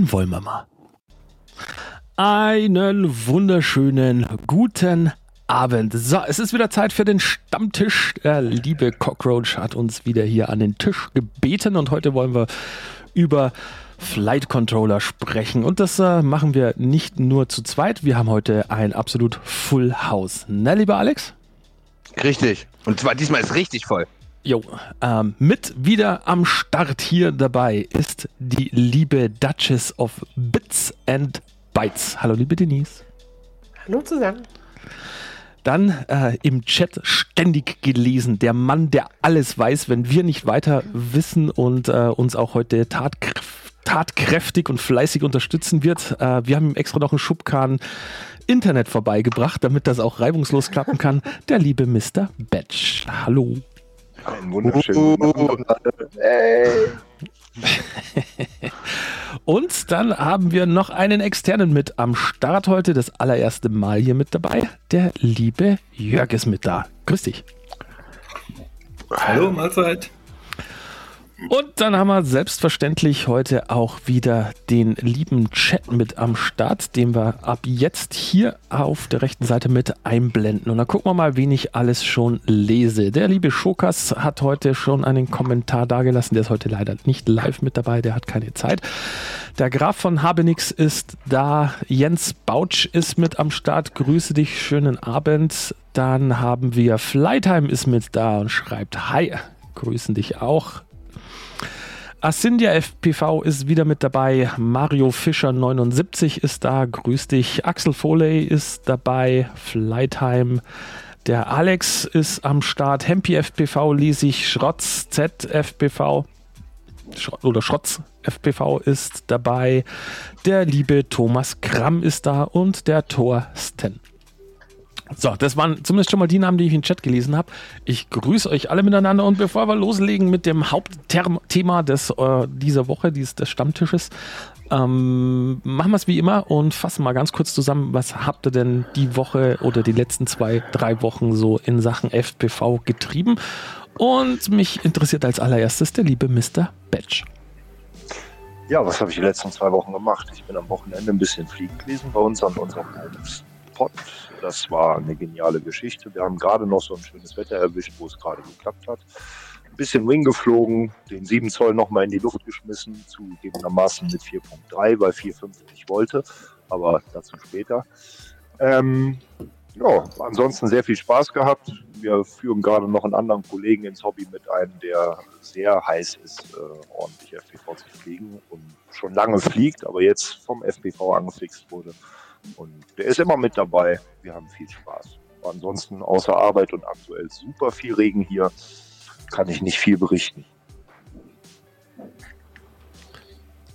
dann wollen wir mal. Einen wunderschönen guten Abend. So, es ist wieder Zeit für den Stammtisch. Der liebe Cockroach hat uns wieder hier an den Tisch gebeten und heute wollen wir über Flight Controller sprechen. Und das äh, machen wir nicht nur zu zweit. Wir haben heute ein absolut Full House. Ne, lieber Alex? Richtig. Und zwar diesmal ist richtig voll. Jo, ähm, mit wieder am Start hier dabei ist die liebe Duchess of Bits and Bytes. Hallo, liebe Denise. Hallo zusammen. Dann äh, im Chat ständig gelesen, der Mann, der alles weiß, wenn wir nicht weiter wissen und äh, uns auch heute tatkräftig, tatkräftig und fleißig unterstützen wird. Äh, wir haben ihm extra noch einen Schubkahn Internet vorbeigebracht, damit das auch reibungslos klappen kann. Der liebe Mr. Batch. Hallo. Ein wunderschönen uh, hey. Und dann haben wir noch einen externen mit am Start heute, das allererste Mal hier mit dabei. Der liebe Jörg ist mit da. Grüß dich. Hallo, Mahlzeit. Und dann haben wir selbstverständlich heute auch wieder den lieben Chat mit am Start, den wir ab jetzt hier auf der rechten Seite mit einblenden. Und dann gucken wir mal, wen ich alles schon lese. Der liebe Schokas hat heute schon einen Kommentar dagelassen. Der ist heute leider nicht live mit dabei, der hat keine Zeit. Der Graf von Habenix ist da. Jens Bautsch ist mit am Start. Grüße dich, schönen Abend. Dann haben wir Flytime ist mit da und schreibt Hi. Grüßen dich auch. Asyndia FPV ist wieder mit dabei. Mario Fischer 79 ist da. Grüß dich. Axel Foley ist dabei. Flytime. Der Alex ist am Start. Hempi FPV ließ ich. Schrotz ZFPV oder Schrotz FPV ist dabei. Der liebe Thomas Kramm ist da und der Thorsten. So, das waren zumindest schon mal die Namen, die ich den Chat gelesen habe. Ich grüße euch alle miteinander und bevor wir loslegen mit dem Hauptthema des, äh, dieser Woche, dieses, des Stammtisches, ähm, machen wir es wie immer und fassen mal ganz kurz zusammen, was habt ihr denn die Woche oder die letzten zwei, drei Wochen so in Sachen FPV getrieben? Und mich interessiert als allererstes der liebe Mr. Batch. Ja, was habe ich die letzten zwei Wochen gemacht? Ich bin am Wochenende ein bisschen fliegen gewesen bei uns an unserem Spot das war eine geniale Geschichte. Wir haben gerade noch so ein schönes Wetter erwischt, wo es gerade geklappt hat. Ein bisschen Wing geflogen, den 7 Zoll nochmal in die Luft geschmissen, zugegebenermaßen mit 4.3, weil 4.5 nicht wollte, aber dazu später. Ähm, ja, ansonsten sehr viel Spaß gehabt. Wir führen gerade noch einen anderen Kollegen ins Hobby mit ein, der sehr heiß ist, äh, ordentlich FPV zu fliegen und schon lange fliegt, aber jetzt vom FPV angefixt wurde. Und der ist immer mit dabei. Wir haben viel Spaß. Ansonsten außer Arbeit und aktuell super viel Regen hier, kann ich nicht viel berichten.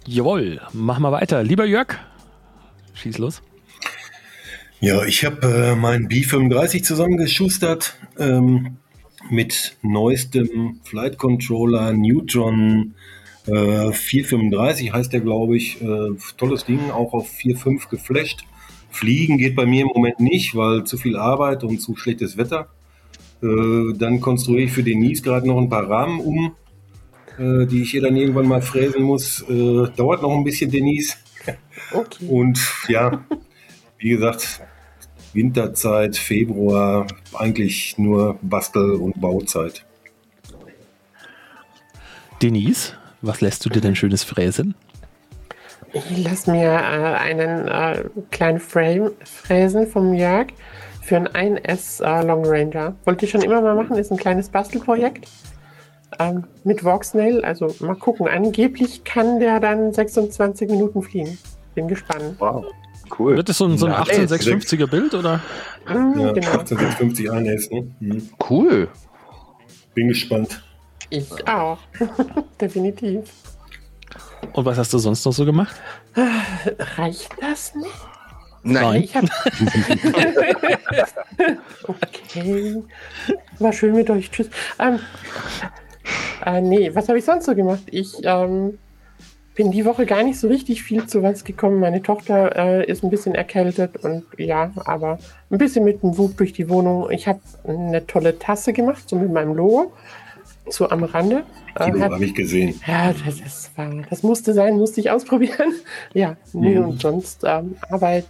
Jawohl, machen wir weiter. Lieber Jörg, schieß los. Ja, ich habe äh, meinen B35 zusammengeschustert ähm, mit neuestem Flight Controller Neutron äh, 435 heißt der, glaube ich. Äh, tolles Ding, auch auf 4.5 geflasht. Fliegen geht bei mir im Moment nicht, weil zu viel Arbeit und zu schlechtes Wetter. Äh, dann konstruiere ich für den Nies gerade noch ein paar Rahmen um, äh, die ich hier dann irgendwann mal fräsen muss. Äh, dauert noch ein bisschen, Denise. Okay. Und ja, wie gesagt, Winterzeit, Februar, eigentlich nur Bastel- und Bauzeit. Denise, was lässt du dir denn schönes fräsen? Ich lasse mir äh, einen äh, kleinen Frame fräsen vom Jörg für einen 1S äh, Long Ranger. Wollte ich schon immer mal machen, ist ein kleines Bastelprojekt ähm, mit Voxnail. Also mal gucken, angeblich kann der dann 26 Minuten fliegen. Bin gespannt. Wow. Cool. Wird das so ein, so ein 18650er Bild oder? Mhm, ja, genau. 18650 1S, ne? Mhm. Cool. Bin gespannt. Ich auch. Definitiv. Und was hast du sonst noch so gemacht? Reicht das nicht? Nein. Ich hab... okay. War schön mit euch. Tschüss. Ähm, äh, nee, was habe ich sonst so gemacht? Ich ähm, bin die Woche gar nicht so richtig viel zu was gekommen. Meine Tochter äh, ist ein bisschen erkältet und ja, aber ein bisschen mit dem Wut durch die Wohnung. Ich habe eine tolle Tasse gemacht, so mit meinem Logo. So am Rande. Äh, habe ich gesehen. ja, das, das, war, das musste sein, musste ich ausprobieren. Ja, nee, Mhm. und sonst ähm, Arbeit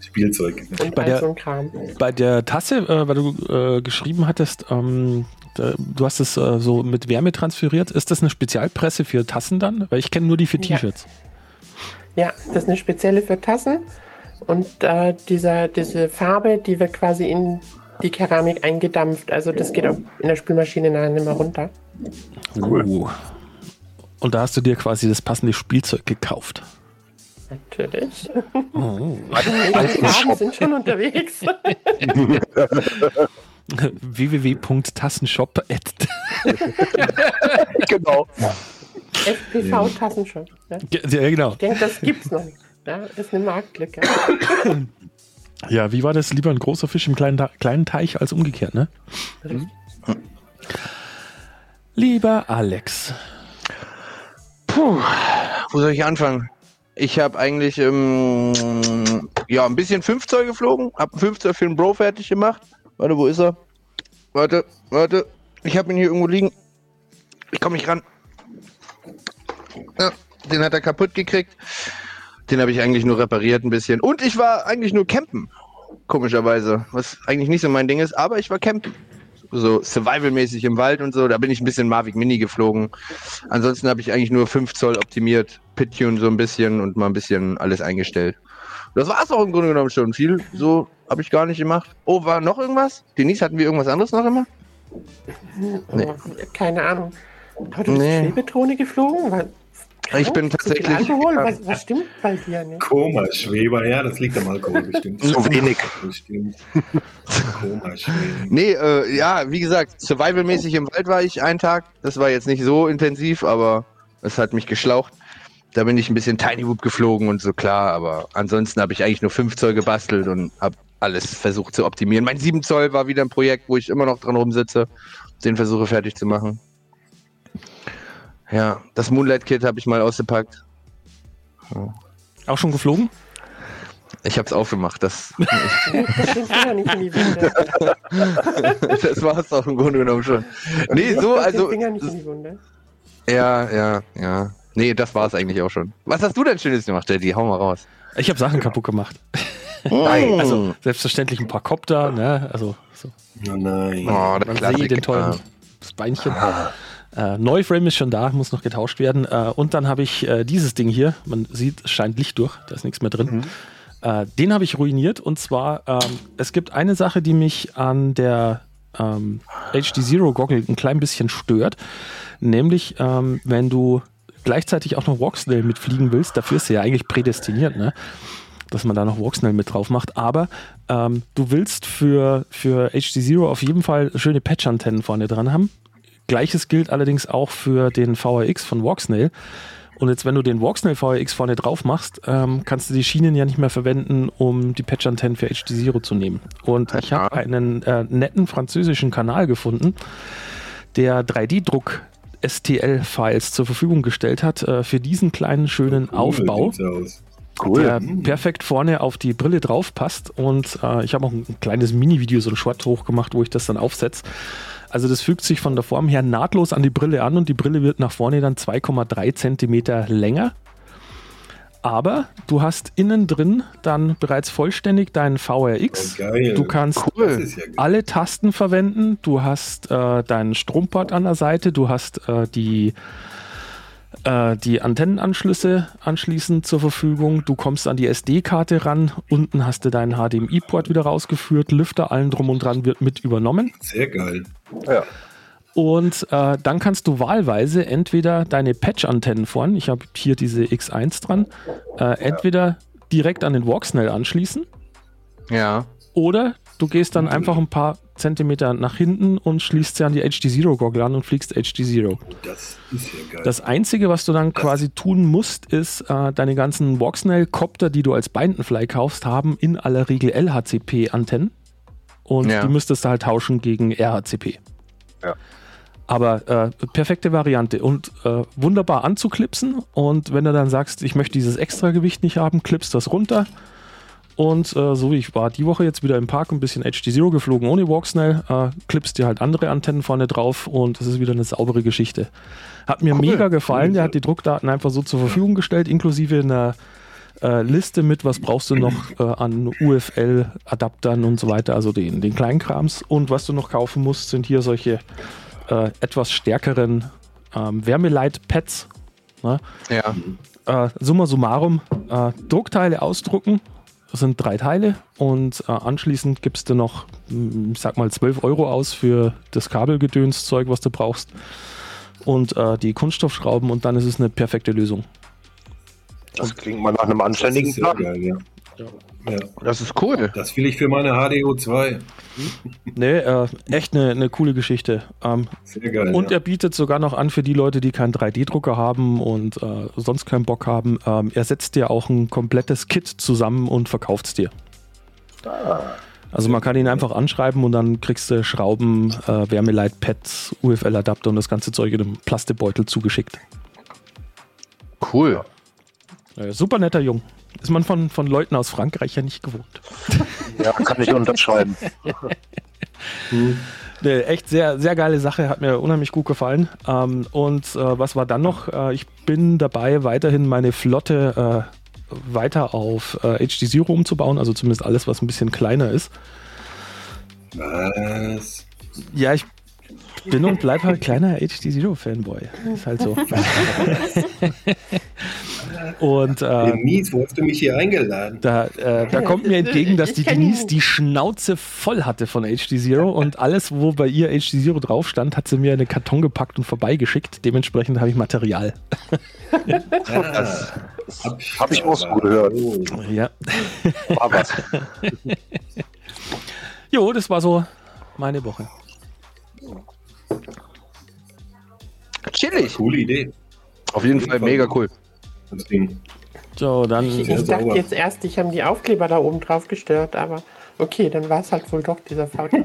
Spielzeug. und Bei der- so Kram. Bei der Tasse, äh, weil du äh, geschrieben hattest, ähm, da, du hast es äh, so mit Wärme transferiert. Ist das eine Spezialpresse für Tassen dann? Weil ich kenne nur die für Ja. T-Shirts. Ja, das ist eine spezielle für Tassen. Und äh, dieser, diese Farbe, die wird quasi in die Keramik eingedampft. Also das geht auch in der Spülmaschine nachher nicht mehr runter. Uh. Und da hast du dir quasi das passende Spielzeug gekauft. Natürlich. Oh. Die Farben sind schon unterwegs. www.tassenshop. genau. FPV-Tassenshop. Ne? ja, genau. Ich denke, das gibt's noch nicht. Ja, das ist eine Marktlücke. Ja, wie war das? Lieber ein großer Fisch im kleinen, kleinen Teich als umgekehrt, ne? Lieber Alex. Puh, wo soll ich anfangen? Ich habe eigentlich ähm, ja ein bisschen 5 Zoll geflogen, habe einen 5 Zoll für den Bro fertig gemacht. Warte, wo ist er? Warte, warte. Ich habe ihn hier irgendwo liegen. Ich komme nicht ran. Ja, den hat er kaputt gekriegt. Den habe ich eigentlich nur repariert ein bisschen. Und ich war eigentlich nur campen. Komischerweise. Was eigentlich nicht so mein Ding ist, aber ich war campen. So survivalmäßig im Wald und so. Da bin ich ein bisschen Mavic Mini geflogen. Ansonsten habe ich eigentlich nur 5 Zoll optimiert, Pittune so ein bisschen und mal ein bisschen alles eingestellt. Das war es auch im Grunde genommen schon. Viel so habe ich gar nicht gemacht. Oh, war noch irgendwas? Denise, hatten wir irgendwas anderes noch immer? Nee. Oh, keine Ahnung. Bist Nee. Schwebedrohne geflogen? Was? Ich bin Zu viel tatsächlich- Alkohol? Was, was stimmt bei dir nicht? Koma-Schweber, ja, das liegt am Alkohol bestimmt. Zu wenig. Bestimmt. Koma-Schweber. Nee, äh, ja, wie gesagt, survivalmäßig im Wald war ich einen Tag. Das war jetzt nicht so intensiv, aber es hat mich geschlaucht. Da bin ich ein bisschen Tiny Whoop geflogen und so klar, aber ansonsten habe ich eigentlich nur 5 Zoll gebastelt und habe alles versucht zu optimieren. Mein 7 Zoll war wieder ein Projekt, wo ich immer noch dran rumsitze, den versuche fertig zu machen. Ja, das Moonlight Kit habe ich mal ausgepackt. Auch schon geflogen? Ich habe es aufgemacht. Das, Steck den Finger nicht in die Wunde. das war es auch im Grunde genommen schon. Nee, so, also. Den Finger nicht in die Wunde. Ja, ja, ja. Nee, das war es eigentlich auch schon. Was hast du denn Schönes gemacht, Daddy? Hau mal raus. Ich habe Sachen kaputt gemacht. Nein. Also selbstverständlich ein paar Kopter, ne? Also so, Oh nein. oh, der man Klassiker. sieht den tollen das Beinchen. Äh, Neuframe ist schon da, muss noch getauscht werden. Äh, und dann habe ich äh, dieses Ding hier. Man sieht, es scheint Licht durch, da ist nichts mehr drin. Äh, den habe ich ruiniert. Und zwar, ähm, es gibt eine Sache, die mich an der ähm, HD Zero Goggle ein klein bisschen stört. Nämlich, ähm, wenn du gleichzeitig auch noch Walksnail mitfliegen willst, dafür ist sie ja eigentlich prädestiniert, ne? dass man da noch Walksnail mit drauf macht. Aber ähm, du willst für, für HD Zero auf jeden Fall schöne Patch-Antennen vorne dran haben. Gleiches gilt allerdings auch für den VRX von Walksnail. Und jetzt, wenn du den Walksnail VRX vorne drauf machst, ähm, kannst du die Schienen ja nicht mehr verwenden, um die Patch-Antennen für HD Zero zu nehmen. Und ich habe einen äh, netten französischen Kanal gefunden, der 3D-Druck STL-Files zur Verfügung gestellt hat äh, für diesen kleinen schönen Aufbau Sieht's aus. der perfekt vorne auf die Brille drauf passt. Und äh, ich habe auch ein, ein kleines Mini-Video, so ein Short hochgemacht, wo ich das dann aufsetze. Also das fügt sich von der Form her nahtlos an die Brille an und die Brille wird nach vorne dann 2,3 Zentimeter länger. Aber du hast innen drin dann bereits vollständig deinen VRX. Oh. Du kannst ist ja alle Tasten verwenden. Du hast äh, deinen Stromport an der Seite, du hast äh, die, äh, die Antennenanschlüsse anschließend zur Verfügung. Du kommst an die SD-Karte ran. Unten hast du deinen HDMI-Port wieder rausgeführt. Lüfter, allen drum und dran wird mit übernommen. Sehr geil. Ja. Und äh, dann kannst du wahlweise entweder deine Patch-Antennen vorn, ich habe hier diese X1 dran, äh, entweder direkt an den Walksnail anschließen Ja. oder du gehst dann einfach ein paar Zentimeter nach hinten und schließt sie an die HD Zero Goggle an und fliegst HD Zero. Das ist ja geil. Das Einzige, was du dann quasi tun musst, ist, äh, deine ganzen Walksnail-Copter, die du als Bindenfly kaufst, haben in aller Regel LHCP-Antennen. Und Ja. die müsstest du halt tauschen gegen RHCP. Ja. Aber äh, perfekte Variante und äh, wunderbar anzuklipsen. Und wenn du dann sagst, ich möchte dieses Extragewicht nicht haben, klippst das runter Und äh, so, ich war die Woche jetzt wieder im Park ein bisschen HD Zero geflogen ohne Walksnell, äh, klippst dir halt andere Antennen vorne drauf und es ist wieder eine saubere Geschichte. Hat mir Cool. mega gefallen, der hat die Druckdaten einfach so zur Verfügung gestellt, inklusive einer äh, Liste mit, was brauchst du noch äh, an UFL-Adaptern und so weiter, also den, den Kleinkrams. Und was du noch kaufen musst, sind hier solche äh, etwas stärkeren ähm, Wärmeleit-Pads. Ne? Ja. Äh, summa summarum, äh, Druckteile ausdrucken, das sind drei Teile und äh, anschließend gibst du noch, ich sag mal, 12 Euro aus für das Kabelgedönszeug, was du brauchst und äh, die Kunststoffschrauben und dann ist es eine perfekte Lösung. Das klingt mal nach einem anständigen Plan. geil, ja. Ja. Das ist cool. Das will ich für meine HDO2. Nee, äh, echt eine, eine coole Geschichte. Ähm, Sehr geil. Und ja. er bietet sogar noch an für die Leute, die keinen 3D-Drucker haben und äh, sonst keinen Bock haben. Ähm, er setzt dir auch ein komplettes Kit zusammen und verkauft es dir. Also man kann ihn einfach anschreiben und dann kriegst du Schrauben, äh, Wärmeleit-Pads, UFL-Adapter und das ganze Zeug in einem Plastebeutel zugeschickt. Cool. Äh, super netter Jung. Ist man von, von Leuten aus Frankreich ja nicht gewohnt. Ja, kann ich unterschreiben. Nee, echt sehr, sehr geile Sache, hat mir unheimlich gut gefallen. Ähm, und äh, was war dann noch? Äh, ich bin dabei, weiterhin meine Flotte äh, weiter auf äh, HD Zero umzubauen, also zumindest alles, was ein bisschen kleiner ist. Was? Ja, ich bin und bleib halt kleiner HD Zero Fanboy. Ist halt so. und äh, Denise, wo hast du mich hier eingeladen? Da, äh, da kommt mir entgegen, dass die. Denise die Schnauze voll hatte von HD Zero und alles, wo bei ihr HD Zero drauf stand, hat sie mir in einen Karton gepackt und vorbeigeschickt. Dementsprechend habe ich Material. Das hab ich auch so gehört. Ja. War was. Jo, das war so meine Woche. Chillig. Coole Idee. Auf jeden Fall mega cool. Das Ding. So, dann. Ich Sehr dachte jetzt erst, ich habe die Aufkleber da oben drauf gestört, aber okay, dann war es halt wohl doch dieser VT.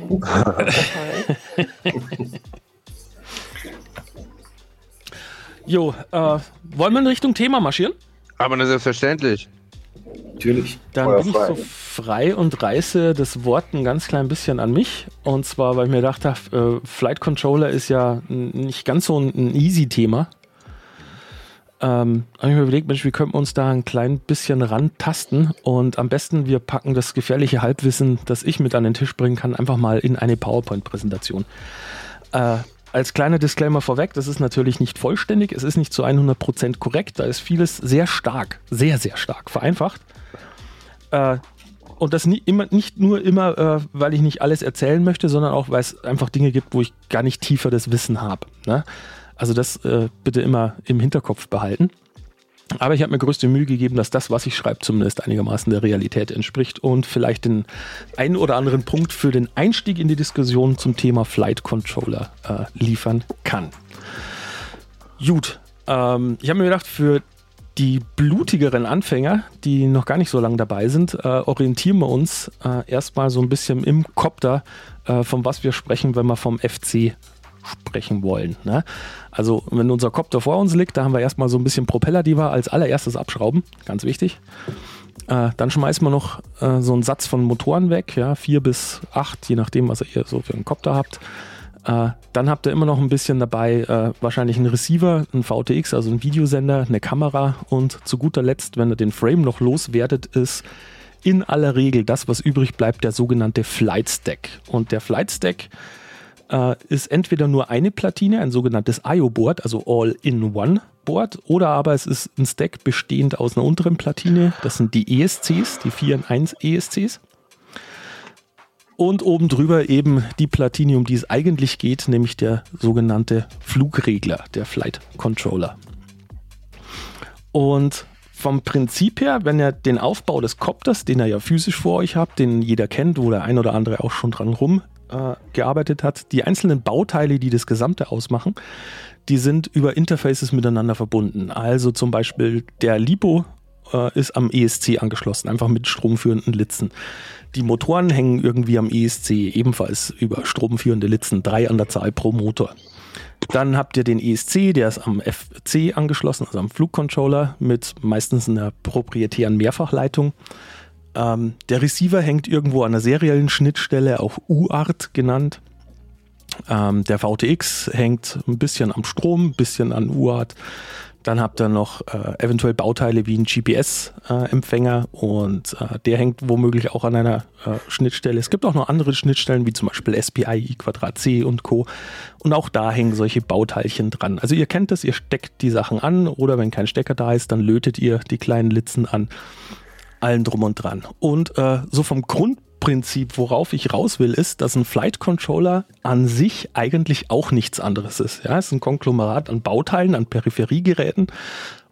Jo, äh, wollen wir in Richtung Thema marschieren? Aber das ist selbstverständlich. Natürlich. Dann Feuer bin ich frei. so frei und reiße das Wort ein ganz klein bisschen an mich. Und zwar, weil ich mir gedacht habe, äh, Flight Controller ist ja nicht ganz so ein, ein easy Thema. Ähm, habe ich mir überlegt, Mensch, wie könnten wir uns da ein klein bisschen rantasten? Und am besten, wir packen das gefährliche Halbwissen, das ich mit an den Tisch bringen kann, einfach mal in eine PowerPoint-Präsentation. Äh, als kleiner Disclaimer vorweg, das ist natürlich nicht vollständig, es ist nicht zu 100% korrekt, da ist vieles sehr stark, sehr, sehr stark vereinfacht. Äh, und das nie, immer, nicht nur immer, äh, weil ich nicht alles erzählen möchte, sondern auch, weil es einfach Dinge gibt, wo ich gar nicht tiefer das Wissen habe. Ne? Also das äh, bitte immer im Hinterkopf behalten. Aber ich habe mir größte Mühe gegeben, dass das, was ich schreibe, zumindest einigermaßen der Realität entspricht und vielleicht den einen oder anderen Punkt für den Einstieg in die Diskussion zum Thema Flight Controller äh, liefern kann. Gut, ähm, ich habe mir gedacht, für die blutigeren Anfänger, die noch gar nicht so lange dabei sind, äh, orientieren wir uns äh, erstmal so ein bisschen im Kopter, äh, von was wir sprechen, wenn wir vom FC sprechen wollen. Ne? Also, wenn unser Kopter vor uns liegt, da haben wir erstmal so ein bisschen Propeller, die wir als allererstes abschrauben. Ganz wichtig. Äh, dann schmeißen wir noch äh, so einen Satz von Motoren weg, ja, vier bis acht, je nachdem, was ihr so für einen Kopter habt. Äh, dann habt ihr immer noch ein bisschen dabei, äh, wahrscheinlich einen Receiver, einen VTX, also einen Videosender, eine Kamera und zu guter Letzt, wenn ihr den Frame noch loswertet, ist in aller Regel das, was übrig bleibt, der sogenannte Flight Stack. Und der Flight Stack ist entweder nur eine Platine, ein sogenanntes IO-Board, also All-in-One-Board, oder aber es ist ein Stack bestehend aus einer unteren Platine, das sind die ESCs, die 4 in 1 ESCs. Und oben drüber eben die Platine, um die es eigentlich geht, nämlich der sogenannte Flugregler, der Flight Controller. Und vom Prinzip her, wenn ihr den Aufbau des Kopters, den ihr ja physisch vor euch habt, den jeder kennt, wo der ein oder andere auch schon dran rum äh, gearbeitet hat, die einzelnen Bauteile, die das Gesamte ausmachen, die sind über Interfaces miteinander verbunden. Also zum Beispiel der Lipo äh, ist am ESC angeschlossen, einfach mit stromführenden Litzen. Die Motoren hängen irgendwie am ESC, ebenfalls über stromführende Litzen, drei an der Zahl pro Motor. Dann habt ihr den ESC, der ist am FC angeschlossen, also am Flugcontroller mit meistens einer proprietären Mehrfachleitung. Ähm, der Receiver hängt irgendwo an der seriellen Schnittstelle, auch UART genannt. Ähm, der VTX hängt ein bisschen am Strom, ein bisschen an UART. Dann habt ihr noch äh, eventuell Bauteile wie ein GPS-Empfänger äh, und äh, der hängt womöglich auch an einer äh, Schnittstelle. Es gibt auch noch andere Schnittstellen wie zum Beispiel SPI, I Quadrat C und Co. Und auch da hängen solche Bauteilchen dran. Also ihr kennt das, ihr steckt die Sachen an oder wenn kein Stecker da ist, dann lötet ihr die kleinen Litzen an. Allen drum und dran. Und äh, so vom Grund Grundprinzip, worauf ich raus will, ist, dass ein Flight Controller an sich eigentlich auch nichts anderes ist. Ja, es ist ein Konglomerat an Bauteilen, an Peripheriegeräten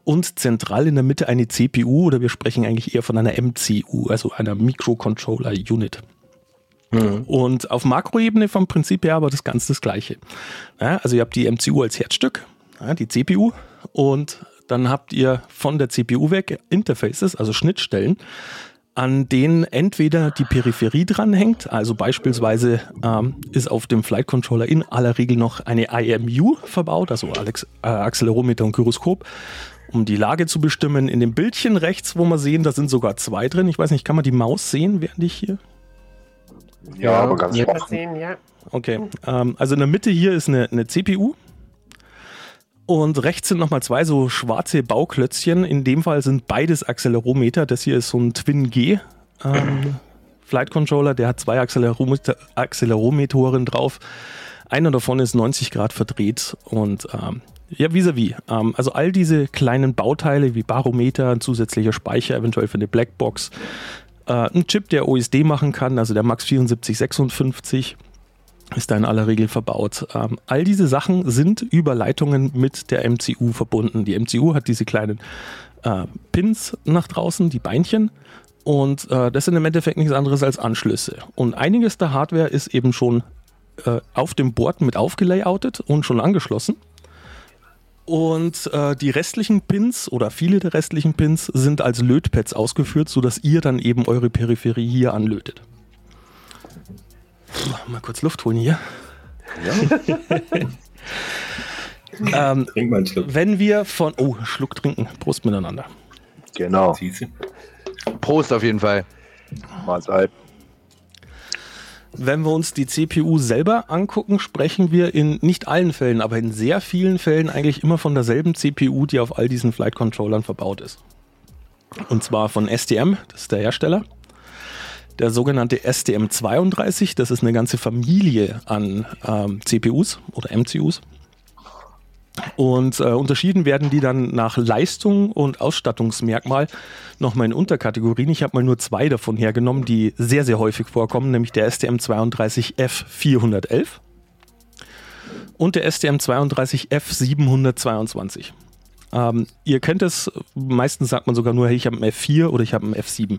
und zentral in der Mitte eine CPU oder wir sprechen eigentlich eher von einer MCU, also einer Microcontroller Unit. Mhm. Und auf Makroebene vom Prinzip her aber das Ganze das gleiche. Ja, also ihr habt die MCU als Herzstück, ja, die CPU und dann habt ihr von der CPU weg Interfaces, also Schnittstellen, an denen entweder die Peripherie dranhängt, also beispielsweise ähm, ist auf dem Flight Controller in aller Regel noch eine IMU verbaut, also Alex, äh, Accelerometer und Gyroskop, um die Lage zu bestimmen. In dem Bildchen rechts, wo wir sehen, da sind sogar zwei drin. Ich weiß nicht, kann man die Maus sehen, während ich hier? Ja, aber ganz Ja, schwach. sehen, ja. Okay, ähm, also in der Mitte hier ist eine, eine CPU. Und rechts sind nochmal zwei so schwarze Bauklötzchen. In dem Fall sind beides Accelerometer. Das hier ist so ein Twin G ähm, Flight Controller. Der hat zwei Accelerometer, Accelerometern drauf. Einer davon ist 90 Grad verdreht und ähm, ja, vis-à-vis. Ähm, also all diese kleinen Bauteile wie Barometer, ein zusätzlicher Speicher, eventuell für eine Blackbox, äh, ein Chip, der OSD machen kann, also der Max 7456 ist da in aller Regel verbaut. Ähm, all diese Sachen sind über Leitungen mit der MCU verbunden. Die MCU hat diese kleinen äh, Pins nach draußen, die Beinchen. Und äh, das sind im Endeffekt nichts anderes als Anschlüsse. Und einiges der Hardware ist eben schon äh, auf dem Board mit aufgelayoutet und schon angeschlossen. Und äh, die restlichen Pins oder viele der restlichen Pins sind als Lötpads ausgeführt, sodass ihr dann eben eure Peripherie hier anlötet. Puh, mal kurz Luft holen hier. ähm, Trink mal einen Schluck. wenn wir von. Oh, Schluck trinken. Prost miteinander. Genau. Prost auf jeden Fall. Mahlzeit. Wenn wir uns die CPU selber angucken, sprechen wir in nicht allen Fällen, aber in sehr vielen Fällen eigentlich immer von derselben CPU, die auf all diesen Flight Controllern verbaut ist. Und zwar von STM, das ist der Hersteller. Der sogenannte STM32, das ist eine ganze Familie an ähm, CPUs oder MCUs. Und äh, unterschieden werden die dann nach Leistung und Ausstattungsmerkmal nochmal in Unterkategorien. Ich habe mal nur zwei davon hergenommen, die sehr, sehr häufig vorkommen, nämlich der STM32F411 und der STM32F722. Ähm, ihr kennt es, meistens sagt man sogar nur, hey, ich habe einen F4 oder ich habe einen F7.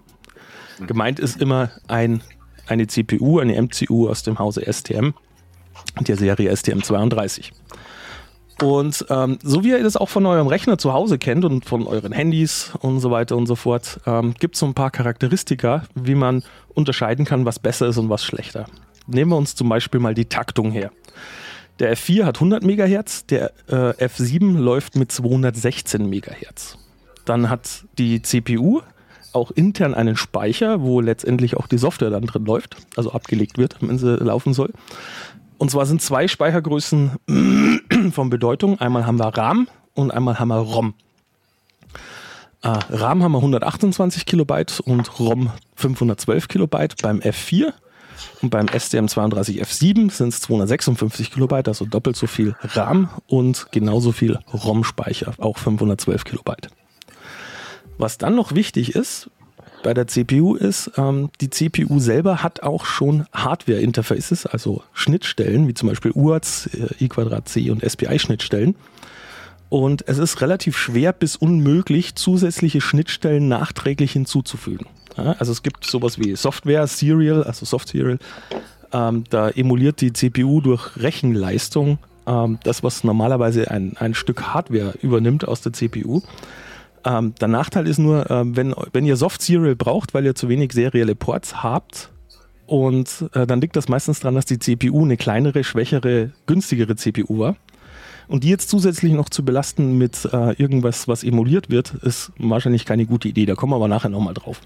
Gemeint ist immer ein, eine CPU, eine MCU aus dem Hause STM, der Serie STM32. Und ähm, so wie ihr das auch von eurem Rechner zu Hause kennt und von euren Handys und so weiter und so fort, ähm, gibt es so ein paar Charakteristika, wie man unterscheiden kann, was besser ist und was schlechter. Nehmen wir uns zum Beispiel mal die Taktung her. Der F4 hat 100 MHz, der äh, F7 läuft mit 216 MHz. Dann hat die CPU auch intern einen Speicher, wo letztendlich auch die Software dann drin läuft, also abgelegt wird, wenn sie laufen soll. Und zwar sind zwei Speichergrößen von Bedeutung. Einmal haben wir RAM und einmal haben wir ROM. Äh, RAM haben wir 128 Kilobyte und ROM 512 Kilobyte beim F4. Und beim STM32F7 sind es 256 Kilobyte, also doppelt so viel RAM und genauso viel ROM-Speicher, auch 512 Kilobyte. Was dann noch wichtig ist bei der CPU ist, ähm, die CPU selber hat auch schon Hardware-Interfaces, also Schnittstellen, wie zum Beispiel UARTs, äh, I2C und SPI-Schnittstellen. Und es ist relativ schwer bis unmöglich, zusätzliche Schnittstellen nachträglich hinzuzufügen. Ja, also es gibt sowas wie Software Serial, also Soft Serial. Ähm, da emuliert die CPU durch Rechenleistung ähm, das, was normalerweise ein, ein Stück Hardware übernimmt aus der CPU. Ähm, der Nachteil ist nur, ähm, wenn, wenn ihr Soft Serial braucht, weil ihr zu wenig serielle Ports habt, und äh, dann liegt das meistens daran, dass die CPU eine kleinere, schwächere, günstigere CPU war. Und die jetzt zusätzlich noch zu belasten mit äh, irgendwas, was emuliert wird, ist wahrscheinlich keine gute Idee. Da kommen wir aber nachher nochmal drauf.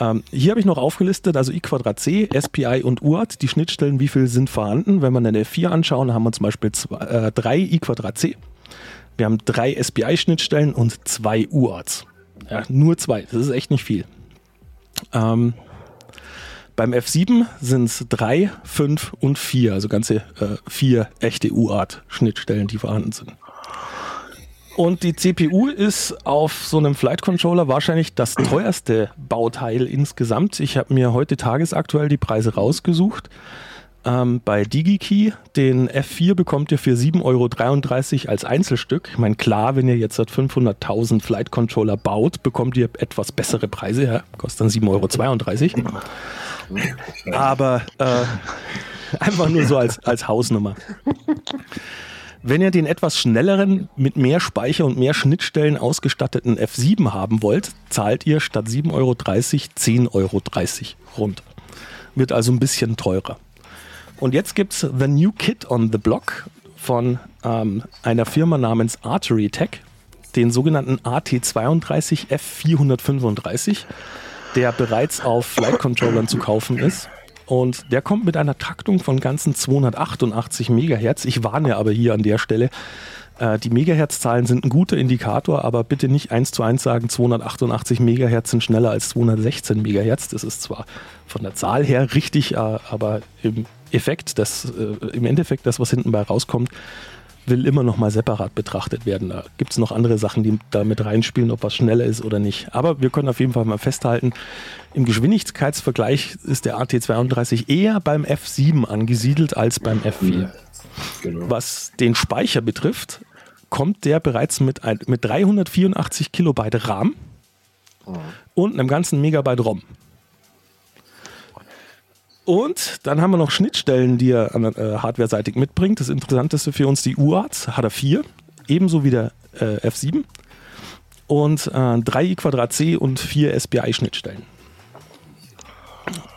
Ähm, hier habe ich noch aufgelistet, also I Quadrat C, SPI und UART, die Schnittstellen, wie viel sind vorhanden. Wenn wir eine F4 anschauen, haben wir zum Beispiel zwei, äh, drei I Quadrat C. Wir haben drei SPI-Schnittstellen und zwei UARTs. Ja, nur zwei, das ist echt nicht viel. Ähm, beim F7 sind es drei, fünf und vier, also ganze äh, vier echte UART-Schnittstellen, die vorhanden sind. Und die CPU ist auf so einem Flight Controller wahrscheinlich das teuerste Bauteil insgesamt. Ich habe mir heute tagesaktuell die Preise rausgesucht. Ähm, bei DigiKey, den F4 bekommt ihr für 7,33 Euro als Einzelstück. Ich meine, klar, wenn ihr jetzt 500.000 Flight Controller baut, bekommt ihr etwas bessere Preise. Ja? Kostet dann 7,32 Euro. Aber äh, einfach nur so als, als Hausnummer. Wenn ihr den etwas schnelleren, mit mehr Speicher und mehr Schnittstellen ausgestatteten F7 haben wollt, zahlt ihr statt 7,30 Euro 10,30 Euro rund. Wird also ein bisschen teurer. Und jetzt gibt es The New Kit on the Block von ähm, einer Firma namens Artery Tech, den sogenannten AT32 F435, der bereits auf Flight Controllern zu kaufen ist. Und der kommt mit einer Taktung von ganzen 288 Megahertz. Ich warne aber hier an der Stelle, äh, die Megahertz-Zahlen sind ein guter Indikator, aber bitte nicht eins zu eins sagen, 288 Megahertz sind schneller als 216 Megahertz. Das ist zwar von der Zahl her richtig, äh, aber im Effekt, das, äh, im Endeffekt, das, was hinten bei rauskommt, will immer noch mal separat betrachtet werden. Da gibt es noch andere Sachen, die da mit reinspielen, ob was schneller ist oder nicht. Aber wir können auf jeden Fall mal festhalten, im Geschwindigkeitsvergleich ist der AT32 eher beim F7 angesiedelt als beim F4. Genau. Was den Speicher betrifft, kommt der bereits mit, ein, mit 384 Kilobyte RAM mhm. und einem ganzen Megabyte ROM. Und dann haben wir noch Schnittstellen, die er äh, hardware-seitig mitbringt. Das Interessanteste für uns die UARTs, hat er 4, ebenso wie der äh, F7. Und äh, 3 i Quadrat C und 4 SPI-Schnittstellen.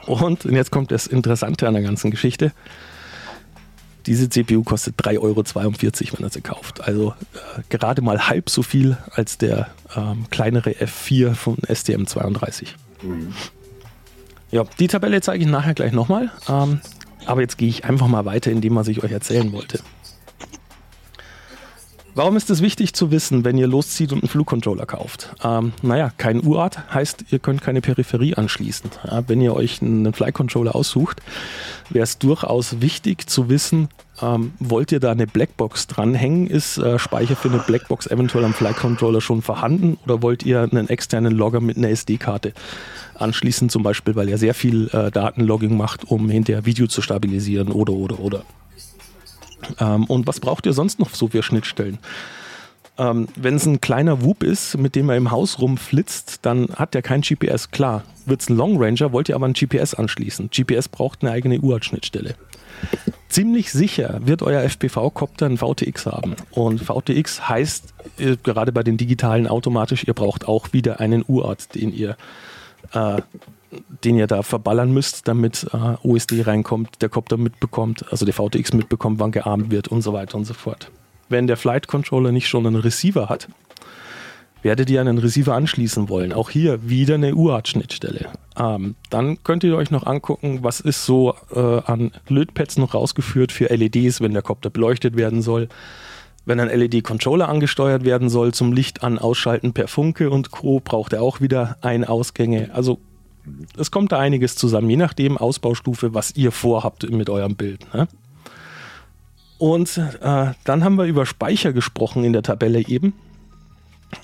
Und, und jetzt kommt das Interessante an der ganzen Geschichte. Diese CPU kostet 3,42 Euro, wenn er sie kauft. Also äh, gerade mal halb so viel als der ähm, kleinere F4 von STM32. Mhm. Ja, die Tabelle zeige ich nachher gleich nochmal. Ähm, aber jetzt gehe ich einfach mal weiter in dem, was ich euch erzählen wollte. Warum ist es wichtig zu wissen, wenn ihr loszieht und einen Flugcontroller kauft? Ähm, naja, kein UART heißt, ihr könnt keine Peripherie anschließen. Ja, wenn ihr euch einen Flycontroller aussucht, wäre es durchaus wichtig zu wissen, ähm, wollt ihr da eine Blackbox dranhängen? Ist äh, Speicher für eine Blackbox eventuell am Flycontroller schon vorhanden oder wollt ihr einen externen Logger mit einer SD-Karte anschließen, zum Beispiel, weil er sehr viel äh, Datenlogging macht, um hinterher Video zu stabilisieren oder oder oder. Ähm, und was braucht ihr sonst noch so für Schnittstellen? Ähm, Wenn es ein kleiner Whoop ist, mit dem er im Haus rumflitzt, dann hat der kein GPS. Klar, wird es ein Long Ranger, wollt ihr aber ein GPS anschließen. GPS braucht eine eigene UART-Schnittstelle. Ziemlich sicher wird euer FPV-Copter ein VTX haben. Und VTX heißt äh, gerade bei den digitalen automatisch, ihr braucht auch wieder einen UART, den ihr äh, den ihr da verballern müsst, damit äh, OSD reinkommt, der Copter mitbekommt, also der VTX mitbekommt, wann gearmt wird und so weiter und so fort. Wenn der Flight Controller nicht schon einen Receiver hat, werdet ihr einen Receiver anschließen wollen. Auch hier wieder eine UART-Schnittstelle. Ähm, dann könnt ihr euch noch angucken, was ist so äh, an Lötpads noch rausgeführt für LEDs, wenn der Copter beleuchtet werden soll. Wenn ein LED-Controller angesteuert werden soll zum Licht an ausschalten per Funke und Co., braucht er auch wieder ein Ausgänge. Also es kommt da einiges zusammen, je nachdem Ausbaustufe, was ihr vorhabt mit eurem Bild. Ne? Und äh, dann haben wir über Speicher gesprochen in der Tabelle eben.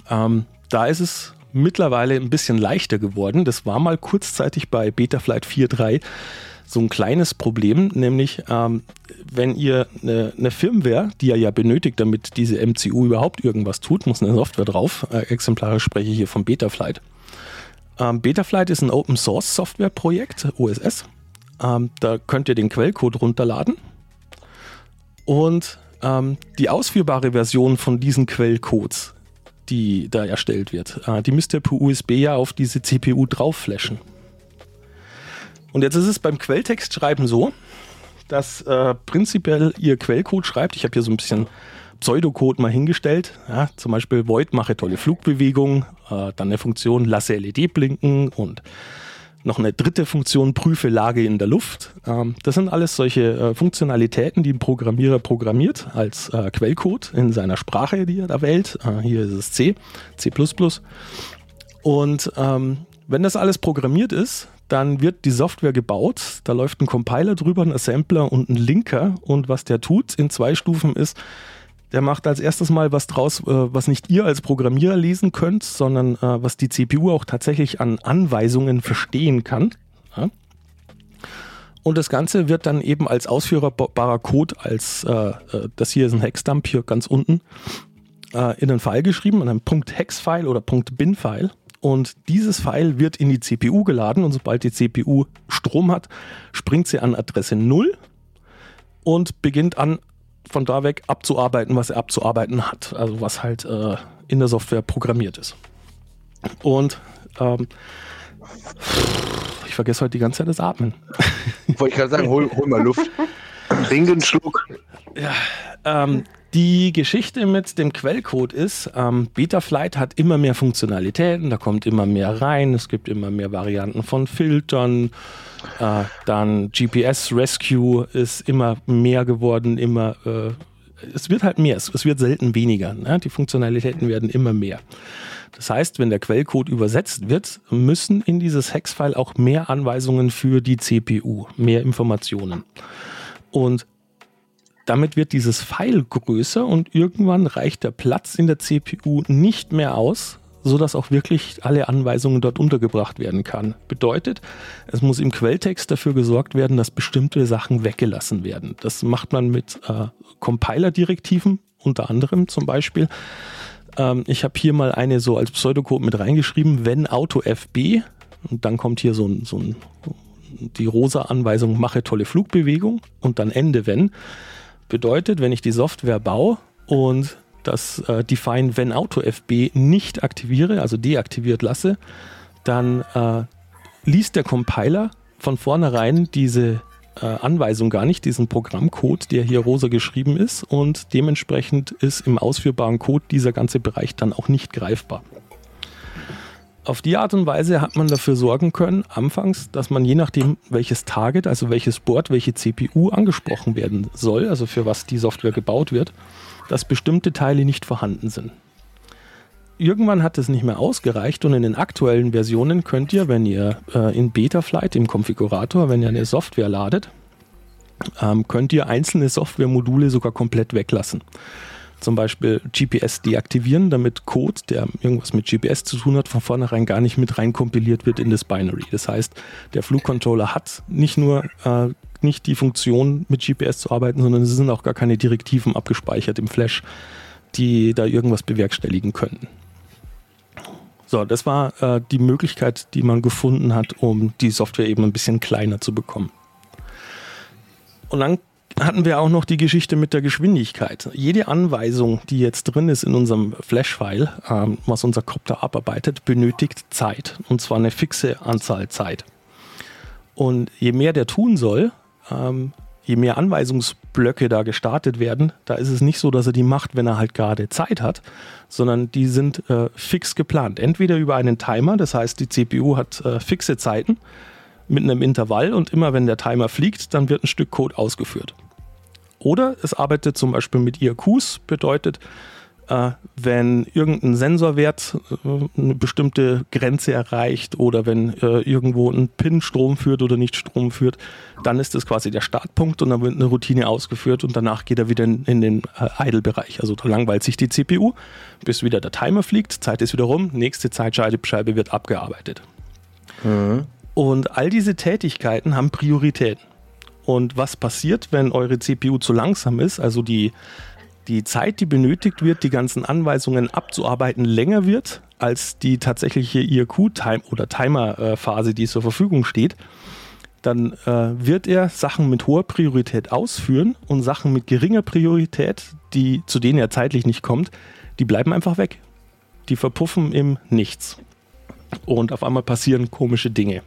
Ähm, da ist es mittlerweile ein bisschen leichter geworden. Das war mal kurzzeitig bei Betaflight 4.3 so ein kleines Problem, nämlich ähm, wenn ihr eine, eine Firmware, die ihr ja benötigt, damit diese MCU überhaupt irgendwas tut, muss eine Software drauf. Äh, exemplarisch spreche ich hier von Betaflight. Ähm, Betaflight ist ein Open Source Software Projekt, OSS. Ähm, da könnt ihr den Quellcode runterladen und ähm, die ausführbare Version von diesen Quellcodes, die da erstellt wird, äh, die müsst ihr per USB ja auf diese CPU drauf flashen. Und jetzt ist es beim Quelltextschreiben so, dass äh, prinzipiell ihr Quellcode schreibt. Ich habe hier so ein bisschen Pseudocode mal hingestellt. Ja, zum Beispiel Void mache tolle Flugbewegung, äh, dann eine Funktion lasse LED blinken und noch eine dritte Funktion, prüfe Lage in der Luft. Ähm, das sind alles solche äh, Funktionalitäten, die ein Programmierer programmiert als äh, Quellcode in seiner Sprache, die er da wählt. Äh, hier ist es C, C++. Und ähm, wenn das alles programmiert ist, dann wird die Software gebaut. Da läuft ein Compiler drüber, ein Assembler und ein Linker. Und was der tut in zwei Stufen ist, der macht als erstes mal was draus, äh, was nicht ihr als Programmierer lesen könnt, sondern äh, was die CPU auch tatsächlich an Anweisungen verstehen kann. Und das Ganze wird dann eben als ausführbarer Code, als äh, das hier ist ein Hexdump hier ganz unten, in einen File geschrieben, in einem .hex-File oder .bin-File. Und dieses File wird in die CPU geladen und sobald die CPU Strom hat, springt sie an Adresse 0 und beginnt an von da weg abzuarbeiten, was er abzuarbeiten hat. Also was halt äh, in der Software programmiert ist. Und ähm, ich vergesse heute die ganze Zeit das Atmen. Wollte ich gerade sagen, hol, hol, mal Luft. Trink einen Schluck. Ja, ähm, die Geschichte mit dem Quellcode ist, ähm, Betaflight hat immer mehr Funktionalitäten, da kommt immer mehr rein, es gibt immer mehr Varianten von Filtern, äh, dann GPS Rescue ist immer mehr geworden, immer, äh, es wird halt mehr, es, es wird selten weniger, ne? die Funktionalitäten werden immer mehr. Das heißt, wenn der Quellcode übersetzt wird, müssen in dieses Hexfile auch mehr Anweisungen für die CPU, mehr Informationen. Und damit wird dieses Pfeil größer und irgendwann reicht der Platz in der CPU nicht mehr aus, sodass auch wirklich alle Anweisungen dort untergebracht werden kann. Bedeutet, es muss im Quelltext dafür gesorgt werden, dass bestimmte Sachen weggelassen werden. Das macht man mit äh, Compiler-Direktiven, unter anderem zum Beispiel. Ähm, ich habe hier mal eine so als Pseudocode mit reingeschrieben, wenn Auto FB, und dann kommt hier so so ein die rosa Anweisung, mache tolle Flugbewegung und dann Ende wenn. Bedeutet, wenn ich die Software baue und das äh, Define When Auto FB nicht aktiviere, also deaktiviert lasse, dann äh, liest der Compiler von vornherein diese äh, Anweisung gar nicht, diesen Programmcode, der hier rosa geschrieben ist und dementsprechend ist im ausführbaren Code dieser ganze Bereich dann auch nicht greifbar. Auf die Art und Weise hat man dafür sorgen können, anfangs, dass man je nachdem, welches Target, also welches Board, welche CPU angesprochen werden soll, also für was die Software gebaut wird, dass bestimmte Teile nicht vorhanden sind. Irgendwann hat es nicht mehr ausgereicht und in den aktuellen Versionen könnt ihr, wenn ihr äh, in Betaflight, im Konfigurator, wenn ihr eine Software ladet, ähm, könnt ihr einzelne Softwaremodule sogar komplett weglassen zum Beispiel GPS deaktivieren, damit Code, der irgendwas mit GPS zu tun hat, von vornherein gar nicht mit reinkompiliert wird in das Binary. Das heißt, der Flugcontroller hat nicht nur äh, nicht die Funktion, mit GPS zu arbeiten, sondern es sind auch gar keine Direktiven abgespeichert im Flash, die da irgendwas bewerkstelligen könnten. So, das war äh, die Möglichkeit, die man gefunden hat, um die Software eben ein bisschen kleiner zu bekommen. Und dann hatten wir auch noch die Geschichte mit der Geschwindigkeit. Jede Anweisung, die jetzt drin ist in unserem Flash-File, ähm, was unser Copter abarbeitet, benötigt Zeit. Und zwar eine fixe Anzahl Zeit. Und je mehr der tun soll, ähm, je mehr Anweisungsblöcke da gestartet werden, da ist es nicht so, dass er die macht, wenn er halt gerade Zeit hat, sondern die sind äh, fix geplant. Entweder über einen Timer, das heißt, die CPU hat äh, fixe Zeiten mit einem Intervall und immer wenn der Timer fliegt, dann wird ein Stück Code ausgeführt. Oder es arbeitet zum Beispiel mit IRQs, bedeutet, wenn irgendein Sensorwert äh, eine bestimmte Grenze erreicht oder wenn äh, irgendwo ein Pin Strom führt oder nicht Strom führt, dann ist das quasi der Startpunkt und dann wird eine Routine ausgeführt und danach geht er wieder in, den äh, Idle-Bereich. Also da langweilt sich die CPU, bis wieder der Timer fliegt, Zeit ist wieder rum, nächste Zeitscheibe wird abgearbeitet. Mhm. Und all diese Tätigkeiten haben Prioritäten. Und was passiert, wenn eure CPU zu langsam ist, also die, die Zeit, die benötigt wird, die ganzen Anweisungen abzuarbeiten, länger wird als die tatsächliche IRQ-Time oder Timer-Phase, die zur Verfügung steht, dann äh, wird er Sachen mit hoher Priorität ausführen und Sachen mit geringer Priorität, die, zu denen er zeitlich nicht kommt, die bleiben einfach weg. Die verpuffen im Nichts. Und auf einmal passieren komische Dinge.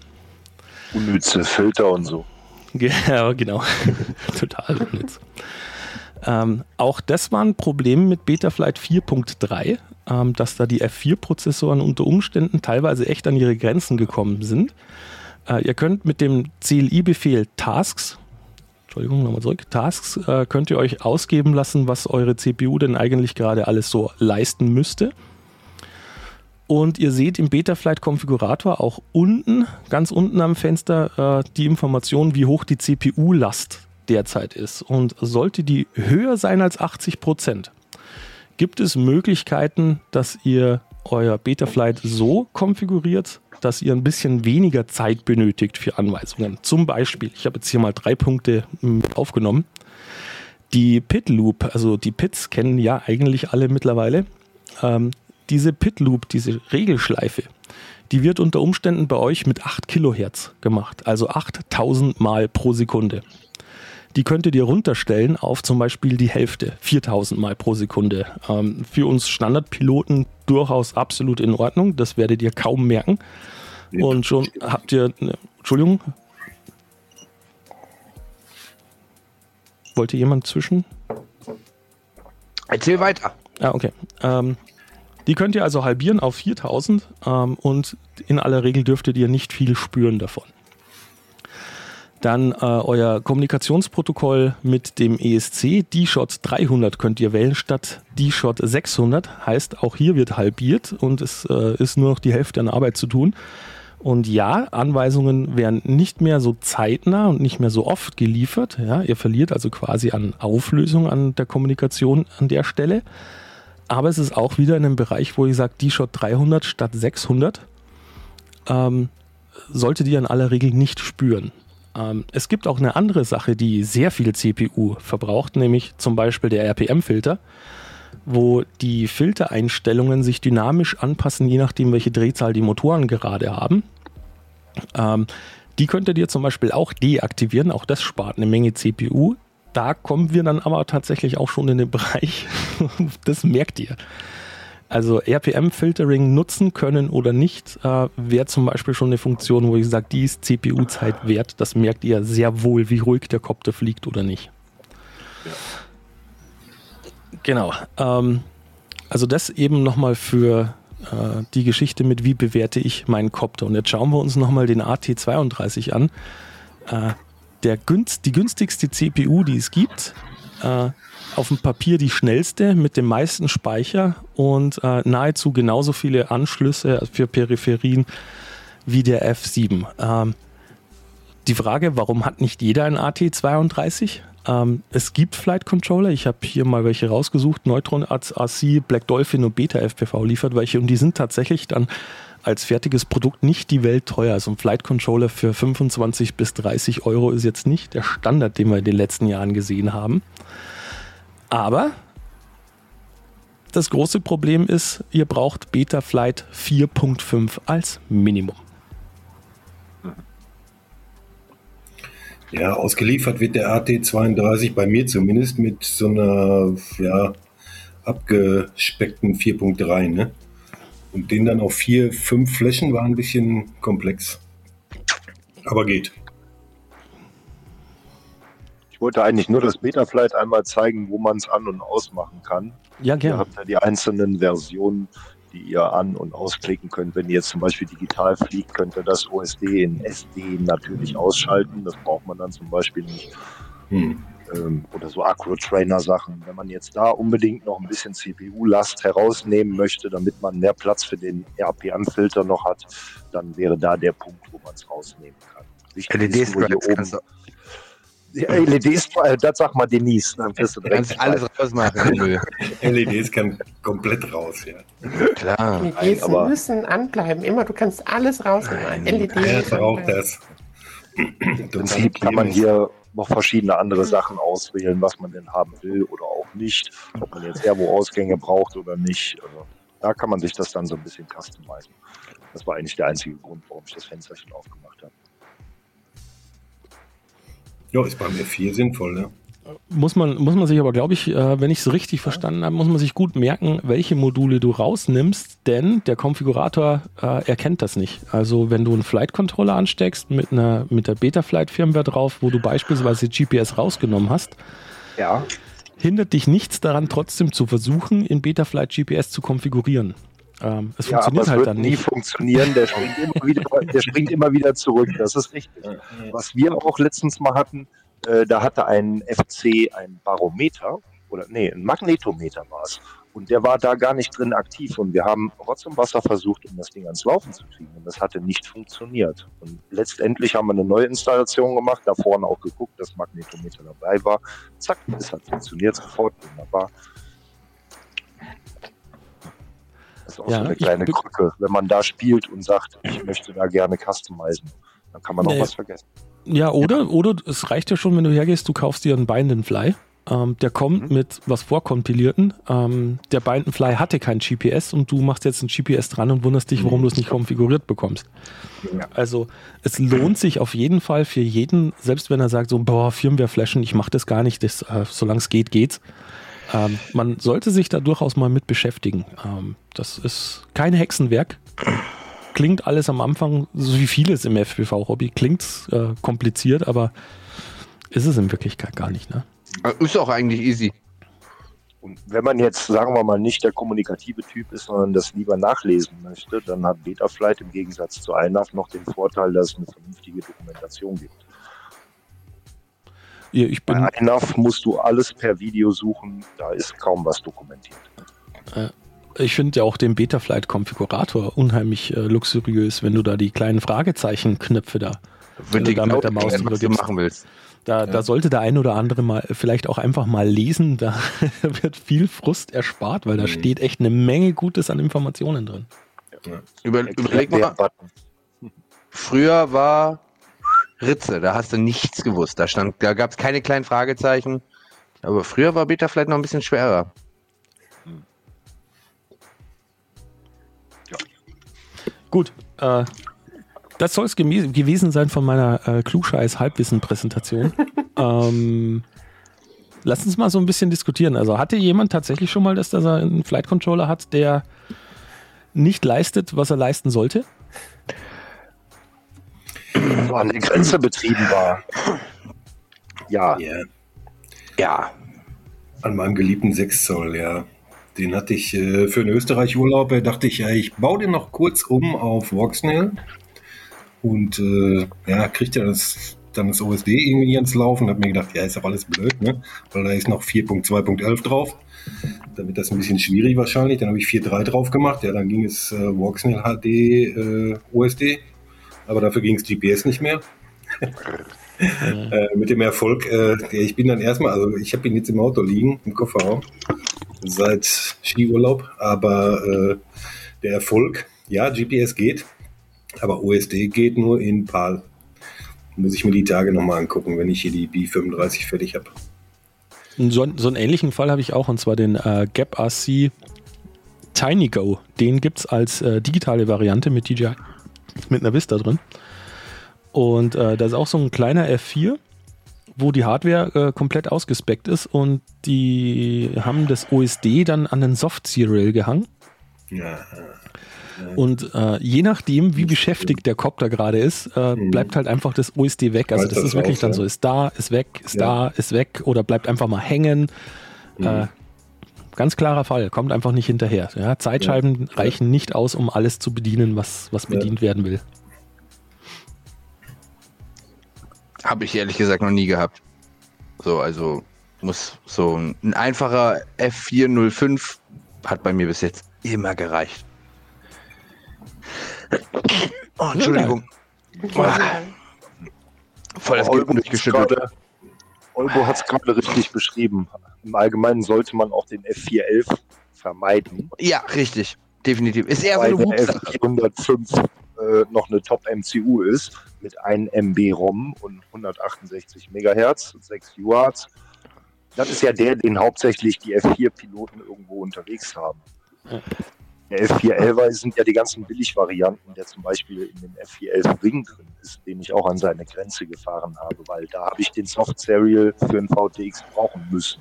Unnütze Filter und so. Ja, genau. Total unnütz. Ähm, auch das war ein Problem mit Betaflight 4.3, ähm, dass da die F4-Prozessoren unter Umständen teilweise echt an ihre Grenzen gekommen sind. Äh, ihr könnt mit dem CLI-Befehl Tasks, Entschuldigung, nochmal zurück, Tasks, äh, könnt ihr euch ausgeben lassen, was eure CPU denn eigentlich gerade alles so leisten müsste. Und ihr seht im Betaflight-Konfigurator auch unten, ganz unten am Fenster, äh, die Information, wie hoch die CPU-Last derzeit ist. Und sollte die höher sein als 80 Prozent, gibt es Möglichkeiten, dass ihr euer Betaflight so konfiguriert, dass ihr ein bisschen weniger Zeit benötigt für Anweisungen. Zum Beispiel, ich habe jetzt hier mal drei Punkte mit aufgenommen. Die Pit Loop, also die Pits kennen ja eigentlich alle mittlerweile. Ähm, diese Pit Loop, diese Regelschleife, die wird unter Umständen bei euch mit 8 Kilohertz gemacht, also 8000 Mal pro Sekunde. Die könntet ihr runterstellen auf zum Beispiel die Hälfte, 4000 Mal pro Sekunde. Ähm, für uns Standardpiloten durchaus absolut in Ordnung, das werdet ihr kaum merken. Und schon habt ihr, ne, Entschuldigung, wollte jemand zwischen? Erzähl weiter. Ah, okay. Ähm, die könnt ihr also halbieren auf 4000 ähm, und in aller Regel dürftet ihr nicht viel spüren davon. Dann äh, euer Kommunikationsprotokoll mit dem ESC D-Shot 300 könnt ihr wählen statt D-Shot 600. Heißt, auch hier wird halbiert und es äh, ist nur noch die Hälfte an Arbeit zu tun. Und ja, Anweisungen werden nicht mehr so zeitnah und nicht mehr so oft geliefert. Ja, ihr verliert also quasi an Auflösung an der Kommunikation an der Stelle. Aber es ist auch wieder in einem Bereich, wo ich sage, D-Shot 300 statt 600 ähm, solltet ihr in aller Regel nicht spüren. Ähm, es gibt auch eine andere Sache, die sehr viel CPU verbraucht, nämlich zum Beispiel der RPM-Filter, wo die Filtereinstellungen sich dynamisch anpassen, je nachdem, welche Drehzahl die Motoren gerade haben. Ähm, die könntet ihr zum Beispiel auch deaktivieren, auch das spart eine Menge CPU. Da kommen wir dann aber tatsächlich auch schon in den Bereich, das merkt ihr. Also RPM-Filtering nutzen können oder nicht, äh, wäre zum Beispiel schon eine Funktion, wo ich sage, die ist CPU-Zeit wert. Das merkt ihr sehr wohl, wie ruhig der Kopter fliegt oder nicht. Ja. Genau. Ähm, also das eben nochmal für äh, die Geschichte mit, wie bewerte ich meinen Kopter. Und jetzt schauen wir uns nochmal den AT32 an. Äh, der günst, die günstigste CPU, die es gibt, äh, auf dem Papier die schnellste mit dem meisten Speicher und äh, nahezu genauso viele Anschlüsse für Peripherien wie der F7. Ähm, die Frage, warum hat nicht jeder ein AT32? Ähm, es gibt Flight Controller, ich habe hier mal welche rausgesucht, Neutron RC, Black Dolphin und Beta FPV liefert welche und die sind tatsächlich dann als fertiges Produkt nicht die Welt teuer. Also ein Flight Controller für 25 bis 30 Euro ist jetzt nicht der Standard, den wir in den letzten Jahren gesehen haben. Aber das große Problem ist, ihr braucht Betaflight 4.5 als Minimum. Ja, ausgeliefert wird der AT32 bei mir zumindest mit so einer ja, abgespeckten 4.3. Ne? Und den dann auf vier, fünf Flächen war ein bisschen komplex. Aber geht. Ich wollte eigentlich nur das Betaflight einmal zeigen, wo man es an- und ausmachen kann. Ja, gerne. Ihr habt ja die einzelnen Versionen, die ihr an- und ausklicken könnt. Wenn ihr jetzt zum Beispiel digital fliegt, könnt ihr das OSD in SD natürlich ausschalten. Das braucht man dann zum Beispiel nicht. Hm. Ähm, oder so Acro-Trainer-Sachen. Wenn man jetzt da unbedingt noch ein bisschen CPU-Last herausnehmen möchte, damit man mehr Platz für den RPM-Filter noch hat, dann wäre da der Punkt, wo man es rausnehmen kann. LED-Stripes kannst du LEDs, äh, das sag mal Denise, dann wirst du direkt alles rausmachen. LEDs kann komplett raus, ja. Klar. LEDs aber müssen anbleiben, immer, du kannst alles rausnehmen. LEDs. Ja, auch das. Im Prinzip kann man hier noch verschiedene andere Sachen auswählen, was man denn haben will oder auch nicht. Ob man jetzt Servo-Ausgänge braucht oder nicht. Also, da kann man sich das dann so ein bisschen customizen. Das war eigentlich der einzige Grund, warum ich das Fensterchen aufgemacht habe. Ja, ist beim F4 sinnvoll, ne? Muss man, muss man sich aber, glaube ich, äh, wenn ich es richtig verstanden habe, muss man sich gut merken, welche Module du rausnimmst, denn der Konfigurator äh, erkennt das nicht. Also wenn du einen Flight Controller ansteckst mit einer mit der Beta Flight Firmware drauf, wo du beispielsweise GPS rausgenommen hast, ja. hindert dich nichts daran, trotzdem zu versuchen, in Beta Flight GPS zu konfigurieren. Ähm, es Ja, aber funktioniert es halt wird dann nie nicht. funktionieren. Der springt, immer wieder, der springt immer wieder zurück. Das ist richtig. Was wir auch letztens mal hatten, äh, da hatte ein FC ein Barometer oder nee, ein Magnetometer war es. Und der war da gar nicht drin aktiv. Und wir haben Rotz und Wasser versucht, um das Ding ans Laufen zu kriegen. Und das hatte nicht funktioniert. Und letztendlich haben wir eine neue Installation gemacht, da vorne auch geguckt, dass Magnetometer dabei war. Zack, es hat funktioniert sofort. Wunderbar. Das ist auch Ja, so eine kleine Krücke. Wenn man da spielt und sagt, ich möchte da gerne customizen, dann kann man auch Nee. was vergessen. Ja, oder, oder es reicht ja schon, wenn du hergehst, du kaufst dir einen Binding Fly. Ähm, der kommt Mhm. mit was vorkompilierten. Ähm, der Binding Fly hatte kein GPS und du machst jetzt ein GPS dran und wunderst dich, warum du es nicht konfiguriert bekommst. Ja. Also es lohnt sich auf jeden Fall für jeden, selbst wenn er sagt so, boah, Firmware flashen, ich mache das gar nicht, das, äh, solange es geht, geht's. Ähm, man sollte sich da durchaus mal mit beschäftigen. Ähm, das ist kein Hexenwerk. Klingt alles am Anfang, so wie vieles im FPV-Hobby, klingt äh, kompliziert, aber ist es in Wirklichkeit gar nicht. Ne? Ist auch eigentlich easy. Und wenn man jetzt, sagen wir mal, nicht der kommunikative Typ ist, sondern das lieber nachlesen möchte, dann hat Betaflight im Gegensatz zu INAV noch den Vorteil, dass es eine vernünftige Dokumentation gibt. Ja, ich bin, Bei INAV musst du alles per Video suchen, da ist kaum was dokumentiert. ich finde ja auch den Betaflight-Konfigurator unheimlich äh, luxuriös, wenn du da die kleinen Fragezeichen-Knöpfe da Wenn du da mit der Maus drüber gibst. machen willst. Da, da sollte der ein oder andere mal vielleicht auch einfach mal lesen. Da wird viel Frust erspart, weil da Mhm. steht echt eine Menge Gutes an Informationen drin. Über, überleg mal, früher war Ritze, da hast du nichts gewusst. Da stand, da gab es keine kleinen Fragezeichen. Aber früher war Beta vielleicht noch ein bisschen schwerer. Gut, äh, das soll es gewesen sein von meiner äh, Klugscheiß-Halbwissen-Präsentation. ähm, lass uns mal so ein bisschen diskutieren. Also hatte jemand tatsächlich schon mal, dass er einen Flight Controller hat, der nicht leistet, was er leisten sollte? So an der Grenze betrieben war. Ja, Ja, Ja. an meinem geliebten 6 Zoll, ja. Den hatte ich äh, für einen Österreich-Urlaub. Da dachte ich, ja, ich baue den noch kurz um auf Voxnail. Und äh, ja, kriegt ja das, dann das OSD irgendwie ans Laufen. Hab mir gedacht, ja, ist doch alles blöd, ne? Weil da ist noch 4.2.11 drauf. Da wird das ein bisschen schwierig wahrscheinlich. Dann habe ich 4.3 drauf gemacht. Ja, dann ging es äh, Voxnail HD äh, OSD. Aber dafür ging es GPS nicht mehr. äh, mit dem Erfolg, äh, ich bin dann erstmal, also ich habe ihn jetzt im Auto liegen, im Kofferraum, seit Skiurlaub, aber äh, der Erfolg, ja, GPS geht, aber OSD geht nur in PAL. Muss ich mir die Tage nochmal angucken, wenn ich hier die B35 fertig habe. So, so einen ähnlichen Fall habe ich auch, und zwar den äh, Gap RC Tiny Go. Den gibt es als äh, digitale Variante mit DJI, mit einer Vista drin. Und äh, da ist auch so ein kleiner F4, wo die Hardware äh, komplett ausgespeckt ist und die haben das OSD dann an den Soft-Serial gehangen. Ja, Und äh, je nachdem, wie beschäftigt der Copter gerade ist, äh, Mhm. bleibt halt einfach das OSD weg. Also das das ist wirklich dann ja. so, ist da, ist weg, ist Ja. da, ist weg oder bleibt einfach mal hängen. Äh, ganz klarer Fall, kommt einfach nicht hinterher. Ja, Zeitscheiben reichen nicht aus, um alles zu bedienen, was, was Ja. bedient werden will. Habe ich ehrlich gesagt noch nie gehabt. So, also muss so ein, ein einfacher F405 hat bei mir bis jetzt immer gereicht. Oh, Entschuldigung. Ah, voll das Gehirn durchgeschüttelt. Olbo hat es gerade richtig beschrieben. Im Allgemeinen sollte man auch den F411 vermeiden, Ja, richtig. Definitiv. Ist eher so weil eine der Wutsache. F405 äh, noch eine Top-MCU ist mit 1 MB ROM und 168 Megahertz und 6 UARTs. Das ist ja der, den hauptsächlich die F4-Piloten irgendwo unterwegs haben. Der F411 sind ja die ganzen Billigvarianten, der zum Beispiel in dem F411 Ring drin ist, den ich auch an seine Grenze gefahren habe, weil da habe ich den Soft Serial für einen VTX brauchen müssen.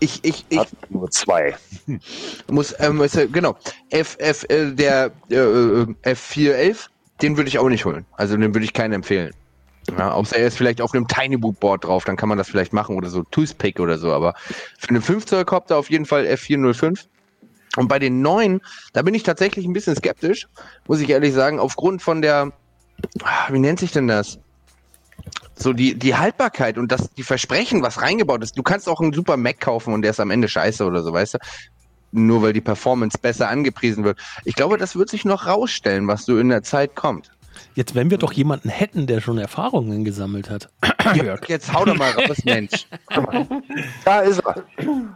Ich, ich, ich Hat nur zwei. muss, ähm, genau, F, F, äh, der äh, äh, F411, den würde ich auch nicht holen. Also den würde ich keinen empfehlen. Ja, außer er ist vielleicht auf einem Tiny Boot Board drauf, dann kann man das vielleicht machen oder so Toothpick oder so, aber für einen 5 Zoll Copter auf jeden Fall F405. Und bei den neuen, da bin ich tatsächlich ein bisschen skeptisch, muss ich ehrlich sagen, aufgrund von der, ah, wie nennt sich denn das? So die, die Haltbarkeit und das, die Versprechen, was reingebaut ist. Du kannst auch einen super Mac kaufen und der ist am Ende scheiße oder so, weißt du? Nur weil die Performance besser angepriesen wird. Ich glaube, das wird sich noch rausstellen, was so in der Zeit kommt. Jetzt, wenn wir doch jemanden hätten, der schon Erfahrungen gesammelt hat. Jörg, jetzt hau doch mal raus, Mensch. Da ist er.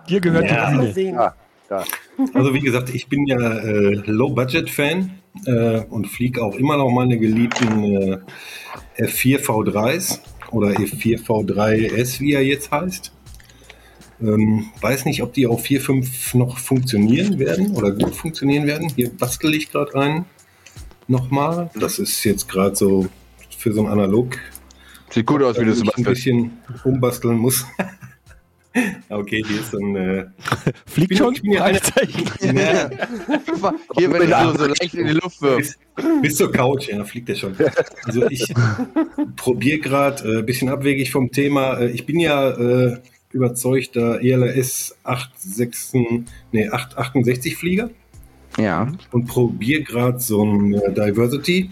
Dir gehört Ja. die Bühne. Da. Also wie gesagt, ich bin ja äh, Low-Budget-Fan äh, und fliege auch immer noch meine geliebten äh, F4 V3s oder F4 V3S, wie er jetzt heißt. Ähm, weiß nicht, ob die auf 4.5 noch funktionieren werden oder gut funktionieren werden. Hier bastel ich gerade rein. Nochmal. Das ist jetzt gerade so für so ein Analog Sieht gut aus, wie du es ein bisschen umbasteln muss. okay, hier ist so ein äh, Fliegt bin- schon? ich bin ja Fragezeichen. ja, Hier, wenn du so, so leicht in die Luft wirfst. bis, bis zur Couch, ja, fliegt er schon. Also ich probiere gerade, äh, bisschen abwegig vom Thema. Äh, ich bin ja äh, überzeugter ELS 86, nee, 868 Flieger Ja. und probiere gerade so ein äh, Diversity.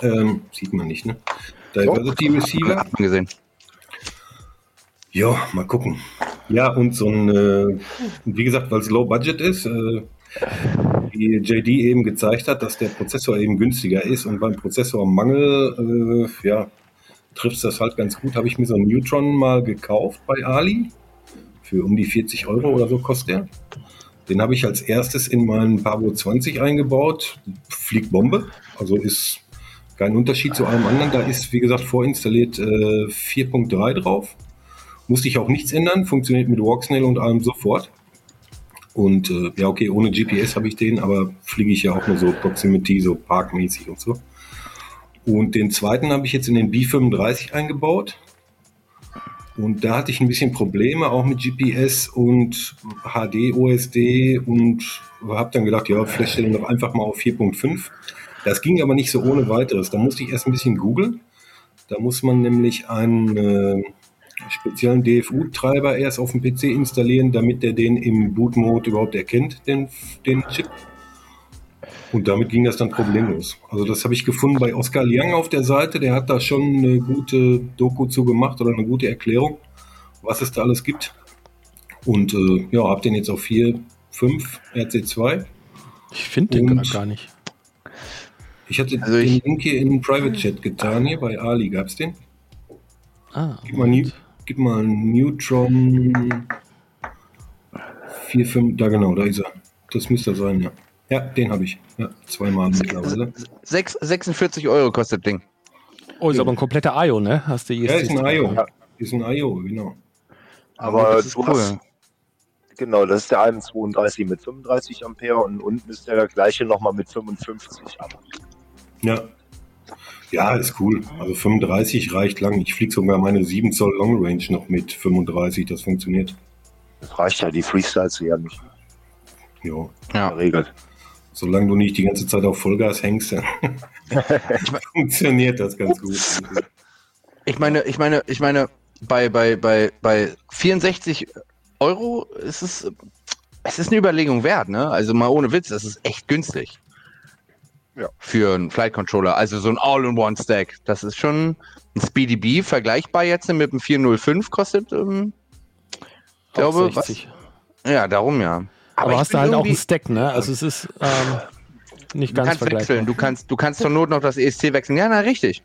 Ähm, sieht man nicht, ne? Diversity Receiver. Hat man gesehen. Ja, mal gucken. Ja, und so ein, äh, wie gesagt, weil es Low Budget ist, äh, wie JD eben gezeigt hat, dass der Prozessor eben günstiger ist und beim Prozessormangel, äh, ja, trifft das halt ganz gut. Habe ich mir so einen Neutron mal gekauft bei Ali. Für um die 40 Euro oder so kostet der. Den habe ich als erstes in meinen Pavo 20 eingebaut. Fliegt Bombe. Also ist kein Unterschied zu allem anderen. Da ist, wie gesagt, vorinstalliert äh, 4.3 drauf. Musste ich auch nichts ändern, funktioniert mit Walksnail und allem sofort. Und äh, ja, okay, ohne GPS habe ich den, aber fliege ich ja auch nur so Proximity, so parkmäßig und so. Und den zweiten habe ich jetzt in den B35 eingebaut. Und da hatte ich ein bisschen Probleme, auch mit GPS und HD, OSD und habe dann gedacht, ja, vielleicht stelle ich doch einfach mal auf 4.5. Das ging aber nicht so ohne weiteres. Da musste ich erst ein bisschen googeln. Da muss man nämlich einen äh, speziellen DFU-Treiber erst auf dem PC installieren, damit der den im Boot-Mode überhaupt erkennt, den, den Chip. Und damit ging das dann problemlos. Also das habe ich gefunden bei Oskar Liang auf der Seite. Der hat da schon eine gute Doku zu gemacht oder eine gute Erklärung, was es da alles gibt. Und äh, ja, habe den jetzt auf 4, 5 RC2. Ich finde den Und- gar nicht. Ich hatte Also den ich- Link hier in den Private Chat getan, hier bei Ali. Gab's den? Ah, Gib mal, gib mal Neutron 4, 5, da genau, da ist er. Das müsste er sein, ja. Ja, den habe ich. Ja, zweimal mittlerweile. Sechs- 46 Euro kostet das Ding. Oh, ist aber ein kompletter IO, ne? Hast du Ja, ist ein IO. Ja. Ist ein IO, genau. Aber das ist du hast, genau, das ist der 31 mit 35 Ampere und unten ist der gleiche nochmal mit 55 Ampere. Ja. Ja, ist cool. Also 35 reicht lang. Ich fliege sogar meine 7 Zoll Long Range noch mit 35. Das funktioniert. Das reicht ja, die Freestyles ja nicht Jo. Ja. geregelt. Solange du nicht die ganze Zeit auf Vollgas hängst, dann funktioniert das ganz gut. Ich meine, ich meine, ich meine, bei, bei, bei, bei 64 Euro ist es, es ist eine Überlegung wert, ne? Also mal ohne Witz, das ist echt günstig. Ja. Für einen Flight Controller. Also so ein All-in-One-Stack. Das ist schon ein Speedy B, vergleichbar jetzt mit dem 405 kostet, ähm, Ich glaube, 60. ja, darum ja. Aber, ich hast du halt auch einen Stack, ne? Also es ist ähm, nicht Du ganz kannst vergleichbar. wechseln, du kannst, du kannst zur Not noch das ESC wechseln. Ja, na richtig.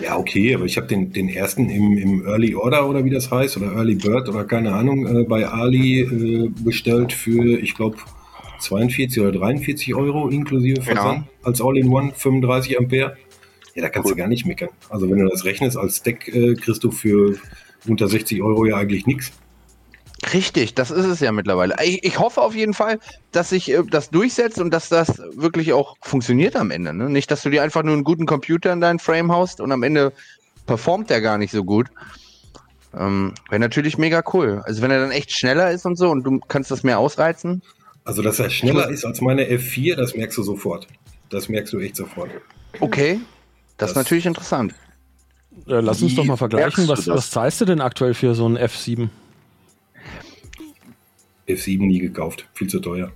Ja, okay, aber ich habe den, den ersten im, im Early Order oder wie das heißt, oder Early Bird oder keine Ahnung, äh, bei Ali äh, bestellt für, ich glaube, 42 oder 43 Euro inklusive Versand. Als All-in-One, 35 Ampere. Ja, da kannst du gar nicht meckern. Also wenn du das rechnest als Stack, äh, kriegst du für unter 60 Euro ja eigentlich nichts. Richtig, das ist es ja mittlerweile. Ich, ich hoffe auf jeden Fall, dass sich äh, das durchsetzt und dass das wirklich auch funktioniert am Ende. Ne? Nicht, dass du dir einfach nur einen guten Computer in dein Frame haust und am Ende performt der gar nicht so gut. Ähm, Wäre natürlich mega cool. Also wenn er dann echt schneller ist und so und du kannst das mehr ausreizen. Also, dass er schneller ist als meine F4, das merkst du sofort. Das merkst du echt sofort. Okay, das, ist Das- natürlich interessant. Äh, lass uns Wie doch mal vergleichen. Was, was zahlst du denn aktuell für so einen F7? F7 nie gekauft. Viel zu teuer.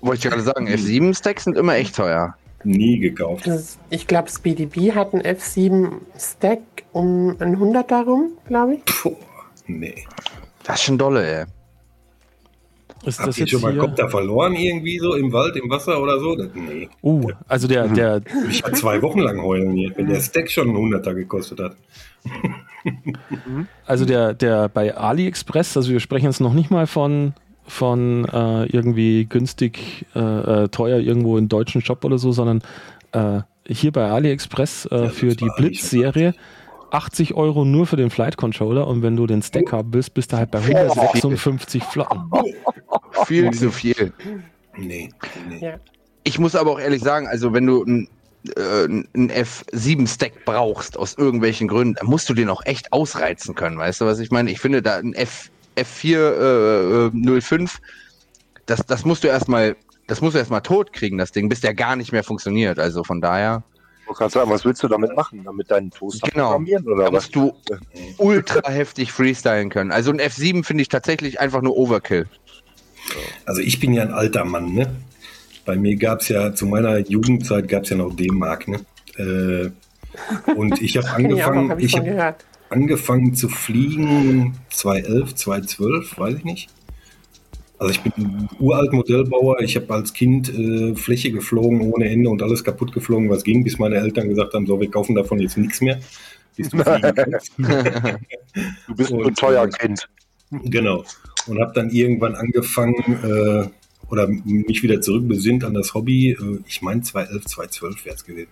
Wollte ich gerade sagen, F7-Stacks sind immer echt teuer. Nie gekauft. Das, ich glaube, SPDB hat einen F7 Stack um ein 100 darum, glaube ich. Puh, nee. Das ist schon dolle, ey. Ist Habt das ihr jetzt schon mal hier? Kopter verloren irgendwie so im Wald, im Wasser oder so? Nee. Uh, also der, der, Ich war zwei Wochen lang heulen hier, wenn der Stack schon einen Hunderter gekostet hat. also der, der bei AliExpress, also wir sprechen jetzt noch nicht mal von, von äh, irgendwie günstig, äh, äh, teuer irgendwo im deutschen Shop oder so, sondern äh, hier bei AliExpress äh, für die Blitz-Serie 80 Euro nur für den Flight Controller und wenn du den Stack haben willst, bist du halt bei 156 Flotten. Viel zu viel. Nee. nee. Ja. Ich muss aber auch ehrlich sagen, also wenn du ein, äh, ein F7-Stack brauchst, aus irgendwelchen Gründen, dann musst du den auch echt ausreizen können. Weißt du, was ich meine? Ich finde da ein F, F4 äh, 05, das, das musst du erstmal, das musst du erstmal tot kriegen, das Ding, bis der gar nicht mehr funktioniert. Also von daher, Du kannst sagen, was willst du damit machen? Damit deinen Toaster Genau. programmieren da oder was? musst du ultra heftig freestylen können. Also ein F7 finde ich tatsächlich einfach nur Overkill. Also ich bin ja ein alter Mann, ne? Bei mir gab es ja, zu meiner Jugendzeit gab es ja noch D-Mark, ne? Äh, und ich habe Kenn ich angefangen, habe ich ich habe angefangen zu fliegen 2011, 2012, weiß ich nicht. Also ich bin ein uralt Modellbauer. Ich habe als Kind äh, Fläche geflogen ohne Ende und alles kaputt geflogen, was ging, bis meine Eltern gesagt haben, so, wir kaufen davon jetzt nichts mehr. Bis du. Du bist Und, ein teuer äh, Kind. Genau. Und habe dann irgendwann angefangen äh, oder mich wieder zurückbesinnt an das Hobby. Äh, ich meine 2011, 2012 wäre es gewesen.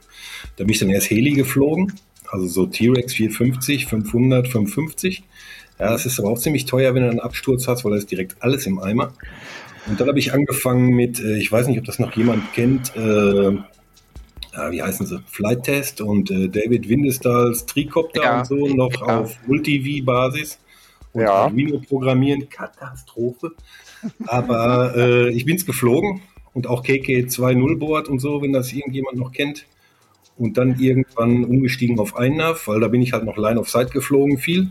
Da bin ich dann erst Heli geflogen, also so T-Rex 450, 500, 550. Ja, das ist aber auch ziemlich teuer, wenn du einen Absturz hast, weil da ist direkt alles im Eimer. Und dann habe ich angefangen mit, äh, ich weiß nicht, ob das noch jemand kennt, äh, ja, wie heißen sie? Flight Test und äh, David Windestahls Tricopter Ja, und so noch ja. auf Multi-V-Basis und Ja. Arduino programmieren, Katastrophe. Aber äh, ich bin's geflogen und auch KK 2.0 Board und so, wenn das irgendjemand noch kennt. Und dann irgendwann umgestiegen auf INAV, weil da bin ich halt noch Line of Sight geflogen viel.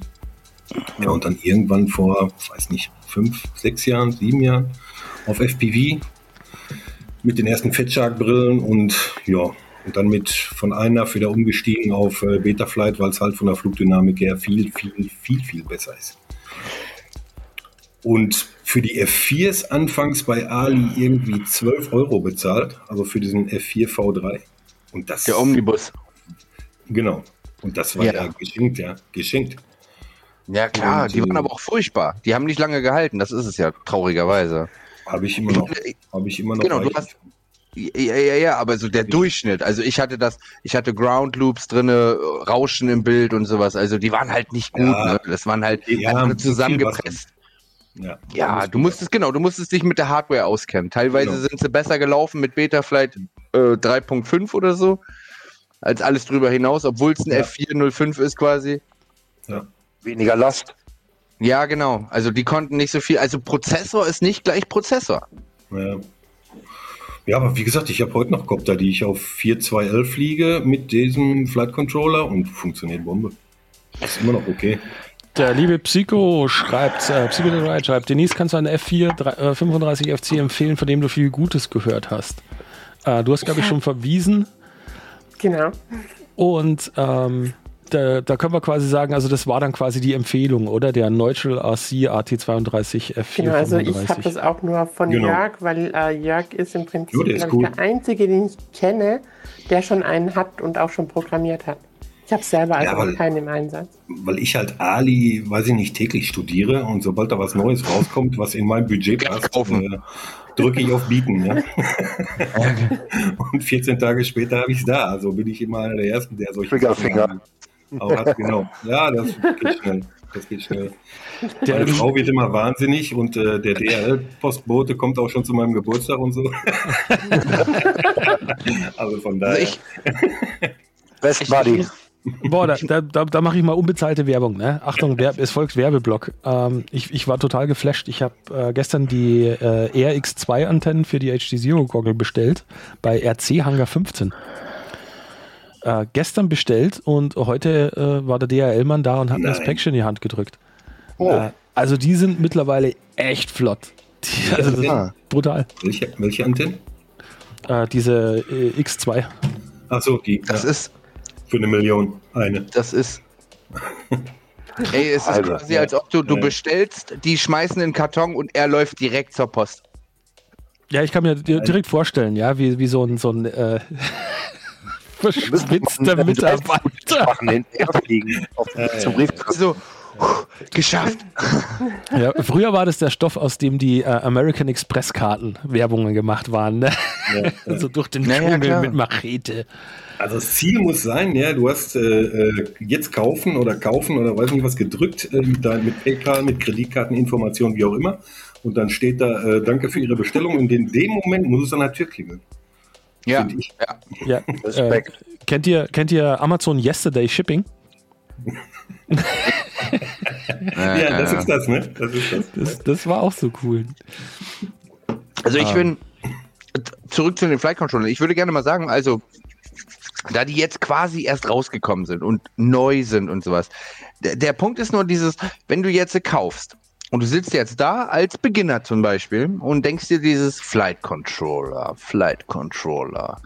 Ja, und dann irgendwann vor, weiß nicht, fünf, sechs Jahren, sieben Jahren auf FPV mit den ersten Fettshark-Brillen und ja, und dann mit von INAV wieder umgestiegen auf äh, Betaflight, weil es halt von der Flugdynamik her viel, viel, viel, viel besser ist. Und für die F4s anfangs bei Ali irgendwie 12 Euro bezahlt, also für diesen F4 V3. Und das Der Omnibus. Genau. Und das war Ja. ja, geschenkt, ja. Geschenkt. Ja klar, Und, die waren aber auch furchtbar. Die haben nicht lange gehalten, das ist es ja traurigerweise. Habe ich immer noch. Habe ich immer noch. Genau, du hast- Ja, ja, ja, aber so der Durchschnitt. Also ich hatte das, ich hatte Ground Loops drinne, Rauschen im Bild und sowas. Also die waren halt nicht gut. Ja. Ne? Das waren halt Ja, zusammengepresst. Ja, Ja, du musstest genau, du musstest dich mit der Hardware auskennen. Teilweise Genau. sind sie besser gelaufen mit Betaflight äh, 3.5 oder so als alles drüber hinaus, obwohl es ein Ja. F405 ist quasi. Weniger Last. Ja, genau. Also die konnten nicht so viel. Also Prozessor ist nicht gleich Prozessor. Ja. ja, aber wie gesagt, ich habe heute noch Copter, die ich auf 4211 fliege mit diesem Flight Controller und funktioniert Bombe. Ist immer noch okay. Der liebe Psycho schreibt, äh, Psycho the Right schreibt, Denise, kannst du einen F4 drei- äh, 35 FC empfehlen, von dem du viel Gutes gehört hast? Äh, du hast, glaube ich, schon verwiesen Genau. und ähm, da, da können wir quasi sagen, also das war dann quasi die Empfehlung, oder? Der Neutral RC AT32 F4 Genau, also ich habe 35. das auch nur von Genau. Jörg, weil äh, Jörg ist im Prinzip der ist gut. der Einzige, den ich kenne, der schon einen hat und auch schon programmiert hat. Ich habe selber also Ja, weil- keinen im Einsatz. Weil ich halt Ali, weiß ich nicht, täglich studiere und sobald da was Neues rauskommt, was in mein Budget passt, kaufen. äh, drücke ich auf Bieten. Ja? und 14 Tage später habe ich es da. Also bin ich immer einer der Ersten, der solche Triggerfinger. Auch hat, genau. Ja, das geht schnell. Das geht schnell. Der, Meine Frau wird immer wahnsinnig und äh, der DRL-Postbote kommt auch schon zu meinem Geburtstag und so. also von daher. Also ich, Best Buddy. Boah, da, da, da, da mache ich mal unbezahlte Werbung. Ne? Achtung, Werb, es folgt Werbeblock. Ähm, ich, ich war total geflasht. Ich habe äh, gestern die äh, RX2-Antennen für die HD Zero Goggle bestellt bei RC Hangar 15. Äh, gestern bestellt und heute äh, war der DHL-Mann da und hat mir das Nein. Päckchen in die Hand gedrückt. Oh. Äh, Also die sind mittlerweile echt flott. Die, also Ah. brutal. Welche, welche Antennen? Äh, diese äh, X2. Achso, die Das ja, ist, für eine Million. Eine. das ist. Ey, es ist Alter, quasi, ja. als ob du, du Ja. bestellst, die schmeißen in den Karton und er läuft direkt zur Post. Ja, ich kann mir di- direkt vorstellen, ja, wie, wie so ein, so ein äh, verschwitzter Mitarbeiter. Machen hinterher fliegen auf, zum Briefkasten. So, geschafft. Ja, früher war das der Stoff, aus dem die äh, American Express Karten Werbungen gemacht waren. Ne? so durch den Ja, ja, Dschungel klar. mit Machete. Also das Ziel muss sein, ja, du hast äh, äh, jetzt kaufen oder kaufen oder weiß nicht was gedrückt äh, mit, dein, mit PayPal, mit Kreditkarteninformationen, wie auch immer. Und dann steht da, äh, danke für Ihre Bestellung. Und in dem Moment muss es an der Tür klingeln. Ja, ja. Ja, äh, Respekt. kennt, ihr, kennt ihr Amazon Yesterday Shipping? Ja, das ist das, ne? Das ist das. Das, das war auch so cool. Also ich Ah. bin zurück zu den Flight Controllern. Ich würde gerne mal sagen, also da die jetzt quasi erst rausgekommen sind und neu sind und sowas. Der, der Punkt ist nur dieses, wenn du jetzt kaufst und du sitzt jetzt da als Beginner zum Beispiel und denkst dir dieses Flight Controller, Flight Controller.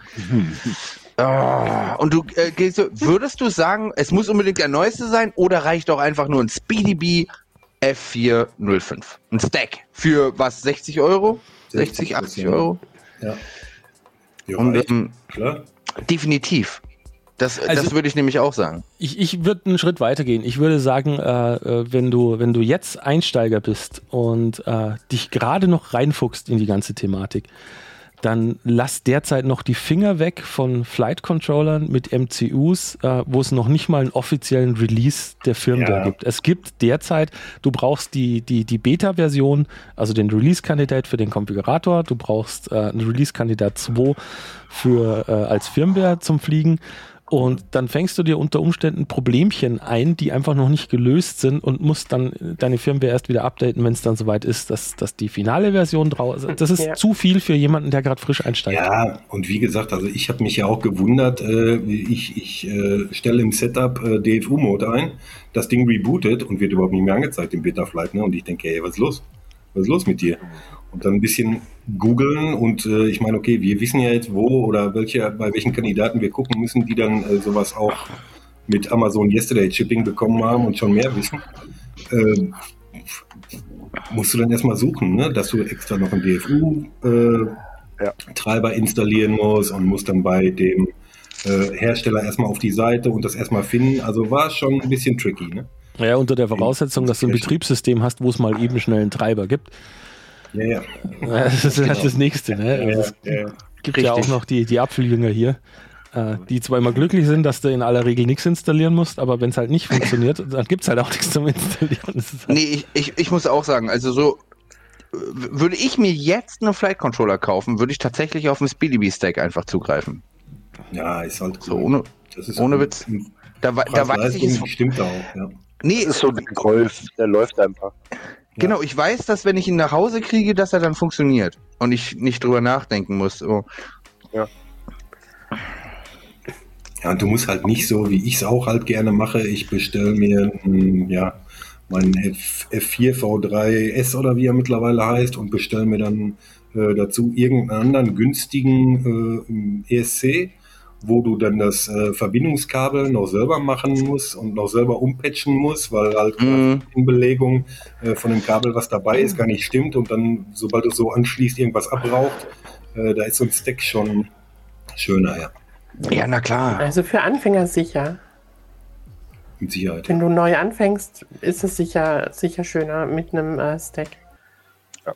Ah, und du äh, gehst würdest du sagen, es muss unbedingt der neueste sein oder reicht doch einfach nur ein Speedy Bee F405? Ein Stack für was, 60 Euro? 60, 80 ja. Euro? Ja. Ja, Und ähm, klar. definitiv. Das, Also- das würde ich nämlich auch sagen. Ich, ich würde einen Schritt weiter gehen. Ich würde sagen, äh, äh, wenn, du, wenn du jetzt Einsteiger bist und äh, dich gerade noch reinfuchst in die ganze Thematik, dann lass derzeit noch die Finger weg von Flight Controllern mit MCUs, äh, wo es noch nicht mal einen offiziellen Release der Firmware Ja. gibt. Es gibt derzeit, du brauchst die, die, die Beta-Version, also den Release-Kandidat für den Konfigurator, du brauchst äh, einen Release-Kandidat 2 für, äh, als Firmware zum Fliegen. Und dann fängst du dir unter Umständen Problemchen ein, die einfach noch nicht gelöst sind und musst dann deine Firmware erst wieder updaten, wenn es dann soweit ist, dass, dass die finale Version draußen Das ist Ja. zu viel für jemanden, der gerade frisch einsteigt. Ja, und wie gesagt, also ich habe mich ja auch gewundert, äh, ich, ich äh, stelle im Setup äh, DFU-Mode ein, das Ding rebootet und wird überhaupt nicht mehr angezeigt im Betaflight. Ne? Und ich denke, ey, was ist los? Was ist los mit dir? Und dann ein bisschen googeln und äh, ich meine, okay, wir wissen ja jetzt, wo oder welche, bei welchen Kandidaten wir gucken müssen, die dann äh, sowas auch mit Amazon Yesterday Shipping bekommen haben und schon mehr wissen. Äh, musst du dann erstmal suchen, ne? dass du extra noch ein DFU äh, Ja. Treiber installieren muss und muss dann bei dem äh, Hersteller erstmal auf die Seite und das erstmal finden. Also war schon ein bisschen tricky. Ne? Ja, unter der Voraussetzung, dass du ein. Betriebssystem hast, wo es mal eben schnell einen Treiber gibt. Ja, ja. Das ist halt das Nächste. Ne? Also es ja, ja. gibt ja auch Richtig. noch die, die Apfeljünger hier, äh, die zwar immer glücklich sind, dass du in aller Regel nichts installieren musst, aber wenn es halt nicht funktioniert, dann gibt es halt auch nichts zum Installieren. Halt Nee, ich, ich, ich muss auch sagen, also so würde ich mir jetzt einen Flight Controller kaufen, würde ich tatsächlich auf den Speedy Bee Stack einfach zugreifen. ja, ist halt So ohne, das ist ohne Witz. Da, da weiß ich es. Stimmt auch. Ja. Nee, Das ist so ein Golf, der läuft einfach. Genau, ich weiß, dass wenn ich ihn nach Hause kriege, dass er dann funktioniert und ich nicht drüber nachdenken muss. So. Ja, und du musst halt nicht so, wie ich es auch halt gerne mache. Ich bestelle mir ja, meinen F, F4 V3S oder wie er mittlerweile heißt und bestelle mir dann äh, dazu irgendeinen anderen günstigen äh, ESC, wo du dann das äh, Verbindungskabel noch selber machen musst und noch selber umpatchen musst, weil halt Mhm. die Belegung äh, von dem Kabel, was dabei ist, gar nicht stimmt und dann, sobald du es so anschließt, irgendwas abraucht. Äh, da ist so ein Stack schon schöner, ja. Ja, na klar. Also für Anfänger sicher. Mit Sicherheit. Wenn du neu anfängst, ist es sicher, sicher schöner mit einem äh, Stack,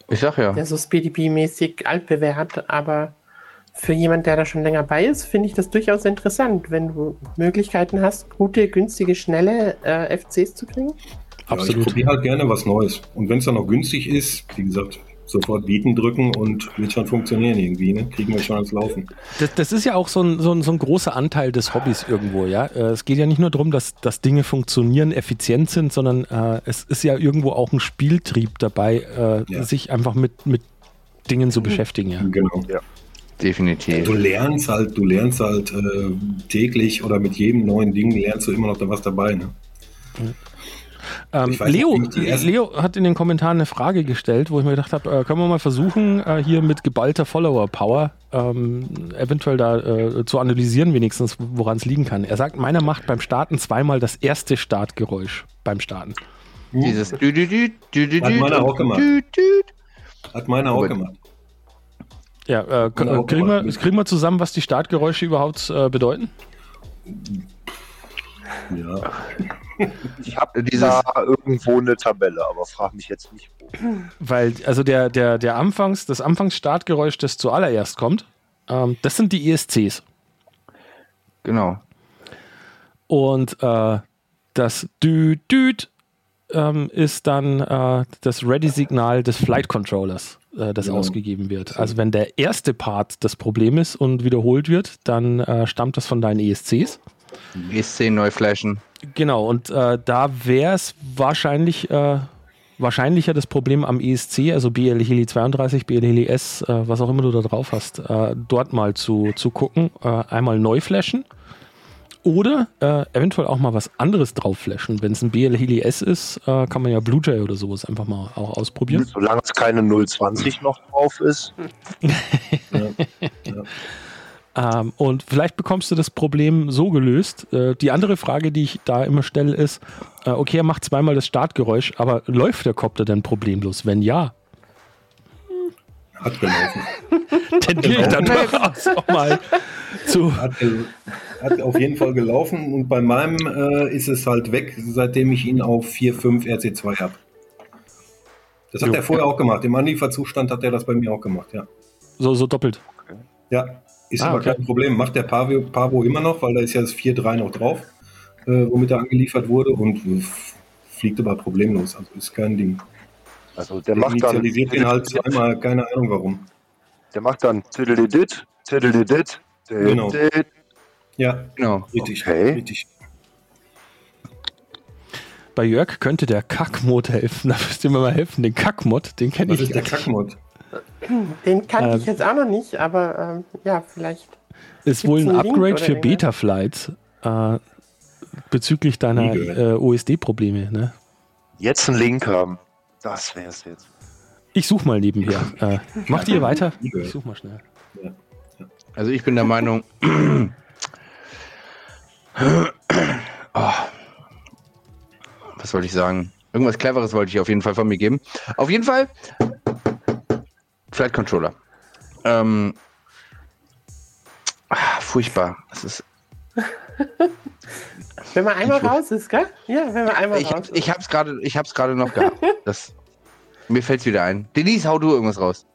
Ich sag ja. der so SpeedyB-mäßig altbewährt. Aber für jemand, der da schon länger bei ist, finde ich das durchaus interessant, wenn du Möglichkeiten hast, gute, günstige, schnelle äh, FCs zu kriegen. Ja, ich absolut. probiere halt gerne was Neues. Und wenn es dann noch günstig ist, wie gesagt, sofort bieten drücken und wird schon funktionieren irgendwie. Ne? Kriegen wir schon ans Laufen. Das, das ist ja auch so ein, so, ein, so ein großer Anteil des Hobbys irgendwo, ja. Äh, Es geht ja nicht nur darum, dass, dass Dinge funktionieren, effizient sind, sondern äh, es ist ja irgendwo auch ein Spieltrieb dabei, äh, Ja. sich einfach mit, mit Dingen zu beschäftigen, ja. Genau. Definitiv. Du lernst halt, du lernst halt äh, täglich oder mit jedem neuen Ding lernst du immer noch da was dabei. Ne? Ähm, Ich weiß Leo, nicht, Leo hat in den Kommentaren eine Frage gestellt, wo ich mir gedacht habe, äh, können wir mal versuchen, äh, hier mit geballter Follower-Power ähm, eventuell da äh, zu analysieren, wenigstens, woran es liegen kann. Er sagt, meiner macht beim Starten zweimal das erste Startgeräusch beim Starten. Dieses Hat meiner auch gemacht. Hat meiner auch gemacht. Ja, äh, Genau, äh, kriegen, wir, kriegen wir zusammen, was die Startgeräusche überhaupt äh, bedeuten? Ja. Ich habe Dieses- da irgendwo eine Tabelle, aber frag mich jetzt nicht wo. Weil, also der, der, der Anfangs, das Anfangsstartgeräusch, das zuallererst kommt, ähm, das sind die ESCs. Genau. Und äh, das Düt-Düt ähm, ist dann äh, das Ready-Signal des Flight Controllers, äh, das Genau. ausgegeben wird. Also wenn der erste Part das Problem ist und wiederholt wird, dann äh, stammt das von deinen ESCs. ESC neu flashen. Genau, und äh, da wäre es wahrscheinlich äh, wahrscheinlicher das Problem am ESC, also BL Heli 32, BL Heli S, äh, was auch immer du da drauf hast, dort mal zu, zu gucken, einmal neu flashen oder äh, eventuell auch mal was anderes drauf flashen. Wenn es ein BL Heli S ist, äh, kann man ja Bluejay oder sowas einfach mal auch ausprobieren. Solange es keine 020 noch drauf ist. Ähm, und vielleicht bekommst du das Problem so gelöst. Äh, die andere Frage, die ich da immer stelle, ist, äh, okay, er macht zweimal das Startgeräusch, aber läuft der Copter denn problemlos? Wenn ja, Hat gelaufen. tendiere ich dann durchaus auch mal zu. Hat, gel- hat auf jeden Fall gelaufen und bei meinem äh, ist es halt weg, seitdem ich ihn auf 4.5 RC2 habe. Das hat Jo. er vorher auch gemacht. Im Anlieferzustand hat er das bei mir auch gemacht, ja. So, so doppelt. Ja, ist Ah, aber okay. kein Problem. Macht der Pavo, Pavo immer noch, weil da ist ja das 4.3 noch drauf, äh, womit er angeliefert wurde und äh, fliegt aber problemlos. Also ist kein Ding. Also der Der macht dann. initialisiert ihn halt zweimal, keine Ahnung warum. Der macht dann Tiddledit, Tiddledit, Genau. Ja, Genau. richtig. Okay. richtig. Bei Jörg könnte der Kackmod helfen. Da müsst ihr mir mal helfen. Den Kackmod, den kenne Was ich ist der. Kackmod? Den kannte Ähm. ich jetzt auch noch nicht, aber ähm, ja, vielleicht. Ist wohl ein Upgrade für irgendwas? Betaflight äh, bezüglich deiner äh, OSD-Probleme. Ne? Jetzt einen Link haben. Das wär's jetzt. Ich suche mal nebenher. Äh, macht ihr weiter? Ich suche mal schnell. Also ich bin der Meinung. oh. Was soll ich sagen? Irgendwas Cleveres wollte ich auf jeden Fall von mir geben. Auf jeden Fall Flight Controller. Ähm, ah, furchtbar. Es ist, Wenn man einmal raus ist, gell? Ja, wenn man einmal ich, raus ist. ich hab's gerade, ich hab's gerade noch gehabt. Das, mir fällt's wieder ein. Denise, hau du irgendwas raus.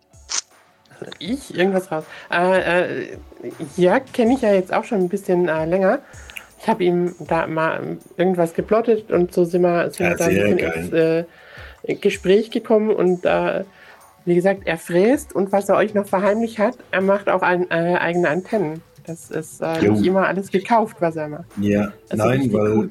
Ich irgendwas raus. Äh, äh, Jörg kenne ich ja jetzt auch schon ein bisschen äh, länger. Ich habe ihm da mal irgendwas geplottet und so sind wir, sind Ja, wir da ein ins äh, Gespräch gekommen und äh, wie gesagt, er fräst und was er euch noch verheimlicht hat, er macht auch ein, äh, eigene Antennen. Das ist äh, nicht immer alles gekauft, was er macht. Ja, Das nein, weil cool.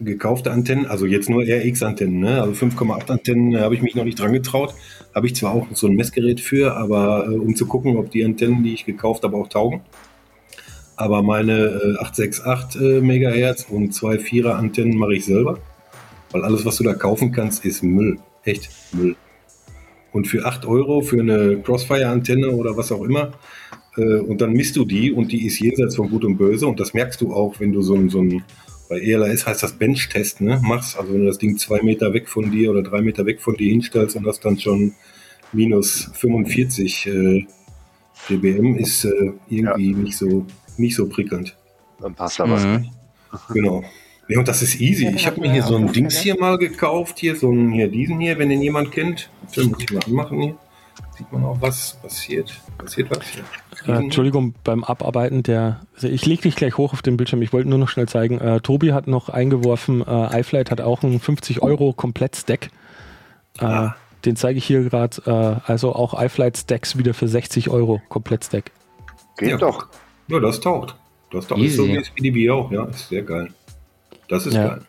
gekaufte Antennen, also jetzt nur RX-Antennen, ne? also 5,8 Antennen äh, habe ich mich noch nicht dran getraut. Habe ich zwar auch so ein Messgerät für, aber äh, um zu gucken, ob die Antennen, die ich gekauft habe, auch taugen. Aber meine äh, 868 äh, Megahertz und zwei Vierer Antennen mache ich selber, weil alles, was du da kaufen kannst, ist Müll. Echt Müll. Und für 8 Euro für eine Crossfire-Antenne oder was auch immer, äh, und dann misst du die und die ist jenseits von Gut und Böse und das merkst du auch, wenn du so ein, so ein bei ELAS heißt das Bench-Test, ne, machst. Also wenn du das Ding zwei Meter weg von dir oder drei Meter weg von dir hinstellst und das dann schon minus 45 äh, dBm ist äh, irgendwie nicht so nicht so prickelnd. Dann passt da was. Mhm. Genau. Ja, und das ist easy. Ja, ich habe mir hier so ein Dings hier mal gekauft, hier so einen hier diesen hier, wenn den jemand kennt. Den muss ich mal anmachen hier. Sieht man auch was passiert. Passiert was hier. Äh, Entschuldigung, beim Abarbeiten der. Also ich lege dich gleich hoch auf den Bildschirm. Ich wollte nur noch schnell zeigen. Äh, Tobi hat noch eingeworfen, äh, iFlight hat auch einen 50 Euro Komplett-Stack. Äh, Ah. Den zeige ich hier gerade. Äh, also auch iFlight-Stacks wieder für 60 Euro Komplett-Stack. Geht Ja. doch. Ja, das taugt. Das taugt. Ist so Easy. wie das PDB auch, ja. Ist sehr geil. Das ist Ja. geil.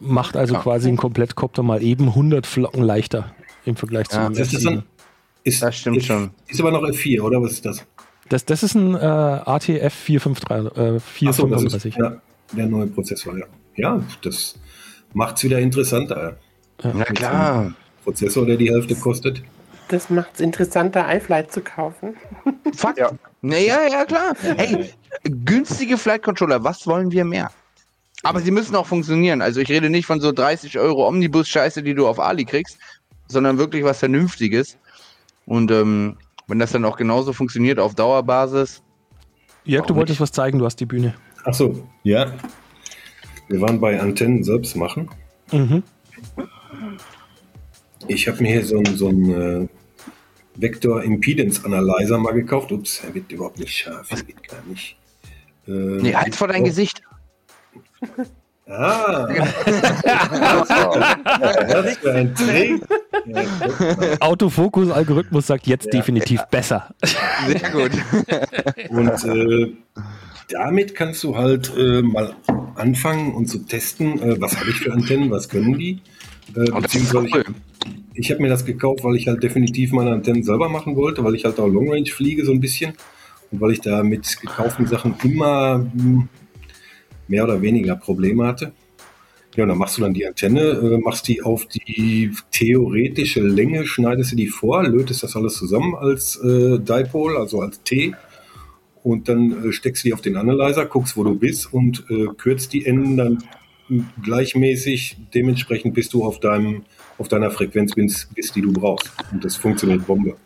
Macht also Ja. quasi einen Komplettkopter mal eben 100 Flocken leichter im Vergleich zu Ja. einem Das ist, F7. dann, ist, Das stimmt ist, schon. Ist aber noch F4, oder was ist das? Das, das ist ein äh, ATF 453, äh, so, das 435. ist ja, der neue Prozessor, ja. Ja, das macht es wieder interessanter. Na klar. Prozessor, der die Hälfte kostet. Das macht es interessanter, iFlight zu kaufen. Fakt. Ja. Naja, ja, klar. Hey, günstige Flight Controller, was wollen wir mehr? Aber sie müssen auch funktionieren. Also ich rede nicht von so 30 Euro Omnibus-Scheiße, die du auf Ali kriegst, sondern wirklich was Vernünftiges. Und ähm, wenn das dann auch genauso funktioniert auf Dauerbasis, Jörg, du wolltest was zeigen, du hast die Bühne. Ach so, ja. Wir waren bei Antennen selbst machen. Mhm. Ich habe mir hier so einen so einen, äh, Vector Impedance Analyzer mal gekauft. Ups, er wird überhaupt nicht scharf. Er geht gar nicht. Äh, nee, halt vor dein oh, Gesicht. Ah, was für ein Trick. Ja. Autofokus-Algorithmus sagt jetzt Ja. definitiv besser. Sehr gut. Und äh, damit kannst du halt äh, mal anfangen und zu testen, äh, was habe ich für Antennen, was können die. Äh, ist beziehungsweise cool. ich, ich habe mir das gekauft, weil ich halt definitiv meine Antennen selber machen wollte, weil ich halt auch Long Range fliege so ein bisschen und weil ich da mit gekauften Sachen immer hm, mehr oder weniger Probleme hatte. Ja, und dann machst du dann die Antenne, äh, machst die auf die theoretische Länge, schneidest du die vor, lötest das alles zusammen als äh, Dipole, also als T und dann äh, steckst du die auf den Analyzer, guckst, wo du bist und äh, kürzt die Enden dann gleichmäßig. Dementsprechend bist du auf deinem auf deiner Frequenz bist, bist, die du brauchst. Und das funktioniert Bombe.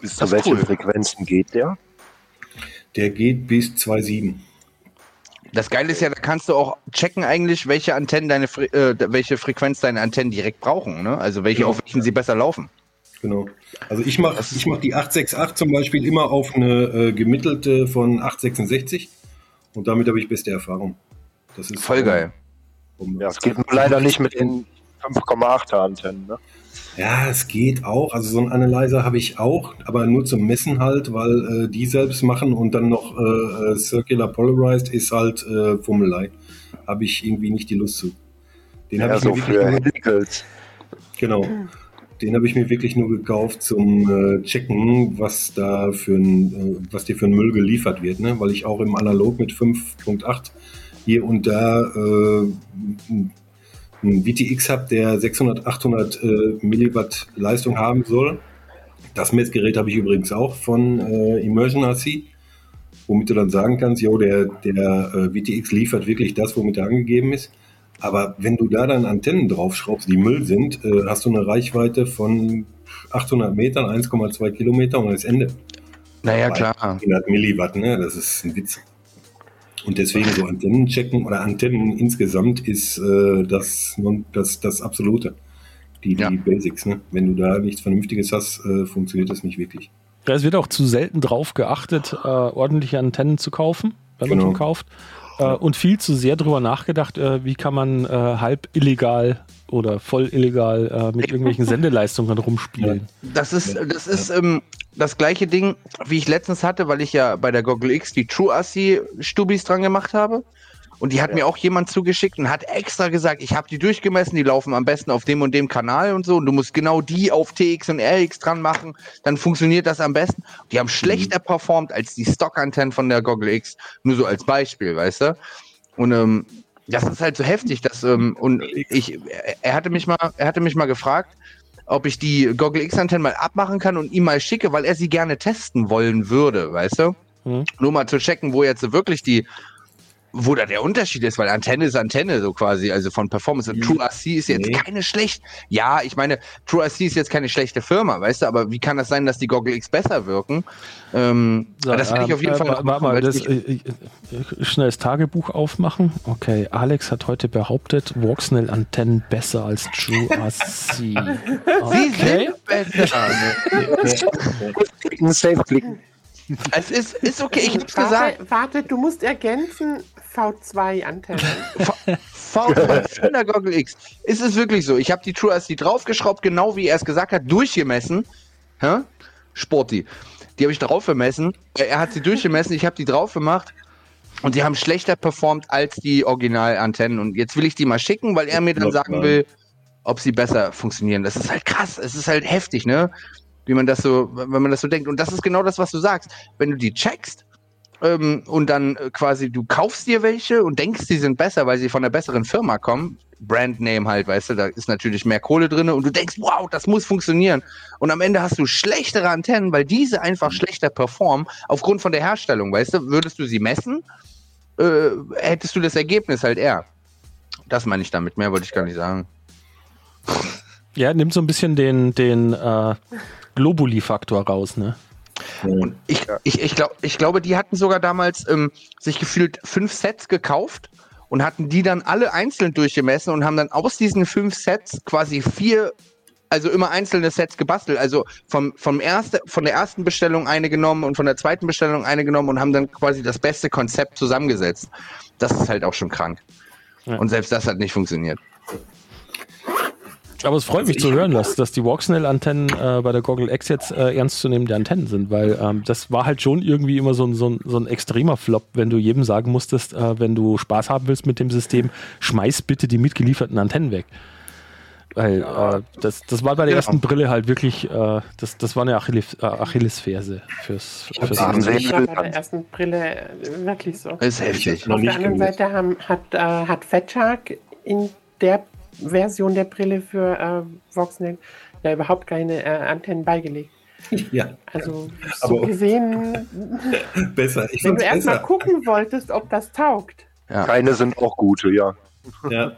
Bis Das zu ist welchen cool. Frequenzen geht der? Der geht bis 2,7. Das Geile ist ja, da kannst du auch checken eigentlich, welche Antennen deine, Fre äh, welche Frequenz deine Antennen direkt brauchen. Ne? Also welche, Genau. auf welchen sie besser laufen. Genau. Also ich mache ich mach die 868 zum Beispiel immer auf eine äh, gemittelte von 866 und damit habe ich beste Erfahrung. Das ist Voll geil. Bombe. Ja, es geht nur leider nicht mit den 5,8er Antennen. Ne? Ja, es geht auch. Also so einen Analyzer habe ich auch, aber nur zum Messen halt, weil äh, die selbst machen und dann noch äh, äh, Circular Polarized ist halt äh, Fummelei. Habe ich irgendwie nicht die Lust zu. Den habe Ja, ich so mir wirklich für nur, Helicals. genau. Den habe ich mir wirklich nur gekauft zum äh, Checken, was da für ein, äh, was dir für ein Müll geliefert wird, ne? Weil ich auch im Analog mit 5.8 hier und da äh, einen VTX habe, der 600, 800 äh, Milliwatt Leistung haben soll. Das Messgerät habe ich übrigens auch von äh, Immersion RC, womit du dann sagen kannst, jo, der, der äh, VTX liefert wirklich das, womit er angegeben ist. Aber wenn du da dann Antennen draufschraubst, die Müll sind, äh, hast du eine Reichweite von 800 Metern, 1,2 Kilometer und ist Ende. Naja, klar. 100 Milliwatt, ne? Das ist ein Witz. Und deswegen so Antennen checken oder Antennen insgesamt ist äh, das, das, das Absolute. Die, die Ja. Basics, ne? Wenn du da nichts Vernünftiges hast, äh, funktioniert das nicht wirklich. Ja, es wird auch zu selten drauf geachtet, äh, ordentliche Antennen zu kaufen, wenn man Genau. schon kauft. Äh, und viel zu sehr drüber nachgedacht, äh, wie kann man äh, halb illegal oder voll illegal äh, mit irgendwelchen Sendeleistungen rumspielen. Das ist, das ist ähm, das gleiche Ding, wie ich letztens hatte, weil ich ja bei der Goggle X die True Assi Stubis dran gemacht habe. Und die hat mir auch jemand zugeschickt und hat extra gesagt, ich habe die durchgemessen, die laufen am besten auf dem und dem Kanal und so. Und du musst genau die auf TX und RX dran machen, dann funktioniert das am besten. Die haben schlechter performt als die Stockantennen von der Goggle X. Nur so als Beispiel, weißt du? Und ähm, das ist halt so heftig, dass ähm, und ich, er hatte mich mal, er hatte mich mal gefragt, ob ich die Goggle X-Antennen mal abmachen kann und ihm mal schicke, weil er sie gerne testen wollen würde, weißt du? Mhm. Nur mal zu checken, wo jetzt wirklich die, wo da der Unterschied ist, weil Antenne ist Antenne, so quasi, also von Performance. Und True RC ist jetzt Nee. keine schlecht. Ja, ich meine, True RC ist jetzt keine schlechte Firma, weißt du, aber wie kann das sein, dass die Goggle X besser wirken? Ähm, das werde ich auf jeden äh, Fall noch Warte machen, mal, das, ich- äh, äh, schnell das Tagebuch aufmachen. Okay, Alex hat heute behauptet, Walksnell-Antennen besser als True RC. Sie Okay. sind besser. Safe klicken. es ist, ist okay, ich hab's warte, gesagt. warte, du musst ergänzen V2-Antennen. V2 von der Goggle X. Ist es wirklich so? Ich habe die True RC draufgeschraubt, genau wie er es gesagt hat, durchgemessen. Hä? Sporty. Die habe ich drauf gemessen. Äh, Er hat sie durchgemessen, ich habe die drauf gemacht. Und die haben schlechter performt als die Originalantennen. Und jetzt will ich die mal schicken, weil er mir dann sagen will, ob sie besser funktionieren. Das ist halt krass. Es ist halt heftig, ne? Wie man das so, wenn man das so denkt. Und das ist genau das, was du sagst. Wenn du die checkst, ähm, und dann äh, quasi du kaufst dir welche und denkst, die sind besser, weil sie von einer besseren Firma kommen. Brandname halt, weißt du, da ist natürlich mehr Kohle drin und du denkst, wow, das muss funktionieren. Und am Ende hast du schlechtere Antennen, weil diese einfach schlechter performen aufgrund von der Herstellung, weißt du, würdest du sie messen, äh, hättest du das Ergebnis halt eher. Das meine ich damit, mehr wollte ich gar nicht sagen. Ja, nimmt so ein bisschen den, den äh, Globuli-Faktor raus, ne? Und ich, ich, ich, glaub, ich glaube, die hatten sogar damals ähm, sich gefühlt fünf Sets gekauft und hatten die dann alle einzeln durchgemessen und haben dann aus diesen fünf Sets quasi vier, also immer einzelne Sets gebastelt. Also vom, vom erste, von der ersten Bestellung eine genommen und von der zweiten Bestellung eine genommen und haben dann quasi das beste Konzept zusammengesetzt. Das ist halt auch schon krank. Ja. Und selbst das hat nicht funktioniert. Aber es freut mich zu hören, dass, dass die Walksnail-Antennen äh, bei der Goggle X jetzt äh, ernstzunehmende Antennen sind, weil ähm, das war halt schon irgendwie immer so ein, so, ein, so ein extremer Flop, wenn du jedem sagen musstest, äh, wenn du Spaß haben willst mit dem System, schmeiß bitte die mitgelieferten Antennen weg. Weil äh, das, das war bei der Ja. ersten Brille halt wirklich, äh, das, das war eine Achilles, äh, Achillesferse fürs, fürs Das war bei der ersten Brille äh, wirklich so. Das ist heftig. Auf der anderen. Seite haben, hat, äh, hat Fat Shark in der Version der Brille für äh, Voxnet ja überhaupt keine äh, Antennen beigelegt. Ja, Also so Aber- gesehen, besser. Ich wenn du erstmal gucken wolltest, ob das taugt. Ja. Keine sind auch gute, ja. Ja,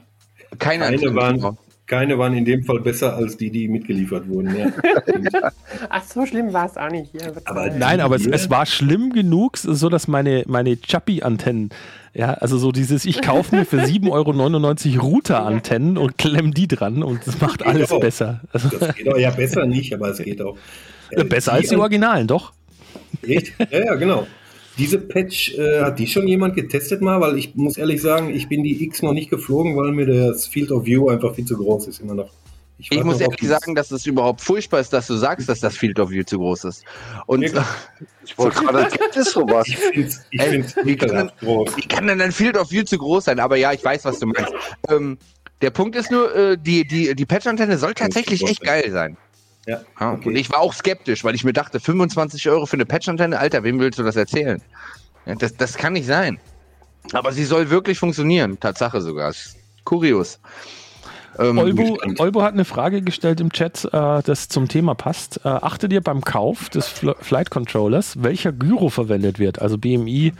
Keine, keine Antennen. waren, keine waren in dem Fall besser als die, die mitgeliefert wurden. Ja. Ach, so schlimm war es auch nicht hier. Aber Nein, aber es, Ja. es war schlimm genug, so dass meine, meine Chappy-Antennen, ja, also so dieses, ich kaufe mir für 7,99 Euro Router-Antennen und klemm die dran und das macht alles Genau. besser. Also, Das geht auch, ja, besser nicht, aber es geht auch. Äh, besser als die Originalen, doch. Echt? Ja, ja, genau. Diese Patch, äh, hat die schon jemand getestet mal? Weil ich muss ehrlich sagen, ich bin die X noch nicht geflogen, weil mir das Field of View einfach viel zu groß ist immer noch. Ich warte muss ehrlich sagen, dass es überhaupt furchtbar ist, dass du sagst, dass das Field of View zu groß ist. Und? Ich wollte gerade, gibt es sowas? Ich finde es ich Ey, find's wie kann groß. wie kann denn ein Field of View zu groß sein? Aber ja, ich weiß, was du meinst. Ähm, der Punkt ist nur, äh, die, die, die Patch-Antenne soll tatsächlich echt geil sein. Ja, okay. Und ich war auch skeptisch, weil ich mir dachte, 25 Euro für eine Patch-Antenne, Alter, wem willst du das erzählen? Ja, das, das kann nicht sein. Aber sie soll wirklich funktionieren. Tatsache sogar. Kurios. Ähm, Olbo. Olbo hat eine Frage gestellt im Chat, äh, das zum Thema passt. Äh, achtet ihr beim Kauf des Fl Flight Controllers, welcher Gyro verwendet wird? Also BMI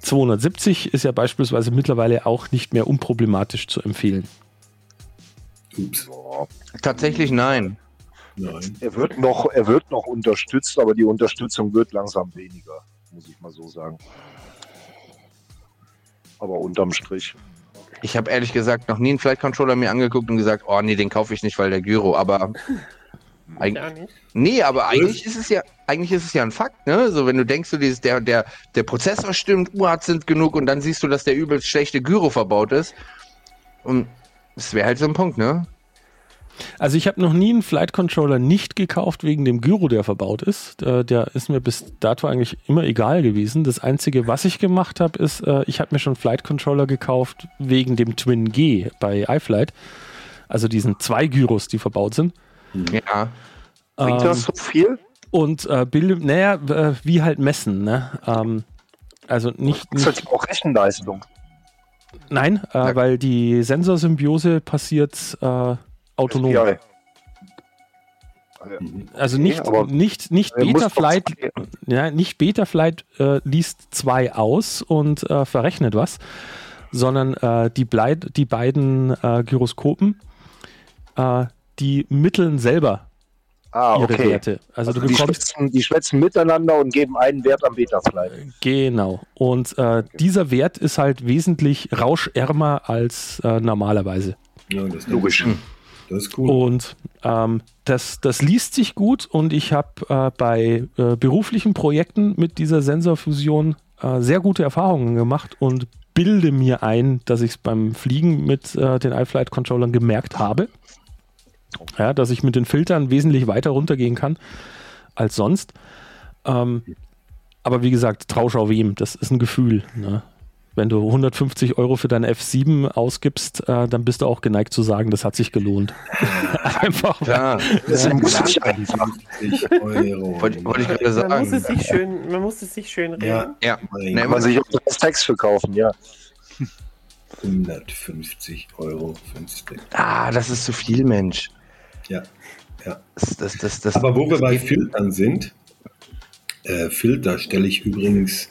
270 ist ja beispielsweise mittlerweile auch nicht mehr unproblematisch zu empfehlen. Ups. tatsächlich nein. Nein. Er wird noch, er wird noch unterstützt, aber die Unterstützung wird langsam weniger, muss ich mal so sagen. Aber unterm Strich. Ich habe ehrlich gesagt noch nie einen Flight Controller mir angeguckt und gesagt, oh nee, den kaufe ich nicht, weil der Gyro. Aber Eig nee, aber eigentlich ist es ja, eigentlich ist es ja ein Fakt, ne? So wenn du denkst, du dieses, der, der, der Prozessor stimmt, UART sind genug und dann siehst du, dass der übelst schlechte Gyro verbaut ist. Und es wäre halt so ein Punkt, ne? Also ich habe noch nie einen Flight Controller nicht gekauft wegen dem Gyro, der verbaut ist. Äh, der ist mir bis dato eigentlich immer egal gewesen. Das Einzige, was ich gemacht habe, ist, äh, ich habe mir schon Flight Controller gekauft wegen dem Twin G bei iFlight. Also diesen zwei Gyros, die verbaut sind. Ja. Bringt Ähm, das so viel? Und äh, Bilde, naja, äh, wie halt messen, ne? Ähm, also nicht, Das nicht ist auch Rechenleistung. nein, äh, weil die Sensorsymbiose passiert äh, autonom. SPI. Also Okay, nicht, aber nicht, nicht Betaflight, ja, nicht Betaflight äh, liest zwei aus und äh, verrechnet was, sondern äh, die, Blei- die beiden äh, Gyroskopen, äh, die mitteln selber Ah, ihre okay. Werte. Also, Also du die, bekommst schwätzen, die schwätzen miteinander und geben einen Wert am Beta-Flight. genau. Und äh, dieser Wert ist halt wesentlich rauschärmer als äh, normalerweise. Ja, das Logisch. Das ist cool. Und ähm, das, das liest sich gut und ich habe äh, bei äh, beruflichen Projekten mit dieser Sensorfusion äh, sehr gute Erfahrungen gemacht und bilde mir ein, dass ich es beim Fliegen mit äh, den iFlight-Controllern gemerkt habe. Ja, dass ich mit den Filtern wesentlich weiter runtergehen kann als sonst. Ähm, aber wie gesagt, Trauschau wem, das ist ein Gefühl. Ne? Wenn du 150 Euro für deine F7 ausgibst, äh, dann bist du auch geneigt zu sagen, das hat sich gelohnt. einfach. Ja, Das muss ich einfach. 50 Euro. wollte wollte ich gerade Man sagen. muss, es sich schön, man muss es sich schön reden. Ja, Ja. Nee, Kann man sich auch das Text verkaufen, ja. 150 Euro für ein Stick. Ah, das ist zu viel, Mensch. Ja, ja. Das, das, das, das, Aber wo wir bei Filtern sind, äh, Filter stelle ich übrigens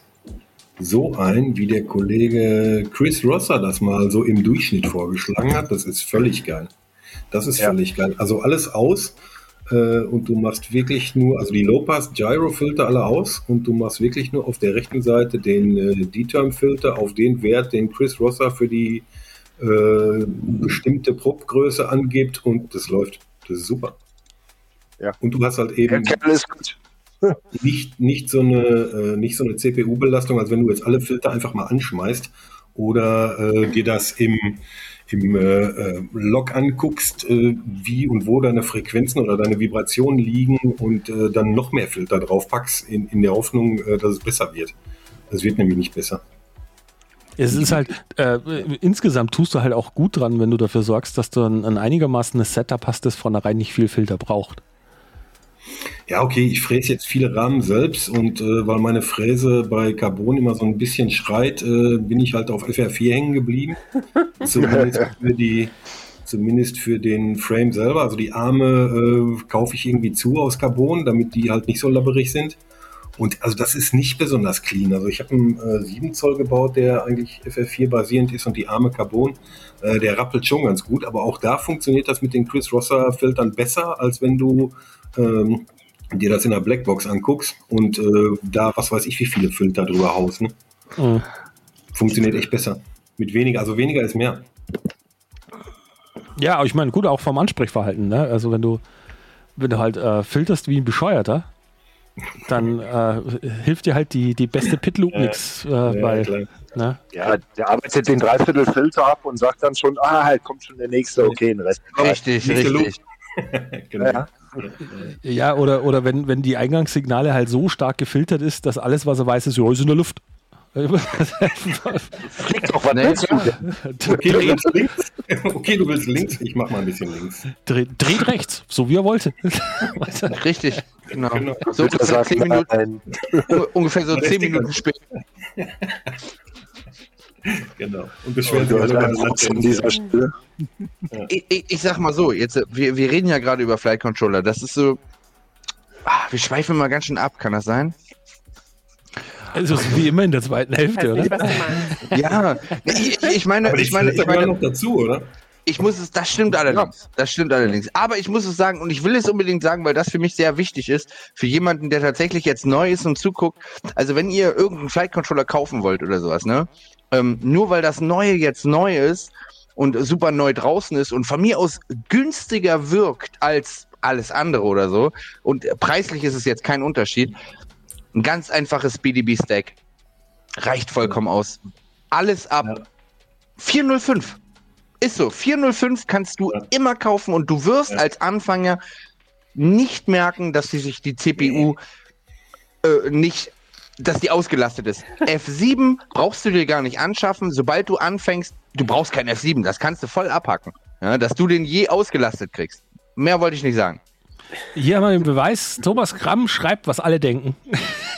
so ein, wie der Kollege Chris Rosser das mal so im Durchschnitt vorgeschlagen hat. Das ist völlig geil. Das ist Ja. völlig geil. Also alles aus äh, und du machst wirklich nur, also die Low-Pass Gyro-Filter alle aus und du machst wirklich nur auf der rechten Seite den äh, D-Term-Filter auf den Wert, den Chris Rosser für die äh, bestimmte Prop-Größe angibt und das läuft. Das ist super. Ja. Und du hast halt Der eben Kerl ist gut. Nicht, nicht so eine, äh, nicht so eine CPU-Belastung, als wenn du jetzt alle Filter einfach mal anschmeißt oder äh, dir das im, im äh, äh, Log anguckst, äh, wie und wo deine Frequenzen oder deine Vibrationen liegen und äh, dann noch mehr Filter draufpackst, in, in der Hoffnung, äh, dass es besser wird. Es wird nämlich nicht besser. Es ist halt, äh, insgesamt tust du halt auch gut dran, wenn du dafür sorgst, dass du ein, ein einigermaßen ein Setup hast, das von rein nicht viel Filter braucht. Ja, okay, ich fräse jetzt viele Rahmen selbst und äh, weil meine Fräse bei Carbon immer so ein bisschen schreit, äh, bin ich halt auf FR4 hängen geblieben. Zumindest für die, zumindest für den Frame selber. Also die Arme äh, kaufe ich irgendwie zu aus Carbon, damit die halt nicht so labberig sind. Und also das ist nicht besonders clean. Also ich habe einen äh, 7 Zoll gebaut, der eigentlich FR4 basierend ist und die Arme Carbon, äh, der rappelt schon ganz gut. Aber auch da funktioniert das mit den Chris Rosser Filtern besser, als wenn du ähm, dir das in der Blackbox anguckst und äh, da, was weiß ich, wie viele Filter drüber haust. Ne? Mhm. Funktioniert echt besser. Mit weniger, also weniger ist mehr. Ja, aber ich meine, gut, auch vom Ansprechverhalten, ne? Also wenn du, wenn du halt äh, filterst wie ein Bescheuerter, dann äh, hilft dir halt die, die beste Pitloop Ja. nix, äh, weil, klar. ne? Ja, der arbeitet den Dreiviertel Filter ab und sagt dann schon, ah, halt kommt schon der nächste, okay, den Rest. Richtig, Nächste richtig. genau. Ja. Ja, oder, oder wenn, wenn die Eingangssignale halt so stark gefiltert ist, dass alles, was er weiß, ist, ja, ist in der Luft. Fliegt doch klar. denn? Okay, du willst links. Okay, du willst links. Ich mach mal ein bisschen links. dreht, dreht rechts, so wie er wollte. Richtig, genau. Genau. So ungefähr Minuten, ungefähr so zehn. Minuten später. Genau. Und beschweren sich alle über dieser Stelle. Ich, ich, ich sag mal so, jetzt, äh, wir, wir reden ja gerade über Flight Controller. Das ist so. Ah, wir schweifen mal ganz schön ab, kann das sein? Also so wie immer in der zweiten Hälfte, nicht, oder? meinst. Ja, ich, ich meine, ich meine, ich meine, noch dazu, oder? Ich muss es, das stimmt allerdings. Das stimmt allerdings. Aber ich muss es sagen, und ich will es unbedingt sagen, weil das für mich sehr wichtig ist, für jemanden, der tatsächlich jetzt neu ist und zuguckt. Also wenn ihr irgendeinen Flight Controller kaufen wollt oder sowas, ne? Ähm, nur weil das Neue jetzt neu ist und super neu draußen ist und von mir aus günstiger wirkt als alles andere oder so. Und preislich ist es jetzt kein Unterschied. Ein ganz einfaches BDB-Stack reicht vollkommen aus. Alles ab Ja. 405. Ist so. 405 kannst du Ja. immer kaufen und du wirst Ja. als Anfänger nicht merken, dass sie sich die CPU äh, nicht, dass die ausgelastet ist. F7 brauchst du dir gar nicht anschaffen. Sobald du anfängst, du brauchst kein F7, das kannst du voll abhacken. Ja, dass du den je ausgelastet kriegst. Mehr wollte ich nicht sagen. Hier haben wir den Beweis, Thomas Kramm schreibt, was alle denken.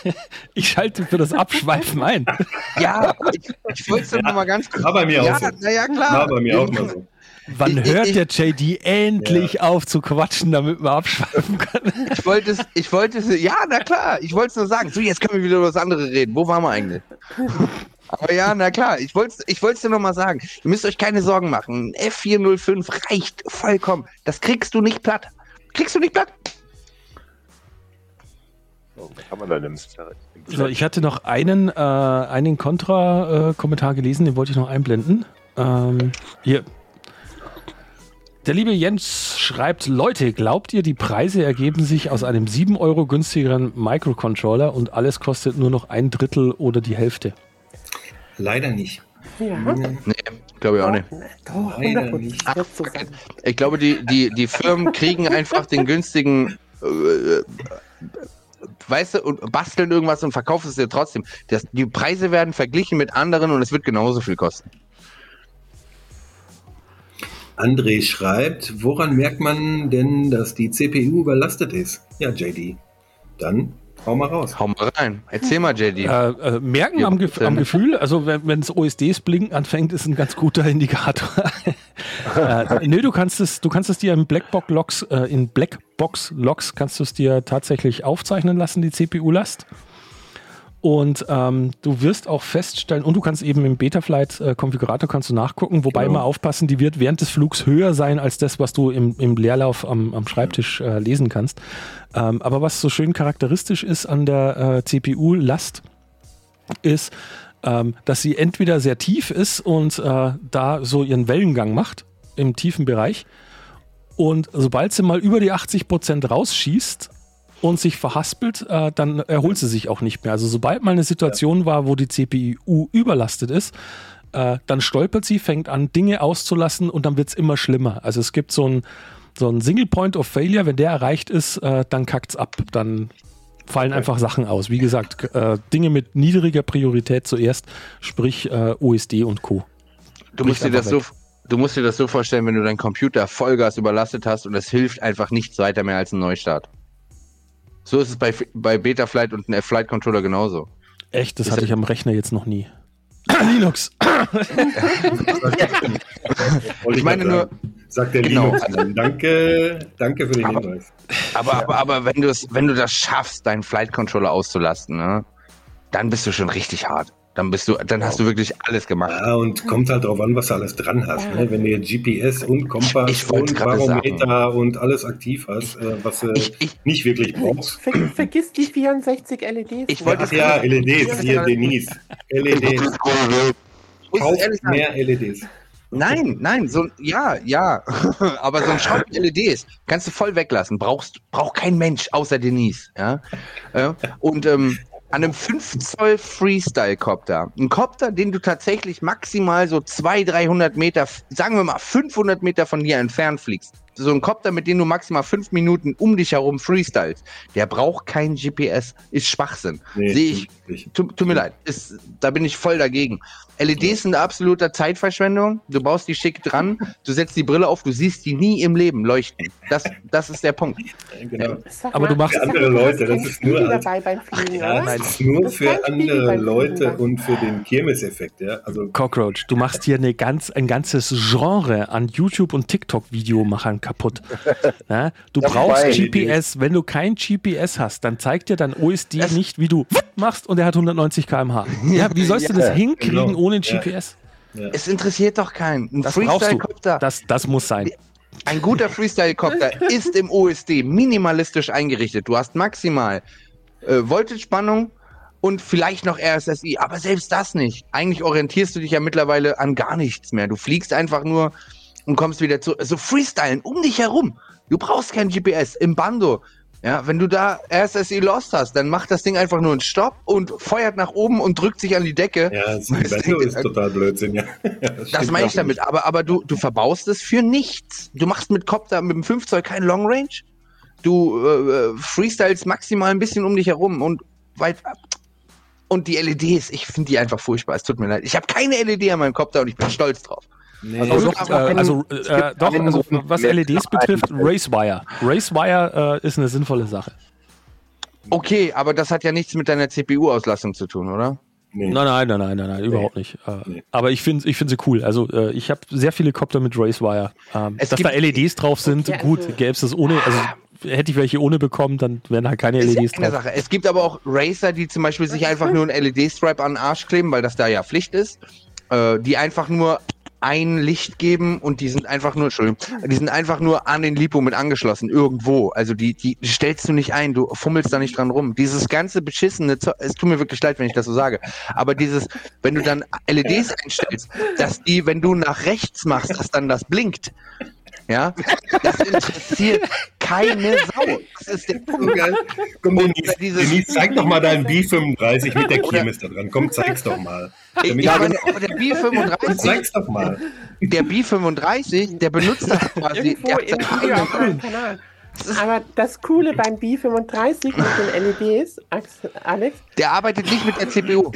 Ich schalte für das Abschweifen ein. Ja, ich, ich wollte es nur mal ganz kurz. War bei mir Ja, auch so. naja, klar. War bei mir auch mal so. Wann Ich- hört ich- der JD endlich auf zu quatschen, damit man abschweifen kann? Ich wollte es, ich wollte es, ja, na klar, ich wollte es nur sagen. So, jetzt können wir wieder über das andere reden. Wo waren wir eigentlich? Aber ja, na klar, ich wollte es ich wollte es dir nochmal sagen. Ihr müsst euch keine Sorgen machen. F405 reicht vollkommen. Das kriegst du nicht platt. Kriegst du nicht platt? Was haben wir da denn? So, ich hatte noch einen, äh, einen Kontra-Kommentar gelesen, den wollte ich noch einblenden. Ähm, hier. Der liebe Jens schreibt, Leute, glaubt ihr, die Preise ergeben sich aus einem 7 Euro günstigeren Microcontroller und alles kostet nur noch ein Drittel oder die Hälfte? Leider nicht. Ja, Nee, glaube ich auch nicht. doch, Leider 100 nicht. Prozent. Wird so sein. Ich glaube, die, die, die Firmen kriegen einfach den günstigen, äh, weißt du, und basteln irgendwas und verkaufen es dir trotzdem. Das, die Preise werden verglichen mit anderen und es wird genauso viel kosten. André schreibt, woran merkt man denn, dass die CPU überlastet ist? Ja, JD. Dann hau mal raus. Hau mal rein. Erzähl mal, JD. Äh, äh, merken Ja, am, bitte. am Gefühl, also wenn wenns OSDs blinken anfängt, ist ein ganz guter Indikator. äh, nö, du kannst es, du kannst es dir in Blackbox Logs, äh, in Blackbox Logs kannst du es dir tatsächlich aufzeichnen lassen, die CPU-Last. Und ähm, du wirst auch feststellen, und du kannst eben im Betaflight-Konfigurator kannst du nachgucken, wobei Genau. immer aufpassen, die wird während des Flugs höher sein als das, was du im, im Leerlauf am, am Schreibtisch äh, lesen kannst. Ähm, aber was so schön charakteristisch ist an der äh, CPU-Last, ist, ähm, dass sie entweder sehr tief ist und äh, da so ihren Wellengang macht im tiefen Bereich. Und sobald sie mal über die 80% rausschießt und sich verhaspelt, äh, dann erholt sie sich auch nicht mehr. Also sobald mal eine Situation war, wo die CPU überlastet ist, äh, dann stolpert sie, fängt an, Dinge auszulassen und dann wird es immer schlimmer. Also es gibt so ein, so ein Single Point of Failure, wenn der erreicht ist, äh, dann kackt's ab. Dann fallen einfach Sachen aus. Wie gesagt, äh, Dinge mit niedriger Priorität zuerst, sprich äh, OSD und Co. Du musst, dir das so, du musst dir das so vorstellen, wenn du deinen Computer Vollgas überlastet hast und es hilft einfach nichts weiter mehr als ein Neustart. So ist es bei, bei Betaflight und einem Flight Controller genauso. Echt, das Ist hatte ich am Rechner jetzt noch nie. Linux. Ich meine nur-. Sagt der Genau. Linux. Danke, danke für den Aber- Hinweis. Aber, aber, aber wenn, du es, wenn du das schaffst, deinen Flight Controller auszulasten, ne, dann bist du schon richtig hart. Dann bist du, dann hast du wirklich alles gemacht. Ja, und kommt halt drauf an, was du alles dran hast. Ne? Wenn du jetzt GPS und Kompass und Barometer und alles aktiv hast, äh, was du Ich, ich, nicht wirklich brauchst. Ver vergiss die 64 LEDs. Ich wollte. Ach ja, LEDs, hier Denise. LEDs. Kauf sagen, mehr LEDs. Nein, nein, so ein- ja, ja. Aber so ein Schraub LEDs kannst du voll weglassen. Brauchst, braucht kein Mensch außer Denise. Ja? Äh, Und ähm, an einem 5 Zoll Freestyle-Copter, ein Copter, den du tatsächlich maximal so 200, 300 Meter, sagen wir mal 500 Meter von dir entfernt fliegst. So ein Copter, mit dem du maximal fünf Minuten um dich herum freestylst, der braucht kein GPS. Ist Schwachsinn. Nee, Sehe ich. Tut, tut mir leid, ist, da bin ich voll dagegen. LEDs sind absoluter Zeitverschwendung. Du baust die schick dran, du setzt die Brille auf, du siehst die nie im Leben leuchten. Das, das ist der Punkt. Genau. Aber du machst- Für andere Leute, das ist nur als- Fliegen, Ja, das ist nur für andere beim Leute Fliegen, und für den Kirmeseffekt. Ja? Also Cockroach, du machst hier eine ganz, ein ganzes Genre an YouTube- und TikTok-Videomachern kaputt. Ja, du Dabei. brauchst GPS. Wenn du kein GPS hast, dann zeigt dir dein OSD Das- nicht, wie du machst und er hat 190 km/h. Ja, wie sollst du das Ja, hinkriegen genau. ohne Ja. GPS? Es interessiert doch keinen. Ein Das brauchst du. Freestyle-Copter, Das, das muss sein. ein guter Freestyle-Copter ist im OSD minimalistisch eingerichtet. Du hast maximal äh, Voltage-Spannung und vielleicht noch RSSI, aber selbst das nicht. Eigentlich orientierst du dich ja mittlerweile an gar nichts mehr. Du fliegst einfach nur und kommst wieder zu. So freestylen um dich herum. Du brauchst kein GPS im Bando. Ja, wenn du da RSSI Lost hast, dann macht das Ding einfach nur einen Stopp und feuert nach oben und drückt sich an die Decke. ja, das Bando ist äh, total Blödsinn. Ja. Das stimmt meine ich damit, aber, aber du, du verbaust es für nichts. Du machst mit Copter, mit dem 5 Zoll kein Long Range. Du äh, freestyles maximal ein bisschen um dich herum und weit ab. Und die LEDs, ich finde die einfach furchtbar. Es tut mir leid. Ich habe keine LED an meinem Copter und ich bin stolz drauf. Nee, Also Also, doch, äh, einen- also es äh, doch, einen also was LEDs betrifft, Racewire. Racewire äh, ist eine sinnvolle Sache. Okay, aber das hat ja nichts mit deiner CPU-Auslastung zu tun, oder? nee. Nein, nein, nein, nein, nein, nein überhaupt nicht. Äh, Nee. Aber ich finde ich find sie cool. Also äh, ich habe sehr viele Copter mit Racewire. Ähm, Es dass da LEDs drauf sind, Ja, gut, also- gäbe es das ohne, also hätte ich welche ohne bekommen, dann wären halt keine Ist ja LEDs eine drauf. Sache. Es gibt aber auch Racer, die zum Beispiel sich einfach nur ein LED-Stripe an den Arsch kleben, weil das da ja Pflicht ist, äh, die einfach nur ein Licht geben und die sind einfach nur, Entschuldigung, die sind einfach nur an den Lipo mit angeschlossen, irgendwo. Also die, die stellst du nicht ein, du fummelst da nicht dran rum. Dieses ganze beschissene, Zeug- es tut mir wirklich leid, wenn ich das so sage, aber dieses, wenn du dann LEDs einstellst, dass die, wenn du nach rechts machst, dass dann das blinkt, ja, das interessiert keine Sau. Das ist der Punkt. Komm, Denise, dieses- Denise, zeig doch mal deinen B35 mit der Kirmes da dran. Komm, zeig's doch mal. Ich, ich meine, aber der Komm, B35, zeig's doch mal. der B35, der benutzt das quasi. Irgendwo Der hat seinen Kanal. Aber das Coole beim B35 mit den LEDs, Ax- Alex, Der arbeitet nicht mit der CPU.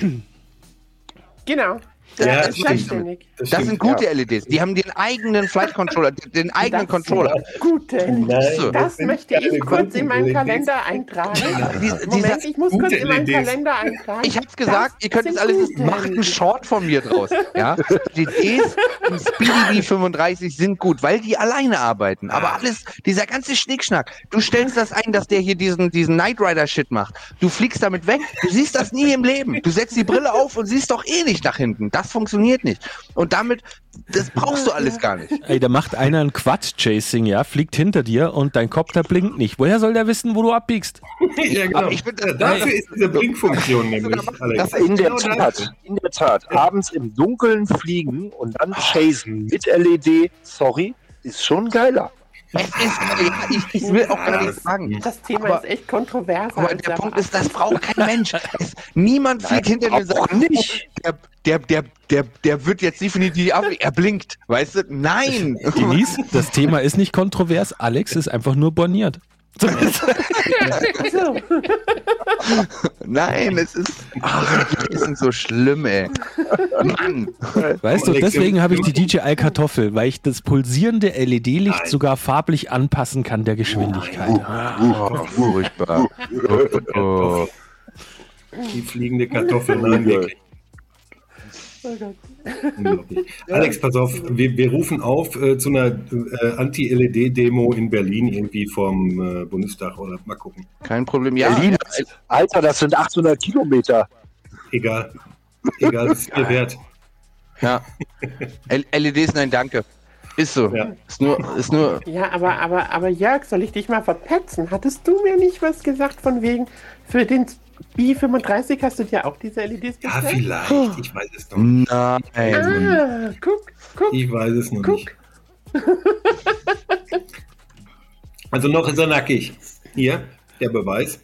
genau, Ja, der das ist stimmt. Das stimmt, sind gute LEDs. Die haben den eigenen Flight Controller, den eigenen Das Controller. Gute LEDs. So. Das möchte ich kurz in meinen guten Kalender eintragen. Die- Moment, ich muss kurz in meinen LEDs. Kalender eintragen. Ich hab's gesagt, Das ihr könnt es alles macht einen. Short von mir draus. Ja? Die LEDs im Speedy V35 sind gut, weil die alleine arbeiten. Aber alles, dieser ganze Schnickschnack, du stellst das ein, dass der hier diesen, diesen Knight Rider Shit macht. Du fliegst damit weg, du siehst das nie im Leben. Du setzt die Brille auf und siehst doch eh nicht nach hinten. Das funktioniert nicht. Und damit, das brauchst du alles gar nicht. Ey, da macht einer ein Quad-Chasing, ja, fliegt hinter dir und dein Kopter blinkt nicht. Woher soll der wissen, wo du abbiegst? ja, genau. Bin- Ja, dafür ist diese Blinkfunktion nämlich. Das in der Genau Tat, in der Tat. Abends im Dunkeln fliegen und dann chasen mit LED, sorry, ist schon geiler. Es ist, ja, ich, ich will auch gar nichts sagen. Das Thema Aber- ist echt kontrovers. Aber der Punkt ist, das braucht kein Mensch. Es, niemand fliegt hinter sagt, auch nicht. der, der, der, der, der wird jetzt definitiv ab, er blinkt. Weißt du? Nein. Denise, das Thema ist nicht kontrovers. Alex ist einfach nur borniert. So. Nein, es ist. Ach, die sind so schlimm, ey. Mann. Weißt du, deswegen habe ich die DJI Kartoffel, weil ich das pulsierende LED-Licht Nein. sogar farblich anpassen kann der Geschwindigkeit. Oh, furchtbar. Oh. Die fliegende Kartoffel, nein, wirklich. Oh Gott. Unglaublich. Alex, pass auf, wir, wir rufen auf äh, zu einer äh, Anti-LED-Demo in Berlin irgendwie vom äh, Bundestag oder mal gucken. Kein Problem. Ja, Berlin, Alter, das sind 800 Kilometer. Egal. Egal, das ist mir wert. ja. LEDs, nein, danke. Ist so. Ja. Ist nur, ist nur. Ja, aber, aber, aber Jörg, soll ich dich mal verpetzen? Hattest du mir nicht was gesagt von wegen, für den B35 hast du dir auch diese LEDs Ja, bestellt? vielleicht. Ich weiß es noch nicht. Nein. Ah, guck, guck, Ich weiß es noch nicht. guck. Also noch ist er nackig. Hier, der Beweis.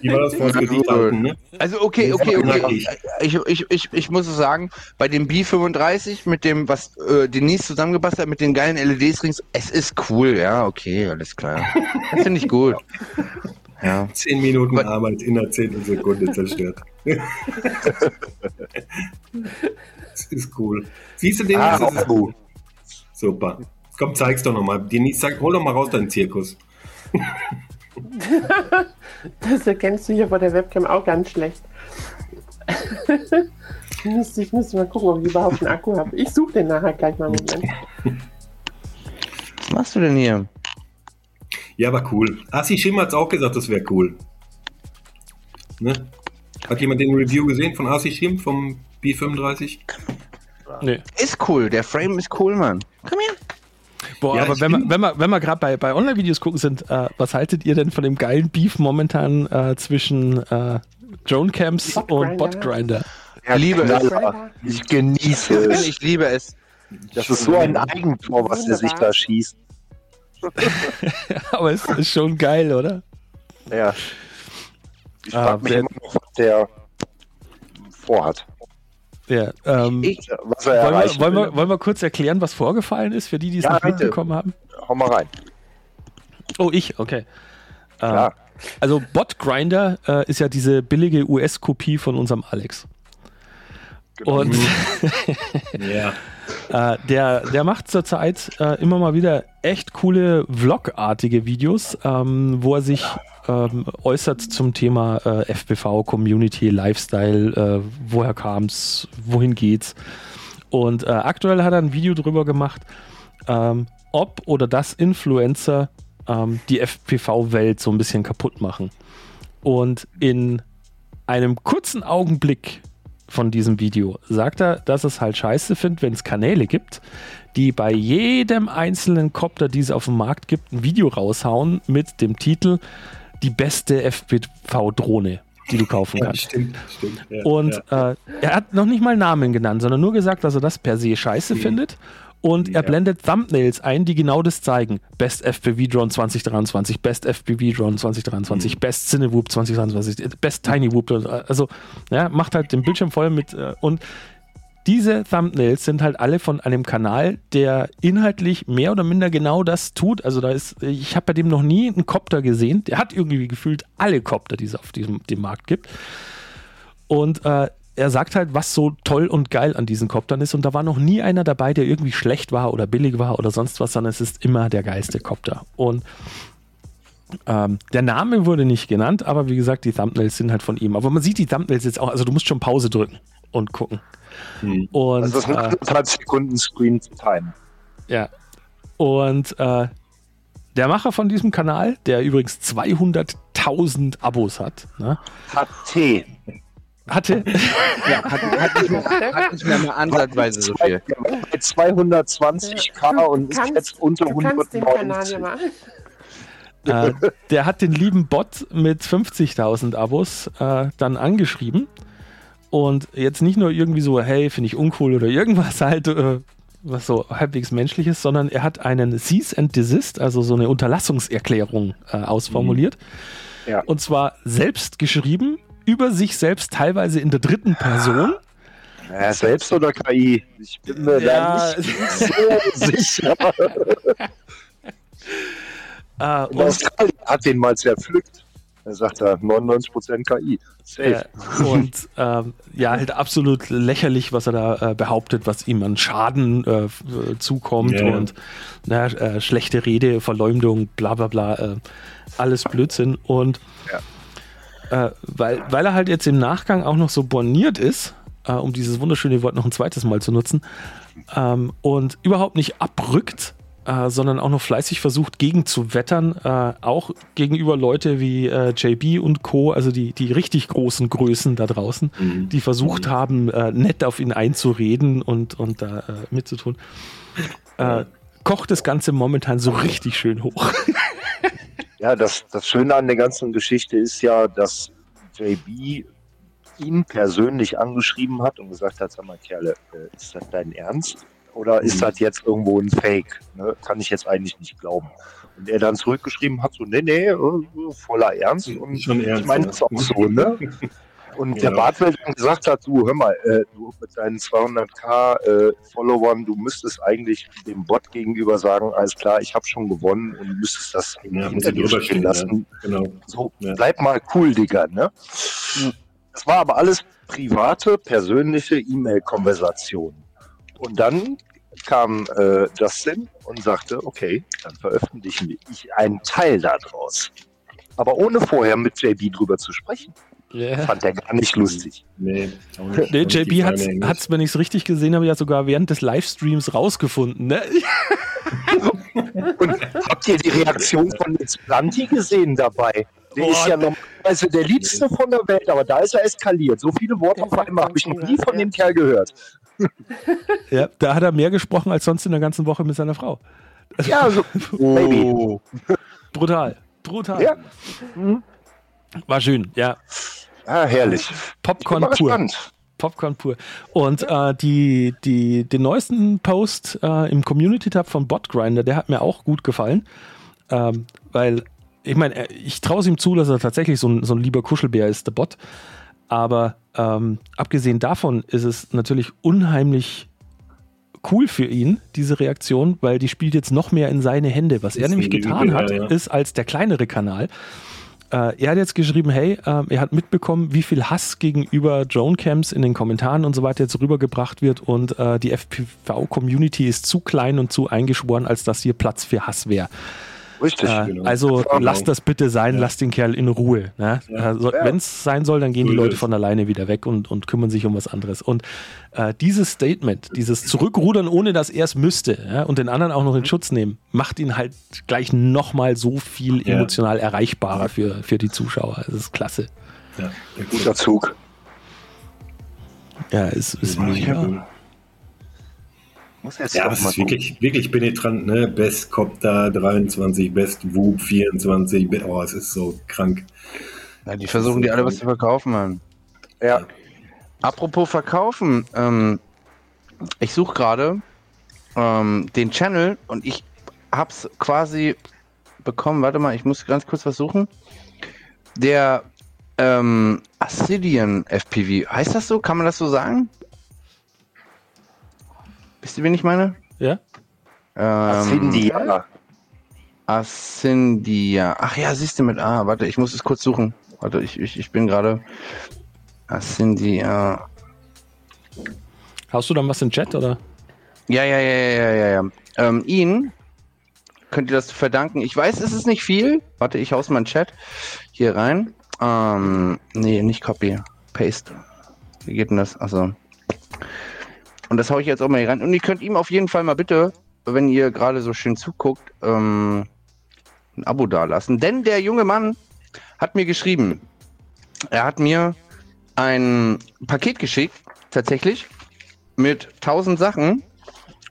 Wie war das vor halten, ne? Also okay, okay, okay. Ich, ich, ich, ich muss sagen, bei dem B35 mit dem, was äh, Denise zusammengebastelt hat, mit den geilen LEDs rings, es ist cool, ja, okay, alles klar. Das finde ich gut. Ja. Zehn Minuten Aber- Arbeit in einer Zehntelsekunde zerstört. das ist cool. Siehst du den? Ah, das ist oh. super. Komm, zeig's doch nochmal. Hol doch mal raus deinen Zirkus. Das erkennst du hier vor der Webcam auch ganz schlecht. ich, müsste, ich müsste mal gucken, ob ich überhaupt einen Akku habe. Ich suche den nachher gleich mal. Moment. Was machst du denn hier? Ja, aber cool. Assi Schim hat's auch gesagt, das wäre cool. Ne? Hat jemand den Review gesehen von Assi Schim vom B35? Nee. Ist cool, der Frame ist cool, Mann. Komm her. Boah, Ja, aber ich wenn wir, wenn wir, wenn wir gerade bei, bei Online-Videos gucken sind, äh, was haltet ihr denn von dem geilen Beef momentan äh, zwischen äh, Drone Camps und Botgrinder. Ja, Liebe es. Ich genieße es. Ich liebe es. Das ist so ein Eigentor, was der sich da schießt. aber es ist schon geil, oder? Ja. Ich Ah, frage mich wer- immer noch, was der vorhat. Ja, ähm, Ich, Was er wollen, wir, wollen, wir, wollen wir kurz erklären, was vorgefallen ist, für die, die es Ja, nicht bitte. mitbekommen haben? Hau mal rein. Oh, ich, okay. Äh, Ja. Also Botgrinder äh, ist ja diese billige US-Kopie von unserem Alex. Genau. Und Ja. Äh, der, der macht zurzeit äh, immer mal wieder echt coole Vlog-artige Videos, ähm, wo er sich ähm, äußert zum Thema äh, FPV, Community, Lifestyle, äh, woher kam's, wohin geht's. Und äh, aktuell hat er ein Video drüber gemacht, ähm, ob oder das Influencer ähm, die FPV-Welt so ein bisschen kaputt machen. Und in einem kurzen Augenblick von diesem Video sagt er, dass es halt scheiße findet, wenn es Kanäle gibt, die bei jedem einzelnen Copter, die es auf dem Markt gibt, ein Video raushauen mit dem Titel Die beste FPV-Drohne, die du kaufen ja, kannst. stimmt, stimmt. Ja, Und ja. äh, er hat noch nicht mal Namen genannt, sondern nur gesagt, dass er das per se scheiße findet. Und er Ja. blendet Thumbnails ein, die genau das zeigen. Best FPV Drone 2023, Best FPV Drone 2023, Mhm. Best Cinewhoop 2023, Best Tiny Whoop. Also, ja, macht halt den Bildschirm voll mit. Äh, und diese Thumbnails sind halt alle von einem Kanal, der inhaltlich mehr oder minder genau das tut. Also da ist, ich habe bei dem noch nie einen Copter gesehen. Der hat irgendwie gefühlt alle Copter, die es auf diesem dem Markt gibt. Und äh, er sagt halt, was so toll und geil an diesen Coptern ist. Und da war noch nie einer dabei, der irgendwie schlecht war oder billig war oder sonst was, sondern es ist immer der geilste Copter. Und ähm, der Name wurde nicht genannt, aber wie gesagt, die Thumbnails sind halt von ihm. Aber man sieht die Thumbnails jetzt auch, also du musst schon Pause drücken und gucken. Hm. Und, Also das sind äh, 30 Sekunden Screen Time. ja. Und äh, der Macher von diesem Kanal, der übrigens 200.000 Abos hat, ne, HT. Hatte, Ja, hat, hat, nicht mehr, hat nicht mehr, mehr ansatzweise so viel. Bei 220k und ist kannst- jetzt unter Du kannst den Kanal 190. ja mal. äh, der hat den lieben Bot mit 50.000 Abos äh, dann angeschrieben. Und jetzt nicht nur irgendwie so, hey, finde ich uncool oder irgendwas halt, äh, was so halbwegs menschliches, sondern er hat einen Cease and Desist, also so eine Unterlassungserklärung äh, ausformuliert. Ja. Und zwar selbst geschrieben, über sich selbst teilweise in der dritten Person. Ja, selbst oder KI? Ich bin mir Ja. da nicht so sicher. Äh, In Australien hat den mal zerpflückt. Er sagt da 99% KI. Safe. äh, und ähm, ja, halt absolut lächerlich, was er da äh, behauptet, was ihm an Schaden äh, äh, zukommt Ja, ja. und na, äh, schlechte Rede, Verleumdung, bla bla bla, äh, alles Blödsinn. Und äh, weil, weil er halt jetzt im Nachgang auch noch so borniert ist, äh, um dieses wunderschöne Wort noch ein zweites Mal zu nutzen, ähm, und überhaupt nicht abrückt, äh, sondern auch noch fleißig versucht, gegenzuwettern, äh, auch gegenüber Leute wie äh, JB und Co., also die, die richtig großen Größen da draußen, Mhm. die versucht haben, äh, nett auf ihn einzureden und, und da äh, mitzutun. Äh, kocht das Ganze momentan so richtig schön hoch. Ja, das, das Schöne an der ganzen Geschichte ist ja, dass JB ihn persönlich angeschrieben hat und gesagt hat, sag mal, Kerle, äh, ist das dein Ernst? Oder ist Mhm. das jetzt irgendwo ein Fake? Ne? Kann ich jetzt eigentlich nicht glauben. Und er dann zurückgeschrieben hat, so, nee, nee, äh, voller Ernst. Und Schon ernst, ich meine das auch so, ne? Und Ja. der Bartwelt dann gesagt hat, du, hör mal, äh, du mit deinen 200k äh, Followern, du müsstest eigentlich dem Bot gegenüber sagen, alles klar, ich habe schon gewonnen und du müsstest das Ja, hinter dir stehen lassen. Genau. So, Ja. bleib mal cool, Digga, ne? Das war aber alles private, persönliche E-Mail-Konversation. Und dann kam äh, Justin und sagte, okay, dann veröffentlichen ich einen Teil daraus. Aber ohne vorher mit JB drüber zu sprechen. Fand er gar nicht lustig. Nee, nicht. Nee, JB hat's, hat's, wenn ich es richtig gesehen habe, ja sogar während des Livestreams rausgefunden. Ne? Und habt ihr die Reaktion von Planti gesehen dabei? Der Boah. ist ja normalerweise der Liebste von der Welt, aber da ist er eskaliert. So viele Worte auf einmal habe ich noch nie von dem Kerl gehört. Ja, da hat er mehr gesprochen als sonst in der ganzen Woche mit seiner Frau. Ja, so, Baby. Brutal. Brutal. Ja. War schön, ja. Ah, herrlich. Popcorn pur. Popcorn pur. Und äh, die, die, den neuesten Post äh, im Community-Tab von Botgrinder, der hat mir auch gut gefallen. Ähm, weil, ich meine, er- ich traue es ihm zu, dass er tatsächlich so ein, so ein lieber Kuschelbär ist, der Bot. Aber ähm, abgesehen davon ist es natürlich unheimlich cool für ihn, diese Reaktion, weil die spielt jetzt noch mehr in seine Hände. Was er ist nämlich getan Übel, hat, ja. ist als der kleinere Kanal. Äh, er hat jetzt geschrieben, hey, ähm, er hat mitbekommen, wie viel Hass gegenüber Drone-Camps in den Kommentaren und so weiter jetzt rübergebracht wird und äh, die FPV-Community ist zu klein und zu eingeschworen, als dass hier Platz für Hass wäre. Richtig. Äh, genau. also lasst das bitte sein, Ja. lasst den Kerl in Ruhe. Ne? Ja. So, Ja. Wenn es sein soll, dann gehen die ist Leute von alleine wieder weg und, und kümmern sich um was anderes. Und äh, dieses Statement, dieses Zurückrudern, ohne dass er es müsste ja, und den anderen auch noch in Schutz nehmen, macht ihn halt gleich nochmal so viel Ja. emotional erreichbarer für, für die Zuschauer. Das ist klasse. Ja, Guter Zug. Ja, es ist mega. Muss jetzt Ja, mal ist wirklich, wirklich penetrant, ne? Best Copter 23, Best Whoop 24, Be- oh, es ist so krank. Ja, die versuchen die alle was zu verkaufen, Mann. Ja, Apropos verkaufen, ähm, ich suche gerade ähm, den Channel und ich hab's quasi bekommen. Warte mal, ich muss ganz kurz was suchen. Der ähm, Ascidian FPV, heißt das so? Kann man das so sagen? Wisst ihr, wen ich meine? Ja? Ähm, Cindy, Ascendia. Ach ja, siehst du mit A. Warte, ich muss es kurz suchen. Warte, ich, ich, ich bin gerade. Ascendia. Hast du dann was im Chat oder? Ja, ja, ja, ja, ja, ja. Ähm, ihn könnt ihr das verdanken. Ich weiß, es ist nicht viel. Warte, ich hau's mal in den Chat hier rein. Ähm, nee, nicht Copy. Paste. Wie geht denn das? Also. Und das hau ich jetzt auch mal hier rein. Und ihr könnt ihm auf jeden Fall mal bitte, wenn ihr gerade so schön zuguckt, ähm, ein Abo dalassen. Denn der junge Mann hat mir geschrieben, er hat mir ein Paket geschickt, tatsächlich, mit 1000 Sachen.